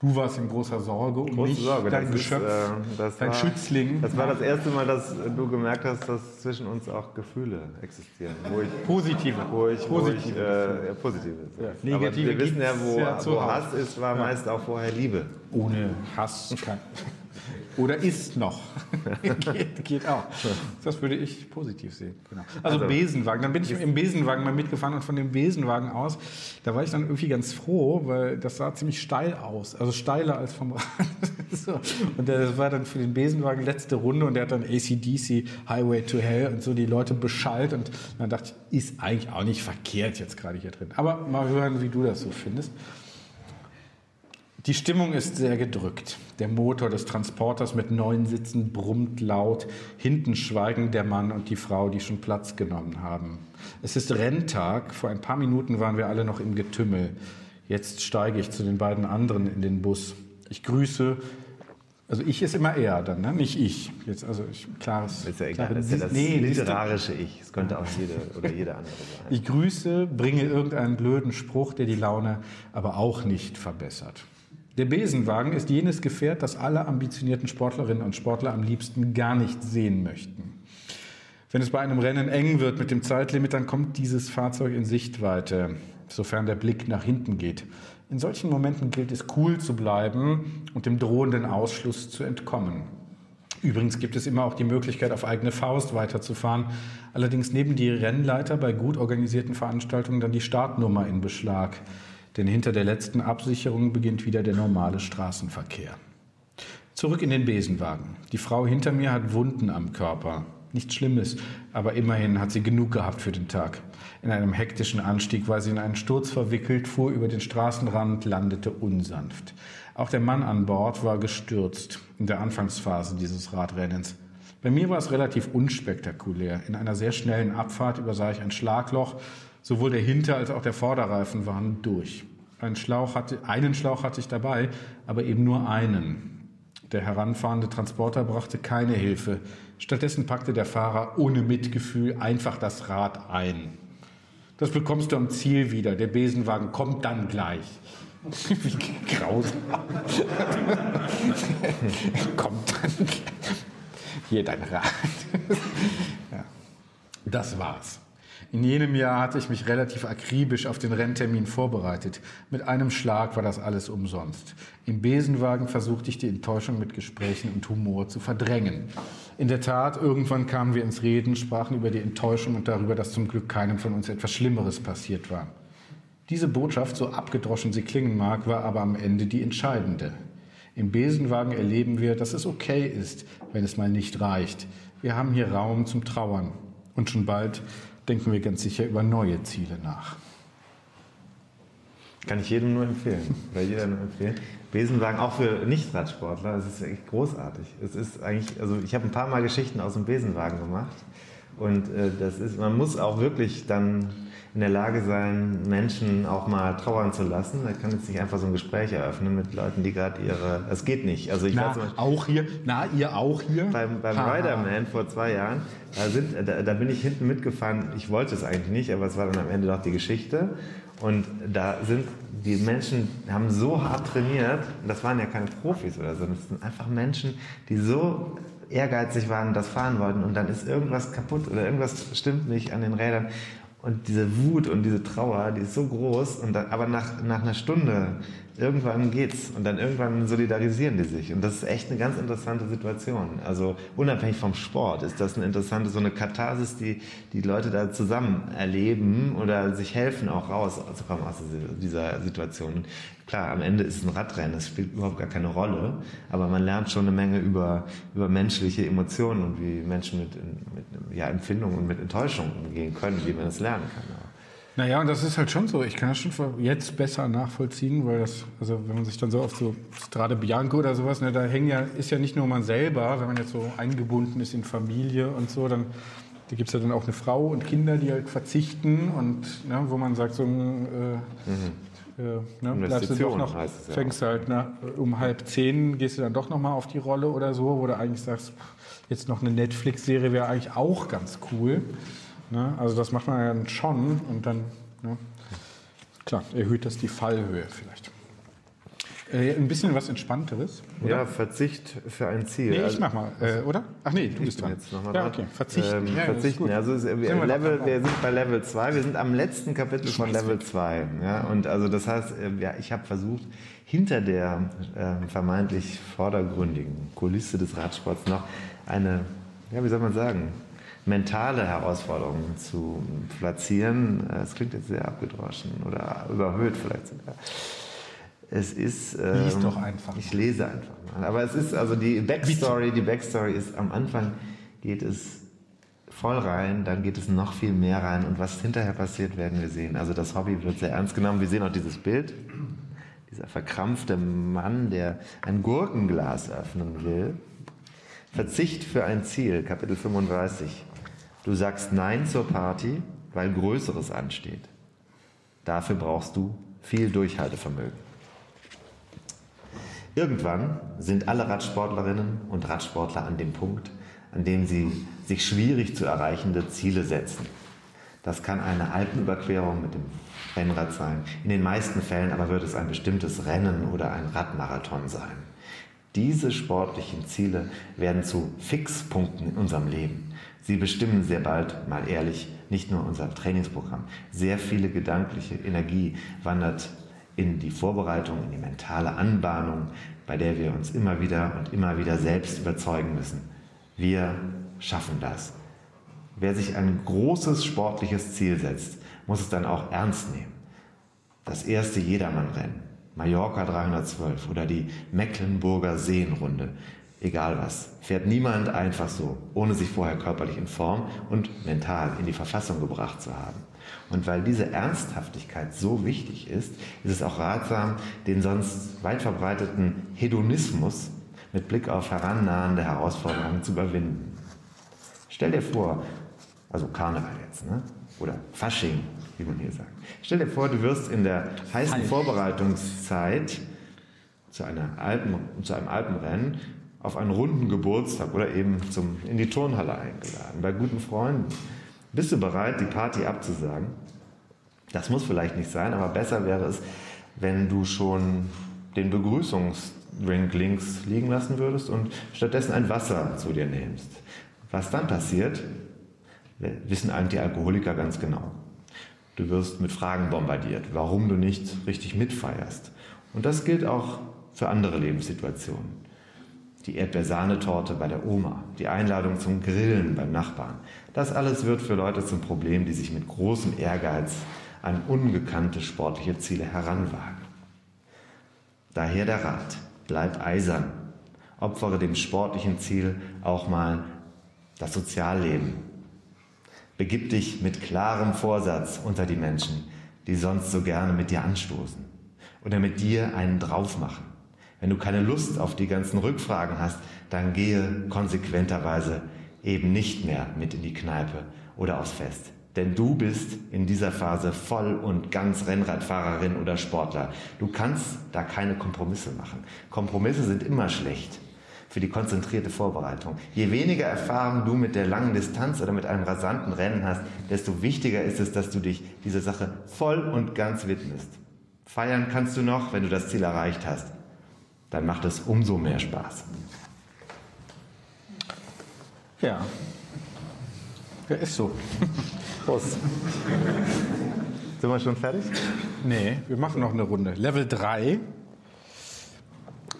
du warst in großer Sorge um Große mich, Sorge, dein das ist, Geschöpf, äh, das dein war- Schützling. Das war das erste Mal, dass du gemerkt hast, dass zwischen uns auch Gefühle existieren. Wo ich, Positive. wo ich, wo ich Positive. äh, ja, positive. Ja, Aber negative wir wissen ja, wo, ja wo. Hass ist, war meist auch vorher Liebe. Ohne Hass kann. Oder ist noch. *laughs* geht, geht auch. Das würde ich positiv sehen. Genau. Also, Also- Besenwagen. Dann bin ich im Besenwagen mal mitgefahren und von dem Besenwagen aus, da war ich dann irgendwie ganz froh, weil das sah ziemlich steil aus. Also steiler als vom *laughs* Rad. so. Und das war dann für den Besenwagen letzte Runde und der hat dann ACDC Highway to Hell und so die Leute beschallt und dann dachte ich, ist eigentlich auch nicht verkehrt jetzt gerade hier drin. Aber mal hören, wie du das so findest. Die Stimmung ist sehr gedrückt. Der Motor des Transporters mit neun Sitzen brummt laut. Hinten schweigen der Mann und die Frau, die schon Platz genommen haben. Es ist Renntag. Vor ein paar Minuten waren wir alle noch im Getümmel. Jetzt steige ich zu den beiden anderen in den Bus. Ich grüße. Also ich ist immer er dann, ne? nicht ich. Jetzt also ich, klares. Ist ja egal. klare- Das ist ja das Nee, literarische Ich. Es könnte auch jede oder jeder andere sein. Ich grüße, bringe irgendeinen blöden Spruch, der die Laune aber auch nicht verbessert. Der Besenwagen ist jenes Gefährt, das alle ambitionierten Sportlerinnen und Sportler am liebsten gar nicht sehen möchten. Wenn es bei einem Rennen eng wird mit dem Zeitlimit, dann kommt dieses Fahrzeug in Sichtweite, sofern der Blick nach hinten geht. In solchen Momenten gilt es, cool zu bleiben und dem drohenden Ausschluss zu entkommen. Übrigens gibt es immer auch die Möglichkeit, auf eigene Faust weiterzufahren. Allerdings nehmen die Rennleiter bei gut organisierten Veranstaltungen dann die Startnummer in Beschlag. Denn hinter der letzten Absicherung beginnt wieder der normale Straßenverkehr. Zurück in den Besenwagen. Die Frau hinter mir hat Wunden am Körper. Nichts Schlimmes, aber immerhin hat sie genug gehabt für den Tag. In einem hektischen Anstieg war sie in einen Sturz verwickelt, fuhr über den Straßenrand, landete unsanft. Auch der Mann an Bord war gestürzt in der Anfangsphase dieses Radrennens. Bei mir war es relativ unspektakulär. In einer sehr schnellen Abfahrt übersah ich ein Schlagloch. Sowohl der Hinter- als auch der Vorderreifen waren durch. Einen Schlauch hatte, einen Schlauch hatte ich dabei, aber eben nur einen. Der heranfahrende Transporter brachte keine Hilfe. Stattdessen packte der Fahrer ohne Mitgefühl einfach das Rad ein. Das bekommst du am Ziel wieder. Der Besenwagen kommt dann gleich. *laughs* Wie grausam. *laughs* kommt dann gleich. Hier dein Rad. *laughs* ja. Das war's. In jenem Jahr hatte ich mich relativ akribisch auf den Renntermin vorbereitet. Mit einem Schlag war das alles umsonst. Im Besenwagen versuchte ich die Enttäuschung mit Gesprächen und Humor zu verdrängen. In der Tat, irgendwann kamen wir ins Reden, sprachen über die Enttäuschung und darüber, dass zum Glück keinem von uns etwas Schlimmeres passiert war. Diese Botschaft, so abgedroschen sie klingen mag, war aber am Ende die entscheidende. Im Besenwagen erleben wir, dass es okay ist, wenn es mal nicht reicht. Wir haben hier Raum zum Trauern. Und schon bald denken wir ganz sicher über neue Ziele nach. Kann ich jedem nur empfehlen. *laughs* Oder jeder nur empfehlen. Besenwagen auch für Nicht-Radsportler, das ist echt großartig. Es ist eigentlich, also ich habe ein paar Mal Geschichten aus dem Besenwagen gemacht. Und äh, das ist, man muss auch wirklich dann in der Lage sein, Menschen auch mal trauern zu lassen. Da kann jetzt nicht einfach so ein Gespräch eröffnen mit Leuten, die gerade ihre. Das geht nicht. Also ich Na, Beispiel auch hier, na, ihr auch hier? beim, beim Haha. Riderman vor zwei Jahren, da, sind, da, da bin ich hinten mitgefahren. Ich wollte es eigentlich nicht, aber es war dann am Ende doch die Geschichte. Und da sind die Menschen, haben so hart trainiert, das waren ja keine Profis oder so, das sind einfach Menschen, die so ehrgeizig waren, das fahren wollten und dann ist irgendwas kaputt oder irgendwas stimmt nicht an den Rädern. Und diese Wut und diese Trauer, die ist so groß. Und dann, aber nach, nach einer Stunde, irgendwann geht's. Und dann irgendwann solidarisieren die sich. Und das ist echt eine ganz interessante Situation. Also unabhängig vom Sport ist das eine interessante, so eine Katharsis, die die Leute da zusammen erleben oder sich helfen, auch rauszukommen aus dieser Situation. Klar, am Ende ist es ein Radrennen, das spielt überhaupt gar keine Rolle. Aber man lernt schon eine Menge über, über menschliche Emotionen und wie Menschen mit, mit ja, Empfindungen und mit Enttäuschung umgehen können, wie man es lernen kann. Naja, und das ist halt schon so. Ich kann das schon jetzt besser nachvollziehen, weil das, also wenn man sich dann so auf so Strade Bianco oder sowas, ne, da hängen ja, ist ja nicht nur man selber, wenn man jetzt so eingebunden ist in Familie und so, dann Da gibt es ja dann auch eine Frau und Kinder, die halt verzichten und ne, wo man sagt, so äh, äh, ne, bleibst du doch noch, heißt es ja fängst halt ne, um halb zehn, gehst du dann doch nochmal auf die Rolle oder so, wo du eigentlich sagst, jetzt noch eine Netflix-Serie wäre eigentlich auch ganz cool. Ne? Also das macht man ja dann schon und dann, ne? klar, erhöht das die Fallhöhe vielleicht. Äh, ein bisschen was Entspannteres. Oder? Ja, Verzicht für ein Ziel. Nee, ich Also- mach mal, äh, oder? Ach nee, du bist dran. jetzt nochmal ja, dran. okay, verzichten. Ähm, ja, ja, verzichten. Also wir, Sind wir Level, wir sind bei Level 2, wir sind am letzten Kapitel von Level 2. Ja? Und also das heißt, äh, ja, ich habe versucht, hinter der äh, vermeintlich vordergründigen Kulisse des Radsports noch eine, ja, wie soll man sagen, mentale Herausforderung zu platzieren. Äh, Es klingt jetzt sehr abgedroschen oder überhöht vielleicht sogar. Es ist. Ähm, Lies doch einfach Ich lese einfach mal. Aber es ist also die Backstory. Die Backstory ist am Anfang geht es voll rein, dann geht es noch viel mehr rein und was hinterher passiert, werden wir sehen. Also das Hobby wird sehr ernst genommen. Wir sehen auch dieses Bild. Dieser verkrampfte Mann, der ein Gurkenglas öffnen will. Verzicht für ein Ziel, Kapitel 35. Du sagst Nein zur Party, weil Größeres ansteht. Dafür brauchst du viel Durchhaltevermögen. Irgendwann sind alle Radsportlerinnen und Radsportler an dem Punkt, an dem sie sich schwierig zu erreichende Ziele setzen. Das kann eine Alpenüberquerung mit dem Rennrad sein. In den meisten Fällen aber wird es ein bestimmtes Rennen oder ein Radmarathon sein. Diese sportlichen Ziele werden zu Fixpunkten in unserem Leben. Sie bestimmen sehr bald, mal ehrlich, nicht nur unser Trainingsprogramm. Sehr viele gedankliche Energie wandert in die Vorbereitung, in die mentale Anbahnung, bei der wir uns immer wieder und immer wieder selbst überzeugen müssen. Wir schaffen das. Wer sich ein großes sportliches Ziel setzt, muss es dann auch ernst nehmen. Das erste Jedermannrennen, Mallorca 312 oder die Mecklenburger Seenrunde, egal was, fährt niemand einfach so, ohne sich vorher körperlich in Form und mental in die Verfassung gebracht zu haben. Und weil diese Ernsthaftigkeit so wichtig ist, ist es auch ratsam, den sonst weit verbreiteten Hedonismus mit Blick auf herannahende Herausforderungen zu überwinden. Stell dir vor, also Karneval jetzt, ne? oder Fasching, wie man hier sagt. Stell dir vor, du wirst in der heißen Vorbereitungszeit zu, einer Alpen, zu einem Alpenrennen auf einen runden Geburtstag oder eben zum, in die Turnhalle eingeladen, bei guten Freunden. Bist du bereit, die Party abzusagen? Das muss vielleicht nicht sein, aber besser wäre es, wenn du schon den Begrüßungsdrink links liegen lassen würdest und stattdessen ein Wasser zu dir nimmst. Was dann passiert, wissen eigentlich die Alkoholiker ganz genau. Du wirst mit Fragen bombardiert, warum du nicht richtig mitfeierst. Und das gilt auch für andere Lebenssituationen. Die Erdbeersahnetorte bei der Oma, die Einladung zum Grillen beim Nachbarn. Das alles wird für Leute zum Problem, die sich mit großem Ehrgeiz an ungekannte sportliche Ziele heranwagen. Daher der Rat, bleib eisern, opfere dem sportlichen Ziel auch mal das Sozialleben. Begib dich mit klarem Vorsatz unter die Menschen, die sonst so gerne mit dir anstoßen oder mit dir einen drauf machen. Wenn du keine Lust auf die ganzen Rückfragen hast, dann gehe konsequenterweise eben nicht mehr mit in die Kneipe oder aufs Fest. Denn du bist in dieser Phase voll und ganz Rennradfahrerin oder Sportler. Du kannst da keine Kompromisse machen. Kompromisse sind immer schlecht für die konzentrierte Vorbereitung. Je weniger Erfahrung du mit der langen Distanz oder mit einem rasanten Rennen hast, desto wichtiger ist es, dass du dich dieser Sache voll und ganz widmest. Feiern kannst du noch, wenn du das Ziel erreicht hast. Dann macht es umso mehr Spaß. Ja. Ja, ist so. *laughs* Prost. Sind wir schon fertig? Nee, wir machen noch eine Runde. Level 3.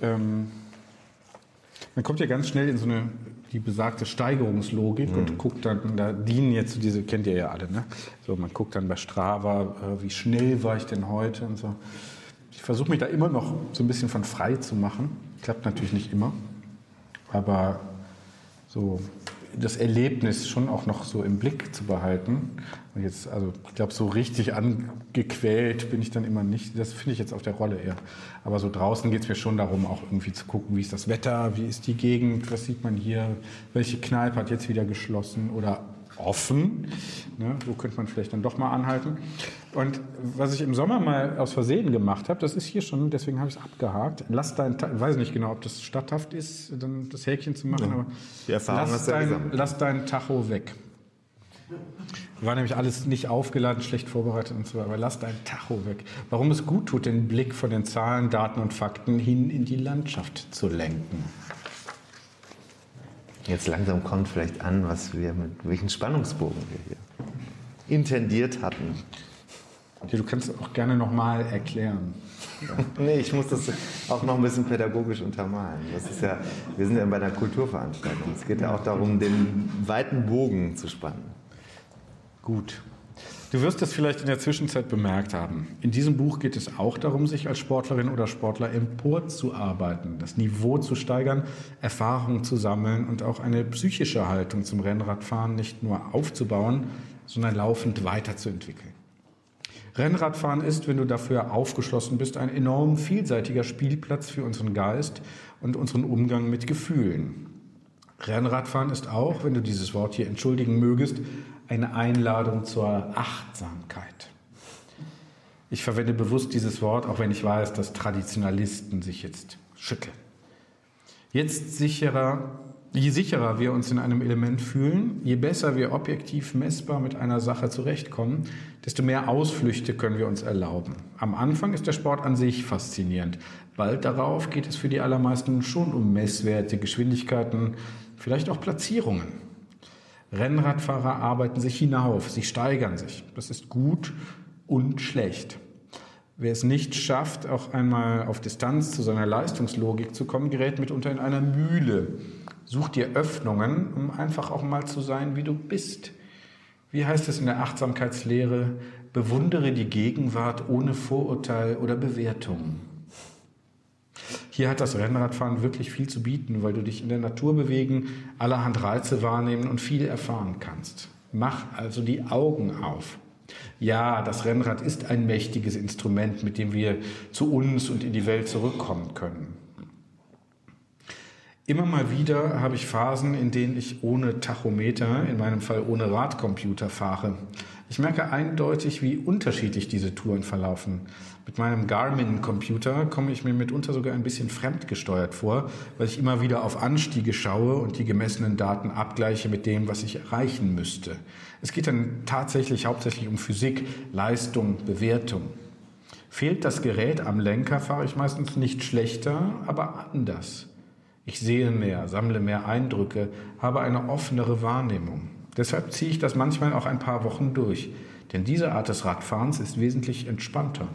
Ähm, man kommt ja ganz schnell in so eine die besagte Steigerungslogik und guckt dann, da dienen jetzt diese, kennt ihr ja alle, ne? So, man guckt dann bei Strava, äh, wie schnell war ich denn heute und so. Ich versuche mich da immer noch so ein bisschen von frei zu machen. Klappt natürlich nicht immer. Aber so das Erlebnis schon auch noch so im Blick zu behalten. Und jetzt, also ich glaube, so richtig angequält bin ich dann immer nicht. Das finde ich jetzt auf der Rolle eher. Aber so draußen geht es mir schon darum, auch irgendwie zu gucken, wie ist das Wetter, wie ist die Gegend, was sieht man hier, welche Kneipe hat jetzt wieder geschlossen oder offen. Ne, wo könnte man vielleicht dann doch mal anhalten. Und was ich im Sommer mal aus Versehen gemacht habe, das ist hier schon, deswegen habe ich es abgehakt. Lass dein, weiß nicht genau, ob das statthaft ist, dann das Häkchen zu machen, aber Die Erfahrung lass, ja dein, lass deinen Tacho weg. War nämlich alles nicht aufgeladen, schlecht vorbereitet und so, aber lass deinen Tacho weg. Warum es gut tut, den Blick von den Zahlen, Daten und Fakten hin in die Landschaft zu lenken. Jetzt langsam kommt vielleicht an, was wir mit welchen Spannungsbogen wir hier intendiert hatten. Okay, du kannst auch gerne nochmal erklären. *laughs* Nee, ich muss das auch noch ein bisschen pädagogisch untermalen. Das ist ja, wir sind ja bei einer Kulturveranstaltung. Es geht ja auch darum, den weiten Bogen zu spannen. Gut. Du wirst es vielleicht in der Zwischenzeit bemerkt haben. In diesem Buch geht es auch darum, sich als Sportlerin oder Sportler emporzuarbeiten, das Niveau zu steigern, Erfahrungen zu sammeln und auch eine psychische Haltung zum Rennradfahren nicht nur aufzubauen, sondern laufend weiterzuentwickeln. Rennradfahren ist, wenn du dafür aufgeschlossen bist, ein enorm vielseitiger Spielplatz für unseren Geist und unseren Umgang mit Gefühlen. Rennradfahren ist auch, wenn du dieses Wort hier entschuldigen mögest, eine Einladung zur Achtsamkeit. Ich verwende bewusst dieses Wort, auch wenn ich weiß, dass Traditionalisten sich jetzt schütteln. Jetzt sicherer, je sicherer wir uns in einem Element fühlen, je besser wir objektiv messbar mit einer Sache zurechtkommen, desto mehr Ausflüchte können wir uns erlauben. Am Anfang ist der Sport an sich faszinierend. Bald darauf geht es für die allermeisten schon um Messwerte, Geschwindigkeiten, vielleicht auch Platzierungen. Rennradfahrer arbeiten sich hinauf, sie steigern sich. Das ist gut und schlecht. Wer es nicht schafft, auch einmal auf Distanz zu seiner Leistungslogik zu kommen, gerät mitunter in einer Mühle. Such dir Öffnungen, um einfach auch mal zu sein, wie du bist. Wie heißt es in der Achtsamkeitslehre? Bewundere die Gegenwart ohne Vorurteil oder Bewertung. Hier hat das Rennradfahren wirklich viel zu bieten, weil du dich in der Natur bewegen, allerhand Reize wahrnehmen und viel erfahren kannst. Mach also die Augen auf. Ja, das Rennrad ist ein mächtiges Instrument, mit dem wir zu uns und in die Welt zurückkommen können. Immer mal wieder habe ich Phasen, in denen ich ohne Tachometer, in meinem Fall ohne Radcomputer fahre. Ich merke eindeutig, wie unterschiedlich diese Touren verlaufen. Mit meinem Garmin-Computer komme ich mir mitunter sogar ein bisschen fremdgesteuert vor, weil ich immer wieder auf Anstiege schaue und die gemessenen Daten abgleiche mit dem, was ich erreichen müsste. Es geht dann tatsächlich hauptsächlich um Physik, Leistung, Bewertung. Fehlt das Gerät am Lenker, fahre ich meistens nicht schlechter, aber anders. Ich sehe mehr, sammle mehr Eindrücke, habe eine offenere Wahrnehmung. Deshalb ziehe ich das manchmal auch ein paar Wochen durch. Denn diese Art des Radfahrens ist wesentlich entspannter.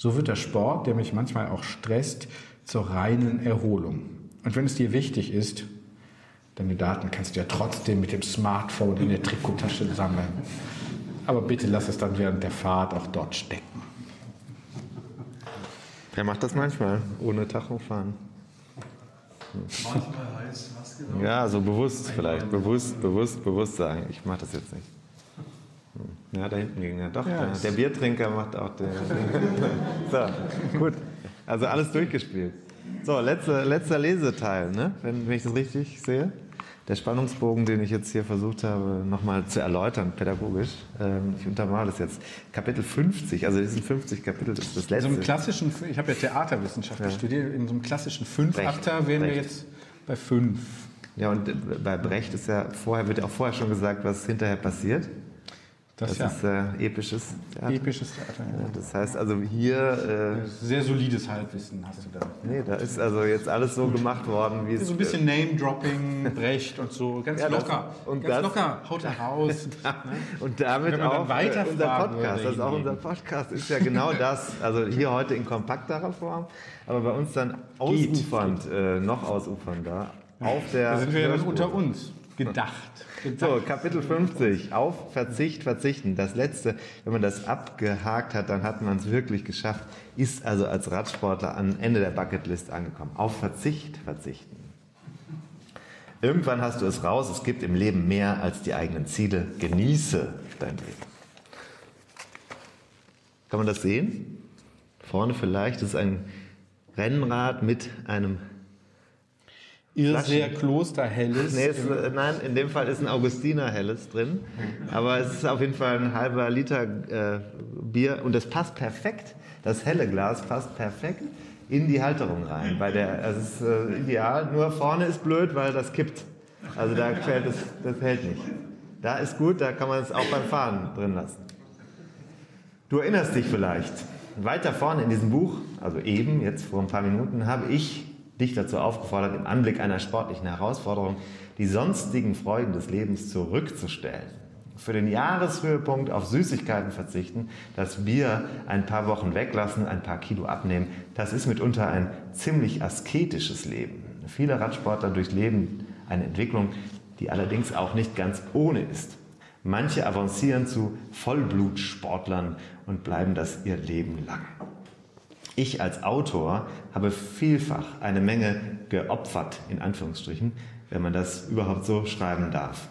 So wird der Sport, der mich manchmal auch stresst, zur reinen Erholung. Und wenn es dir wichtig ist, deine Daten kannst du ja trotzdem mit dem Smartphone in der Trikottasche sammeln. Aber bitte lass es dann während der Fahrt auch dort stecken. Wer macht das manchmal? Ohne Tacho fahren. Manchmal heißt was genau? Ja, so bewusst vielleicht. Bewusst, bewusst, bewusst sagen. Ich mache das jetzt nicht. Ja, da hinten ging er. Doch, Ja, der, der Biertrinker macht auch den. *laughs* so, gut. Also alles durchgespielt. So, letzter, letzter Leseteil, ne? wenn, wenn ich das richtig sehe. Der Spannungsbogen, den ich jetzt hier versucht habe, nochmal zu erläutern, pädagogisch. Ähm, ich untermale das jetzt. Kapitel 50, also diesen 50 Kapitel, das ist das In so letzte. einem klassischen, ich habe ja Theaterwissenschaft studiert, in so einem klassischen Fünfakter wären wir jetzt bei fünf. Ja, und bei Brecht ist ja vorher, wird ja auch vorher schon gesagt, was hinterher passiert. Das, Das ist äh, episches Theater. episches Theater. Ja, Das heißt also hier, Sehr solides Halbwissen hast du da. äh, nee, da ist also jetzt alles so gemacht worden, wie es. So ein bisschen Name-Dropping, Brecht und so, ganz Ja, das- locker. und ganz das- locker, haut er raus. *laughs* Und damit dann auch äh, unser Podcast. Das ist auch unser Podcast ist ja genau *laughs* das. Also hier heute in kompakterer Form, aber bei uns dann ausufernd, äh, noch ausufernder auf der. Da sind wir ja dann unter uns gedacht. So, Kapitel 50, auf Verzicht verzichten. Das letzte, wenn man das abgehakt hat, dann hat man es wirklich geschafft, ist also als Radsportler am Ende der Bucketlist angekommen. Auf Verzicht verzichten. Irgendwann hast du es raus, es gibt im Leben mehr als die eigenen Ziele. Genieße dein Leben. Kann man das sehen? Vorne vielleicht, ist ein Rennrad mit einem Irrseer Klosterhelles. Nee, ist, äh, nein, in dem Fall ist ein Augustiner Helles drin. Aber es ist auf jeden Fall ein halber Liter äh, Bier und das passt perfekt. Das helle Glas passt perfekt in die Halterung rein. Bei der, also es ist äh, ideal. Nur vorne ist blöd, weil das kippt. Also da fällt es, das hält nicht. Da ist gut, da kann man es auch beim Fahren drin lassen. Du erinnerst dich vielleicht. Weiter vorne in diesem Buch, also eben, jetzt vor ein paar Minuten, habe ich dich dazu aufgefordert, im Anblick einer sportlichen Herausforderung die sonstigen Freuden des Lebens zurückzustellen. Für den Jahreshöhepunkt auf Süßigkeiten verzichten, das Bier ein paar Wochen weglassen, ein paar Kilo abnehmen, das ist mitunter ein ziemlich asketisches Leben. Viele Radsportler durchleben eine Entwicklung, die allerdings auch nicht ganz ohne ist. Manche avancieren zu Vollblutsportlern und bleiben das ihr Leben lang. Ich als Autor habe vielfach eine Menge geopfert, in Anführungsstrichen, wenn man das überhaupt so schreiben darf.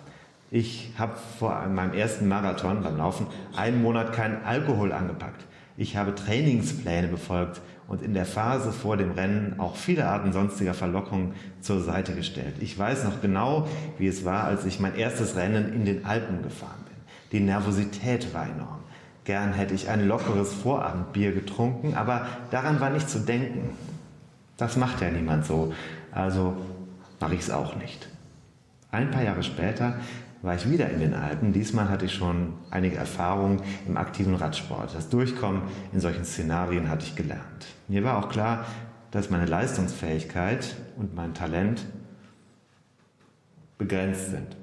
Ich habe vor meinem ersten Marathon beim Laufen einen Monat keinen Alkohol angepackt. Ich habe Trainingspläne befolgt und in der Phase vor dem Rennen auch viele Arten sonstiger Verlockungen zur Seite gestellt. Ich weiß noch genau, wie es war, als ich mein erstes Rennen in den Alpen gefahren bin. Die Nervosität war enorm. Gern hätte ich ein lockeres Vorabendbier getrunken, aber daran war nicht zu denken. Das macht ja niemand so, also mache ich es auch nicht. Ein paar Jahre später war ich wieder in den Alpen. Diesmal hatte ich schon einige Erfahrungen im aktiven Radsport. Das Durchkommen in solchen Szenarien hatte ich gelernt. Mir war auch klar, dass meine Leistungsfähigkeit und mein Talent begrenzt sind.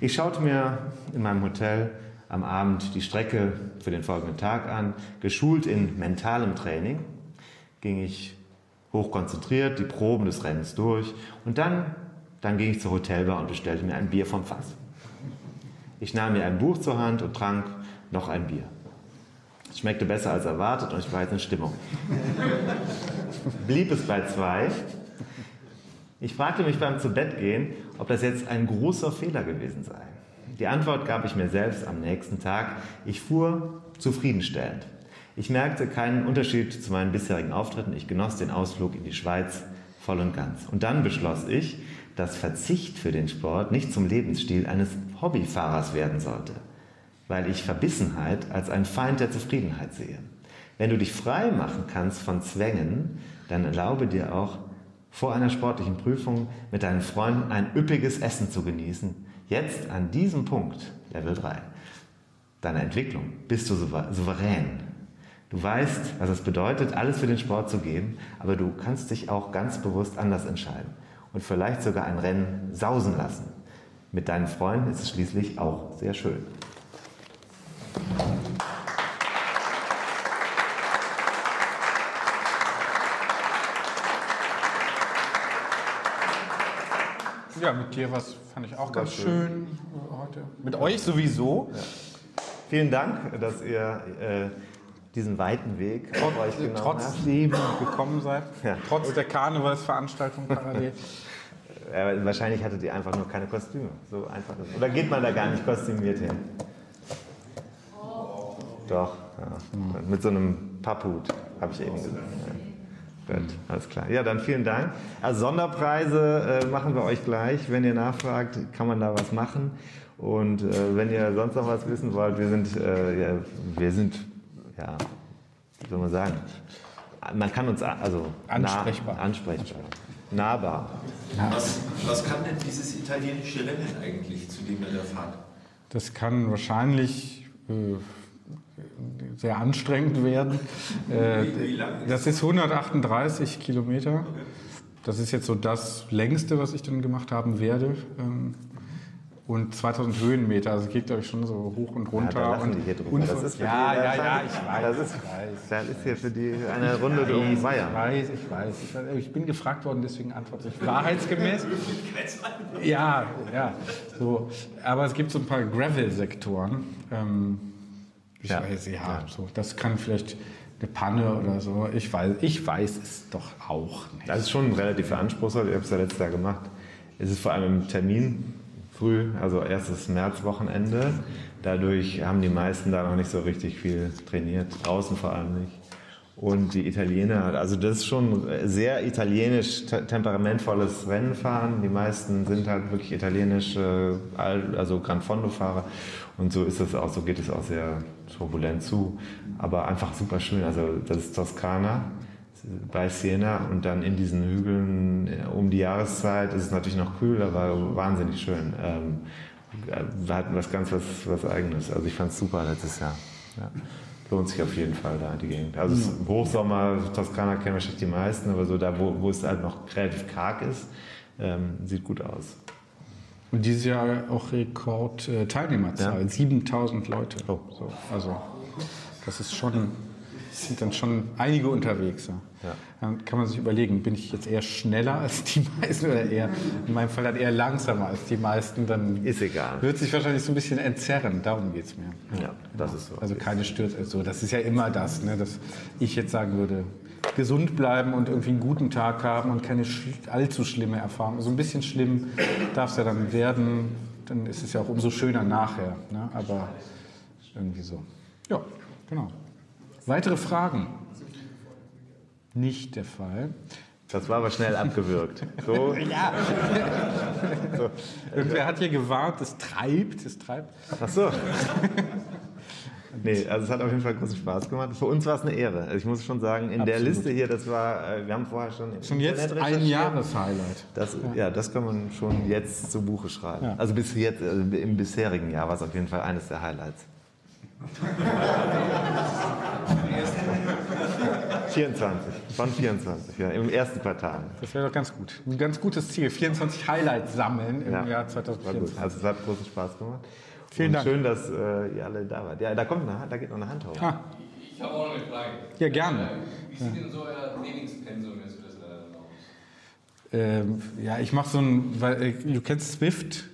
Ich schaute mir in meinem Hotel am Abend die Strecke für den folgenden Tag an. Geschult in mentalem Training ging ich hochkonzentriert die Proben des Rennens durch und dann, dann ging ich zur Hotelbar und bestellte mir ein Bier vom Fass. Ich nahm mir ein Buch zur Hand und trank noch ein Bier. Es schmeckte besser als erwartet und ich war jetzt in Stimmung. Blieb es bei zwei. Ich fragte mich beim Zubettgehen, ob das jetzt ein großer Fehler gewesen sei. Die Antwort gab ich mir selbst am nächsten Tag. Ich fuhr zufriedenstellend. Ich merkte keinen Unterschied zu meinen bisherigen Auftritten. Ich genoss den Ausflug in die Schweiz voll und ganz. Und dann beschloss ich, dass Verzicht für den Sport nicht zum Lebensstil eines Hobbyfahrers werden sollte, weil ich Verbissenheit als ein Feind der Zufriedenheit sehe. Wenn du dich frei machen kannst von Zwängen, dann erlaube dir auch, vor einer sportlichen Prüfung mit deinen Freunden ein üppiges Essen zu genießen, Jetzt an diesem Punkt, Level 3, deiner Entwicklung, bist du souverän. Du weißt, was es bedeutet, alles für den Sport zu geben, aber du kannst dich auch ganz bewusst anders entscheiden und vielleicht sogar ein Rennen sausen lassen. Mit deinen Freunden ist es schließlich auch sehr schön. Ja, mit dir was fand ich auch ganz schön. schön heute. Mit euch sowieso. Ja. Vielen Dank, dass ihr äh, diesen weiten Weg auf euch genommen Trotzdem habt. gekommen seid. Ja. Trotz der Karnevalsveranstaltung parallel. *laughs* Ja, wahrscheinlich hattet ihr einfach nur keine Kostüme. So einfach. Oder geht man da gar nicht kostümiert hin? Doch, ja. Mit so einem Papphut, habe ich eben gesagt. Gut, alles klar. Ja, dann vielen Dank. Also Sonderpreise äh, machen wir euch gleich. Wenn ihr nachfragt, kann man da was machen. Und äh, wenn ihr sonst noch was wissen wollt, wir sind, äh, ja, wir sind, ja, wie soll man sagen, man kann uns also ansprechbar, nah, ansprechbar. nahbar. Was, was kann denn dieses italienische Rennen eigentlich, zu dem ihr da fahrt? Das kann wahrscheinlich äh, sehr anstrengend werden. Äh, das ist 138 Kilometer. Das ist jetzt so das längste, was ich dann gemacht haben werde. Ähm, und 2000 Höhenmeter, also geht glaube ich schon so hoch und runter. Ja, da und, hier drüber. Das ist ja, die, ja, ja, ich weiß. Das ist, ich weiß. Das ist hier für die eine Runde ich um Bayern. Ich weiß, ich weiß. Ich bin gefragt worden, deswegen antworte ich wahrheitsgemäß. *laughs* ja, ja. So. Aber es gibt so ein paar Gravel-Sektoren. Ähm, ich ja. weiß, ja, ja, So, das kann vielleicht eine Panne oder so. Ich weiß, ich weiß es doch auch nicht. Das ist schon relativ anspruchsvoll. Ich habe es ja letztes Jahr gemacht. Es ist vor allem im Termin früh, also erstes Märzwochenende. Dadurch haben die meisten da noch nicht so richtig viel trainiert, draußen vor allem nicht. Und die Italiener, also das ist schon sehr italienisch, te- temperamentvolles Rennenfahren. Die meisten sind halt wirklich italienische, Al- also Gran Fondo-Fahrer. Und so ist es auch, so geht es auch sehr turbulent zu. Aber einfach super schön. Also das ist Toskana bei Siena und dann in diesen Hügeln äh, um die Jahreszeit ist es natürlich noch kühl, aber wahnsinnig schön. Ähm, äh, hat was ganz was, was Eigenes. Also ich fand es super letztes Jahr. Ja. Lohnt sich auf jeden Fall da die Gegend. Also ist Hochsommer, Toskana kennen wahrscheinlich die meisten, aber so da, wo, wo es halt noch relativ karg ist, ähm, sieht gut aus. Und dieses Jahr auch Rekord äh, Teilnehmerzahl, Ja. 7000 Leute. Oh. So, also das ist schon, sind dann schon einige unterwegs. Ja. Ja. Dann kann man sich überlegen, bin ich jetzt eher schneller als die meisten oder eher, in meinem Fall dann eher langsamer als die meisten, dann Ist egal. wird sich wahrscheinlich so ein bisschen entzerren, darum geht es mir. Ja, das ist so. Also keine Stürze, also das ist ja immer das, ne, dass ich jetzt sagen würde, gesund bleiben und irgendwie einen guten Tag haben und keine allzu schlimme Erfahrung. So ein bisschen schlimm darf es ja dann werden, dann ist es ja auch umso schöner nachher. Ne? Aber irgendwie so. Ja, genau. Weitere Fragen? Nicht der Fall. Das war aber schnell abgewürgt. So, *laughs* Ja. Irgendwer hat hier gewarnt, es treibt, es treibt. ach so. *laughs* Nee, also es hat auf jeden Fall großen Spaß gemacht. Für uns war es eine Ehre. Also ich muss schon sagen, in der Absolut. Liste hier, das war, äh, wir haben vorher schon Schon jetzt ein. Jahreshighlight. Das, ja. das kann man schon jetzt zu Buche schreiben. Ja. Also bis jetzt, also im bisherigen Jahr war es auf jeden Fall eines der Highlights. *laughs* 24, von 24, ja, im ersten Quartal. Das wäre doch ganz gut. Ein ganz gutes Ziel. 24 Highlights sammeln im Ja, Jahr War gut. 2024. Also es hat großen Spaß gemacht. Vielen Und Dank. Schön, dass äh, ihr alle da wart. Ja, da kommt eine, Hand- da geht noch eine Hand hoch. Ah, Ich habe auch noch eine Frage. ja, gerne. Wie sieht denn so euer Trainingspensum jetzt für das Rennen aus? Ähm, ja, ich mache so ein, weil äh, du kennst Swift.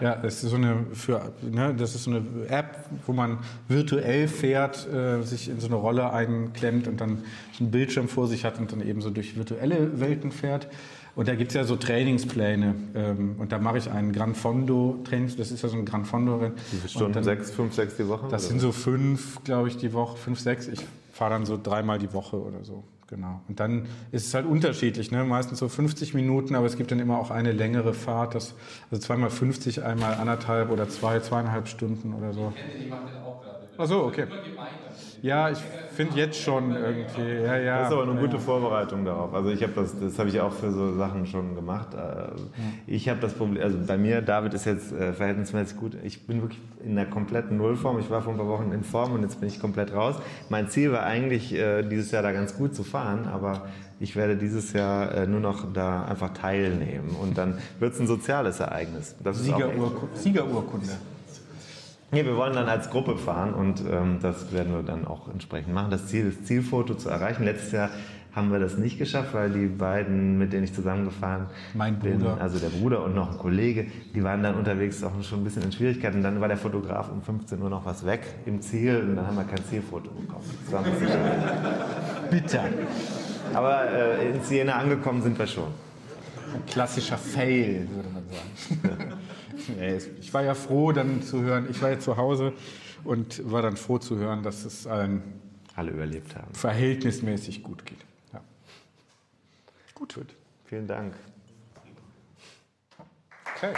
Ja, das ist so eine für, ne, das ist so eine App, wo man virtuell fährt, äh, sich in so eine Rolle einklemmt und dann einen Bildschirm vor sich hat und dann eben so durch virtuelle Welten fährt. Und da gibt's ja so Trainingspläne. Ähm, und da mache ich einen Gran Fondo Trainings, das ist ja so ein Gran Fondo Rennen. Wie viele Stunden? Sechs, fünf, sechs die Woche? Das oder sind so fünf, glaube ich, die Woche, fünf, sechs. Ich fahre dann so dreimal die Woche oder so. Genau. Und dann ist es halt unterschiedlich, ne? Meistens so 50 Minuten, aber es gibt dann immer auch eine längere Fahrt, das, also zweimal 50, einmal anderthalb oder zwei, zweieinhalb Stunden oder so. Die macht den auch gerade. Ach so, okay. Ja, ich finde jetzt schon irgendwie, ja, ja. Das ist aber eine gute. Vorbereitung darauf. Also ich habe das, das habe ich auch für so Sachen schon gemacht. Äh, Ich habe das Problem, also bei mir, David ist jetzt äh, verhältnismäßig gut. Ich bin wirklich in der kompletten Nullform. Ich war vor ein paar Wochen in Form und jetzt bin ich komplett raus. Mein Ziel war eigentlich, äh, dieses Jahr da ganz gut zu fahren, aber ich werde dieses Jahr äh, nur noch da einfach teilnehmen und dann wird es ein soziales Ereignis. Siegerurkunde. Siegerurkunde. Nee, wir wollen dann als Gruppe fahren und ähm, das werden wir dann auch entsprechend machen. Das Ziel ist, Zielfoto zu erreichen. Letztes Jahr haben wir das nicht geschafft, weil die beiden, mit denen ich zusammengefahren Mein bin, Bruder. also der Bruder und noch ein Kollege, die waren dann unterwegs auch schon ein bisschen in Schwierigkeiten. Dann war der Fotograf um 15 Uhr noch was weg im Ziel und dann haben wir kein Zielfoto bekommen. Das war. *laughs* Bitter. Aber äh, in Siena angekommen sind wir schon. Ein klassischer Fail, würde man sagen. *laughs* Ich war ja froh, dann zu hören, ich war ja zu Hause und war dann froh zu hören, dass es allen Alle überlebt haben. verhältnismäßig gut geht. Ja. Gut. Gut. Vielen Dank. Okay.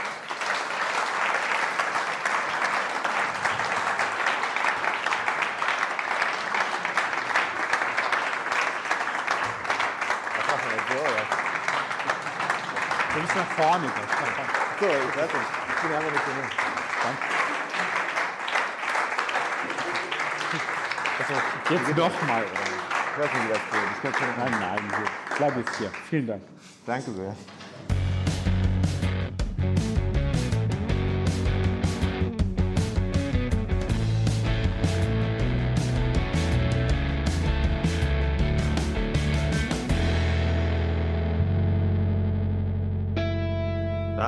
Du bist nach vorne. So, ich weiß nicht. Ich bin aber nicht genug. Jetzt noch mal. Oder? Ich weiß nicht, wie das geht. Ich kann schon Nein, nein, hier. bleib jetzt hier. Vielen Dank. Danke sehr.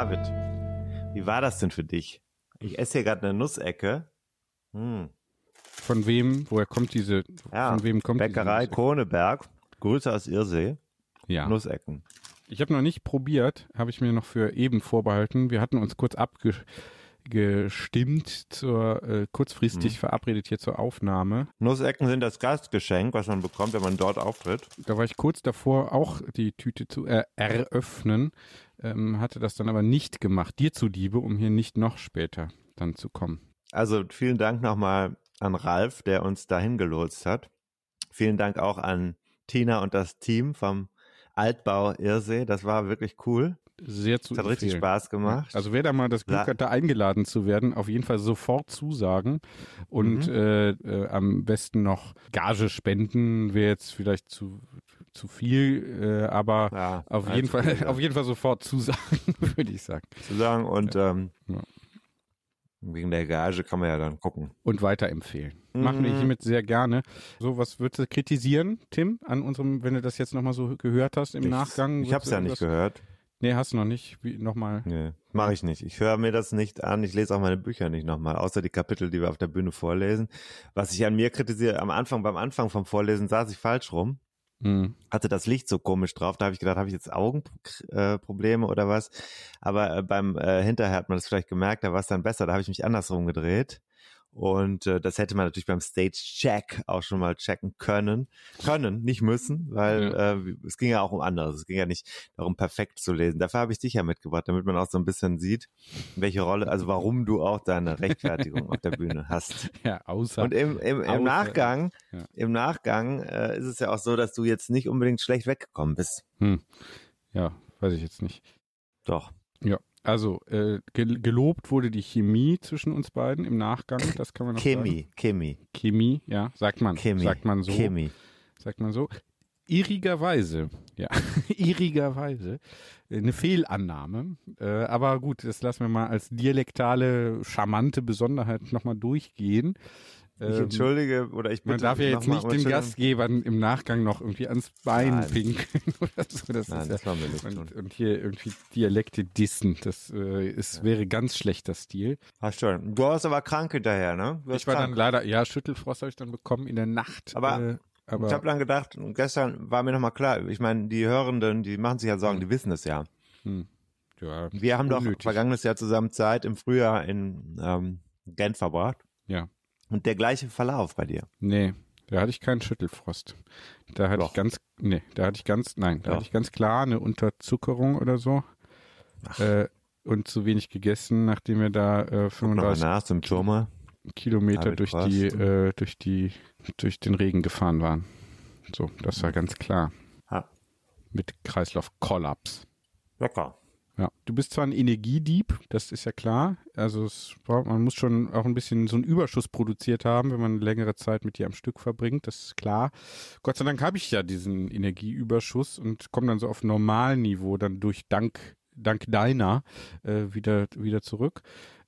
David, wie war das denn für dich? Ich esse hier gerade eine Nussecke. Hm. Von wem, woher kommt diese, Ja, von wem kommt Bäckerei Kohneberg. Grüße aus Irsee. Ja. Nussecken. Ich habe noch nicht probiert, habe ich mir noch für eben vorbehalten. Wir hatten uns kurz abge gestimmt zur äh, kurzfristig Mhm. verabredet hier zur Aufnahme. Nussecken sind das Gastgeschenk, was man bekommt, wenn man dort auftritt. Da war ich kurz davor, auch die Tüte zu äh, eröffnen, ähm, hatte das dann aber nicht gemacht, dir zuliebe, um hier nicht noch später dann zu kommen. Also vielen Dank nochmal an Ralf, der uns dahin gelotst hat. Vielen Dank auch an Tina und das Team vom Altbau Irsee. Das war wirklich cool. Sehr zu Es hat richtig. Spaß gemacht. Also wer da mal das Glück hat, da eingeladen zu werden, auf jeden Fall sofort zusagen und Mhm. äh, äh, am besten noch Gage spenden, wäre jetzt vielleicht zu, zu viel, äh, aber ja, auf jeden Fall viel, ja. auf jeden Fall sofort zusagen, *laughs* würde ich sagen. zu sagen und ähm, Ja. wegen der Gage kann man ja dann gucken. Und weiterempfehlen. Machen wir Mhm. hiermit sehr gerne. So, was würdest du kritisieren, Tim, an unserem, wenn du das jetzt nochmal so gehört hast im Ich- Nachgang? Ich habe es ja nicht gehört. Nee, hast du noch nicht. Wie, nochmal. Nee, mache ich nicht. Ich höre mir das nicht an. Ich lese auch meine Bücher nicht nochmal, außer die Kapitel, die wir auf der Bühne vorlesen. Was ich an mir kritisiere, am Anfang, beim Anfang vom Vorlesen saß ich falsch rum. Mhm. hatte das Licht so komisch drauf. Da habe ich gedacht, habe ich jetzt Augenprobleme Probleme oder was? Aber äh, beim äh, Hinterher hat man das vielleicht gemerkt, da war es dann besser. Da habe ich mich andersrum gedreht. Und äh, das hätte man natürlich beim Stage-Check auch schon mal checken können. Können, nicht müssen, weil äh, es ging ja auch um anderes. Es ging ja nicht darum, perfekt zu lesen. Dafür habe ich dich ja mitgebracht, damit man auch so ein bisschen sieht, welche Rolle, also warum du auch deine Rechtfertigung auf der Bühne hast. *laughs* Ja, außer. Und im, im, außer- im Nachgang, ja. im Nachgang äh, ist es ja auch so, dass du jetzt nicht unbedingt schlecht weggekommen bist. Hm. Ja, weiß ich jetzt nicht. Doch. Ja, also äh, gel gelobt wurde die Chemie zwischen uns beiden im Nachgang, das kann man noch Chemie, sagen. Chemie, Chemie, ja, sagt man. Chemie. Sagt man so. Chemie. Sagt man so. Irrigerweise, ja, *laughs* irrigerweise, äh, eine Fehlannahme. Äh, aber gut, das lassen wir mal als dialektale, charmante Besonderheit nochmal durchgehen. Ich Ähm, entschuldige oder ich bitte Man darf ja jetzt nicht den. Gastgebern im Nachgang noch irgendwie ans Bein Nein. pinkeln *laughs* oder so. Das Nein, das ja, wollen wir nicht und, und hier irgendwie Dialekte dissen. Das äh, ist, wäre ganz schlechter Stil. Hast schon. Du warst aber krank hinterher, ne? Ich war krank. dann leider, ja, Schüttelfrost habe ich dann bekommen in der Nacht. Aber äh, aber ich habe dann gedacht, gestern war mir nochmal klar, ich meine, die Hörenden, die machen sich ja Sorgen, die wissen es ja. hm, ja, Wir haben doch unnötig. vergangenes Jahr zusammen Zeit im Frühjahr in ähm, Genf verbracht. Ja. Und der gleiche Verlauf bei dir. Nee, da hatte ich keinen Schüttelfrost. Da hatte Doch. ich ganz, nee, da hatte ich ganz, nein, da Doch. hatte ich ganz klar eine Unterzuckerung oder so. Äh, und zu wenig gegessen, nachdem wir da äh, Nochmal 35 nach, Symptome. Kilometer David durch Frost. die, äh, durch die, durch den Regen gefahren waren. So, das war ganz klar. Ja. Mit Kreislaufkollaps. Lecker. Ja, du bist zwar ein Energiedieb, das ist ja klar. Also es man muss schon auch ein bisschen so einen Überschuss produziert haben, wenn man längere Zeit mit dir am Stück verbringt, das ist klar. Gott sei Dank habe ich ja diesen Energieüberschuss und komme dann so auf Normalniveau dann durch dank dank deiner äh, wieder wieder zurück.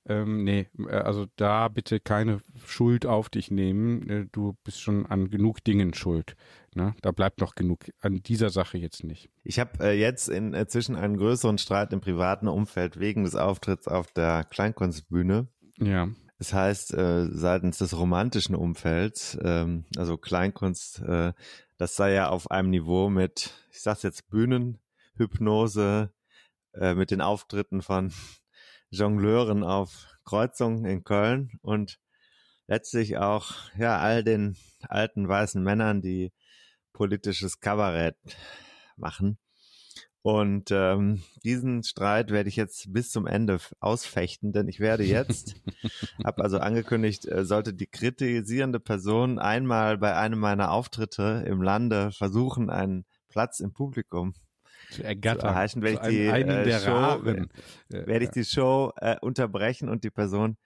Ähm, nee, äh, also da bitte keine Schuld auf dich nehmen. Äh, du bist schon an genug Dingen schuld. Ne? Da bleibt noch genug an dieser Sache jetzt nicht. Ich habe äh, jetzt inzwischen einen größeren Streit im privaten Umfeld wegen des Auftritts auf der Kleinkunstbühne. Ja. Das heißt, äh, seitens des romantischen Umfelds, ähm, also Kleinkunst, äh, das sei ja auf einem Niveau mit, ich sag's jetzt, Bühnenhypnose, äh, mit den Auftritten von *laughs* Jongleuren auf Kreuzungen in Köln und letztlich auch, ja, all den alten weißen Männern, die politisches Kabarett machen. Und ähm, diesen Streit werde ich jetzt bis zum Ende ausfechten, denn ich werde jetzt, *laughs* habe also angekündigt, äh, sollte die kritisierende Person einmal bei einem meiner Auftritte im Lande versuchen, einen Platz im Publikum zu ergattern. erreichen, werde Zu ich die, äh, Show-. Äh, *laughs* werde ich die Show äh, unterbrechen und die Person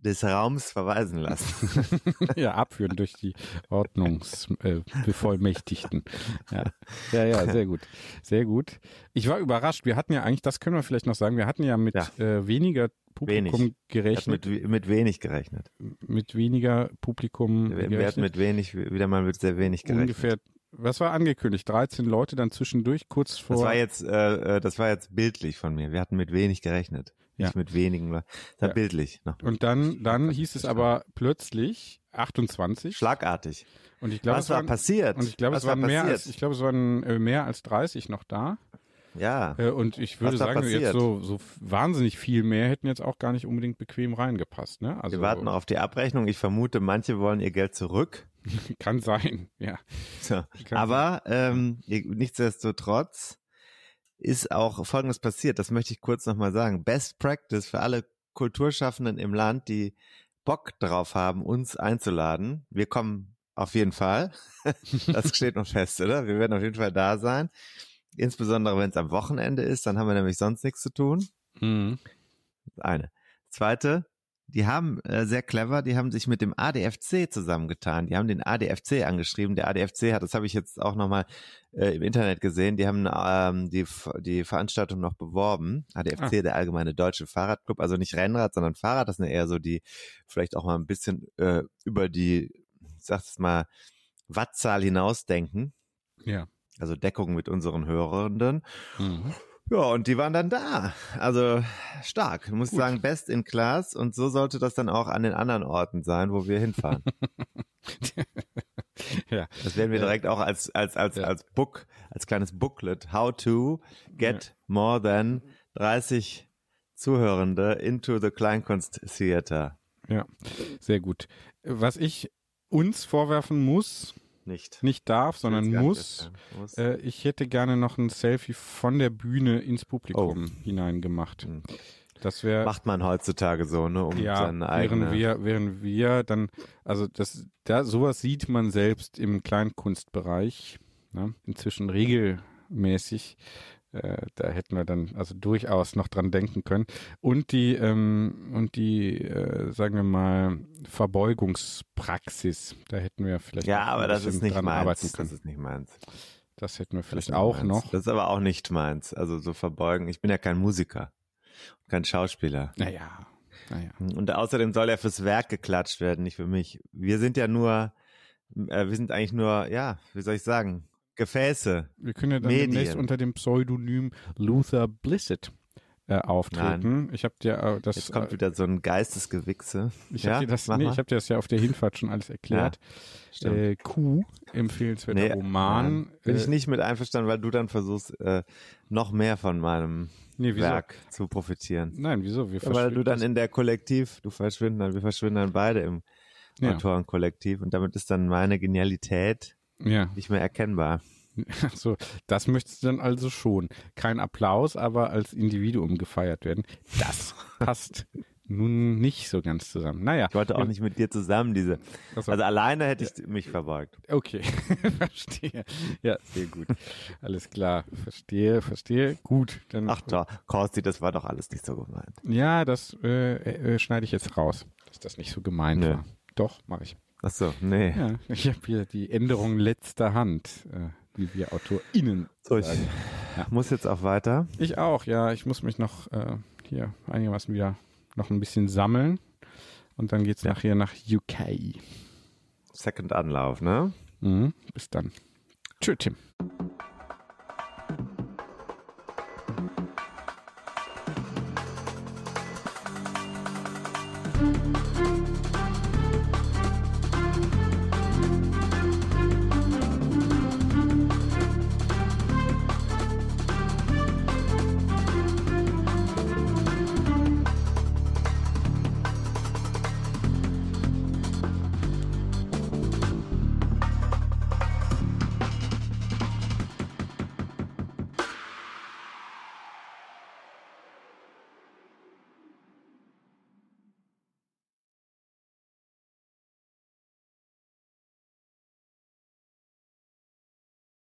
des Raums verweisen lassen. *laughs* ja, abführen durch die Ordnungsbevollmächtigten. Äh, ja. ja, ja, sehr gut. Sehr gut. Ich war überrascht. Wir hatten ja eigentlich, das können wir vielleicht noch sagen, wir hatten ja mit Ja. Äh, weniger Publikum Wenig. Gerechnet. mit, mit wenig gerechnet. Mit, weniger Publikum Wir, wir hatten gerechnet. mit wenig, wieder mal mit sehr wenig gerechnet. Ungefähr, was war angekündigt? 13 Leute dann zwischendurch, kurz vor. Das war jetzt, äh, äh, das war jetzt bildlich von mir. Wir hatten mit wenig gerechnet. Ja. Nicht mit wenigen. War Ja. bildlich. Noch. und dann, dann hieß es aber plötzlich 28. Schlagartig. Und ich glaube, Was es war waren, passiert? Und ich glaube, es waren war mehr als, ich glaube, es waren äh, mehr als 30 noch da. Ja. Äh, und ich würde da sagen, passiert? jetzt so, so wahnsinnig viel mehr hätten jetzt auch gar nicht unbedingt bequem reingepasst. Ne? Also Wir warten auf die Abrechnung. Ich vermute, manche wollen ihr Geld zurück. *laughs* kann sein, ja. So. Kann Aber ähm, nichtsdestotrotz ist auch Folgendes passiert. Das möchte ich kurz nochmal sagen. Best Practice für alle Kulturschaffenden im Land, die Bock drauf haben, uns einzuladen. Wir kommen auf jeden Fall. *laughs* Das steht noch fest, oder? Wir werden auf jeden Fall da sein. Insbesondere wenn es am Wochenende ist, dann haben wir nämlich sonst nichts zu tun. Mhm. Eine. Zweite, die haben äh, sehr clever, die haben sich mit dem ADFC zusammengetan. Die haben den ADFC angeschrieben. Der ADFC hat, das habe ich jetzt auch nochmal äh, im Internet gesehen, die haben ähm, die, die Veranstaltung noch beworben. ADFC, Ah. der Allgemeine Deutsche Fahrradclub, also nicht Rennrad, sondern Fahrrad. Das sind eher so die, vielleicht auch mal ein bisschen äh, über die, ich sag's mal, Wattzahl hinausdenken. Ja. Also Deckung mit unseren Hörenden. Mhm. Ja, und die waren dann da. Also stark. Ich muss Gut. sagen, best in class. Und so sollte das dann auch an den anderen Orten sein, wo wir hinfahren. *laughs* ja. Das werden wir direkt auch als, als, als, Ja. als Book, als kleines Booklet. How to get more than 30 Zuhörende into the Kleinkunst Theater. Ja, sehr gut. Was ich uns vorwerfen muss, Nicht. nicht darf, sondern muss. Muss. äh, ich hätte gerne noch ein Selfie von der Bühne ins Publikum hineingemacht. Hm. Das wäre Macht man heutzutage so, ne, um ja, seine während eigene. wir, während wir dann, also das, da sowas sieht man selbst im Kleinkunstbereich, ne? inzwischen regelmäßig. Äh, da hätten wir dann also durchaus noch dran denken können. Und die, ähm, und die, äh, sagen wir mal, Verbeugungspraxis, da hätten wir vielleicht ja, aber das ist nicht dran arbeiten meins. Das ist nicht meins. Das hätten wir vielleicht auch meins. noch. Das ist aber auch nicht meins. Also so verbeugen. Ich bin ja kein Musiker, kein Schauspieler. Naja, naja. Und außerdem soll er fürs Werk geklatscht werden, nicht für mich. Wir sind ja nur, äh, wir sind eigentlich nur, ja, wie soll ich sagen, Gefäße. Wir können ja dann Medien. demnächst unter dem Pseudonym Luther Blissett äh, auftreten. Ich habe dir äh, das, Jetzt kommt äh, wieder so ein Geistesgewichse. ich ja? habe dir das, nee, ich habe dir das ja auf der Hinfahrt schon alles erklärt. Stimmt. äh, Q, empfehlenswerter Nee, Roman. nein, bin äh, ich nicht mit einverstanden, weil du dann versuchst, äh, noch mehr von meinem Nee? Werk zu profitieren. Nein, wieso? Wir Ja, weil du dann in der Kollektiv, du verschwinden dann, wir verschwinden dann beide im Ja. Autorenkollektiv und damit ist dann meine Genialität ja, nicht mehr erkennbar. *laughs* so, das möchtest du dann also schon. Kein Applaus, aber als Individuum gefeiert werden. Das *laughs* passt nun nicht so ganz zusammen. Naja, Ich wollte auch nicht mit dir zusammen diese. Also alleine hätte ich mich verbeugt. Okay, *laughs* verstehe. Ja, sehr gut. Alles klar, verstehe, verstehe. Gut, dann. Ach doch, Korsti, das war doch alles nicht so gemeint. Ja, das äh, äh, schneide ich jetzt raus, dass das nicht so gemeint Nö. war. Doch, mache ich. Ach so, nee. Ja, ich habe hier die Änderung letzter Hand, äh, wie wir AutorInnen So, ich sagen. Ja. muss jetzt auch weiter. Ich auch, ja. Ich muss mich noch äh, hier einigermaßen wieder noch ein bisschen sammeln. Und dann geht's Ja. nachher nach UK. Second Anlauf, ne? Mhm. Bis dann. Tschö, Tim.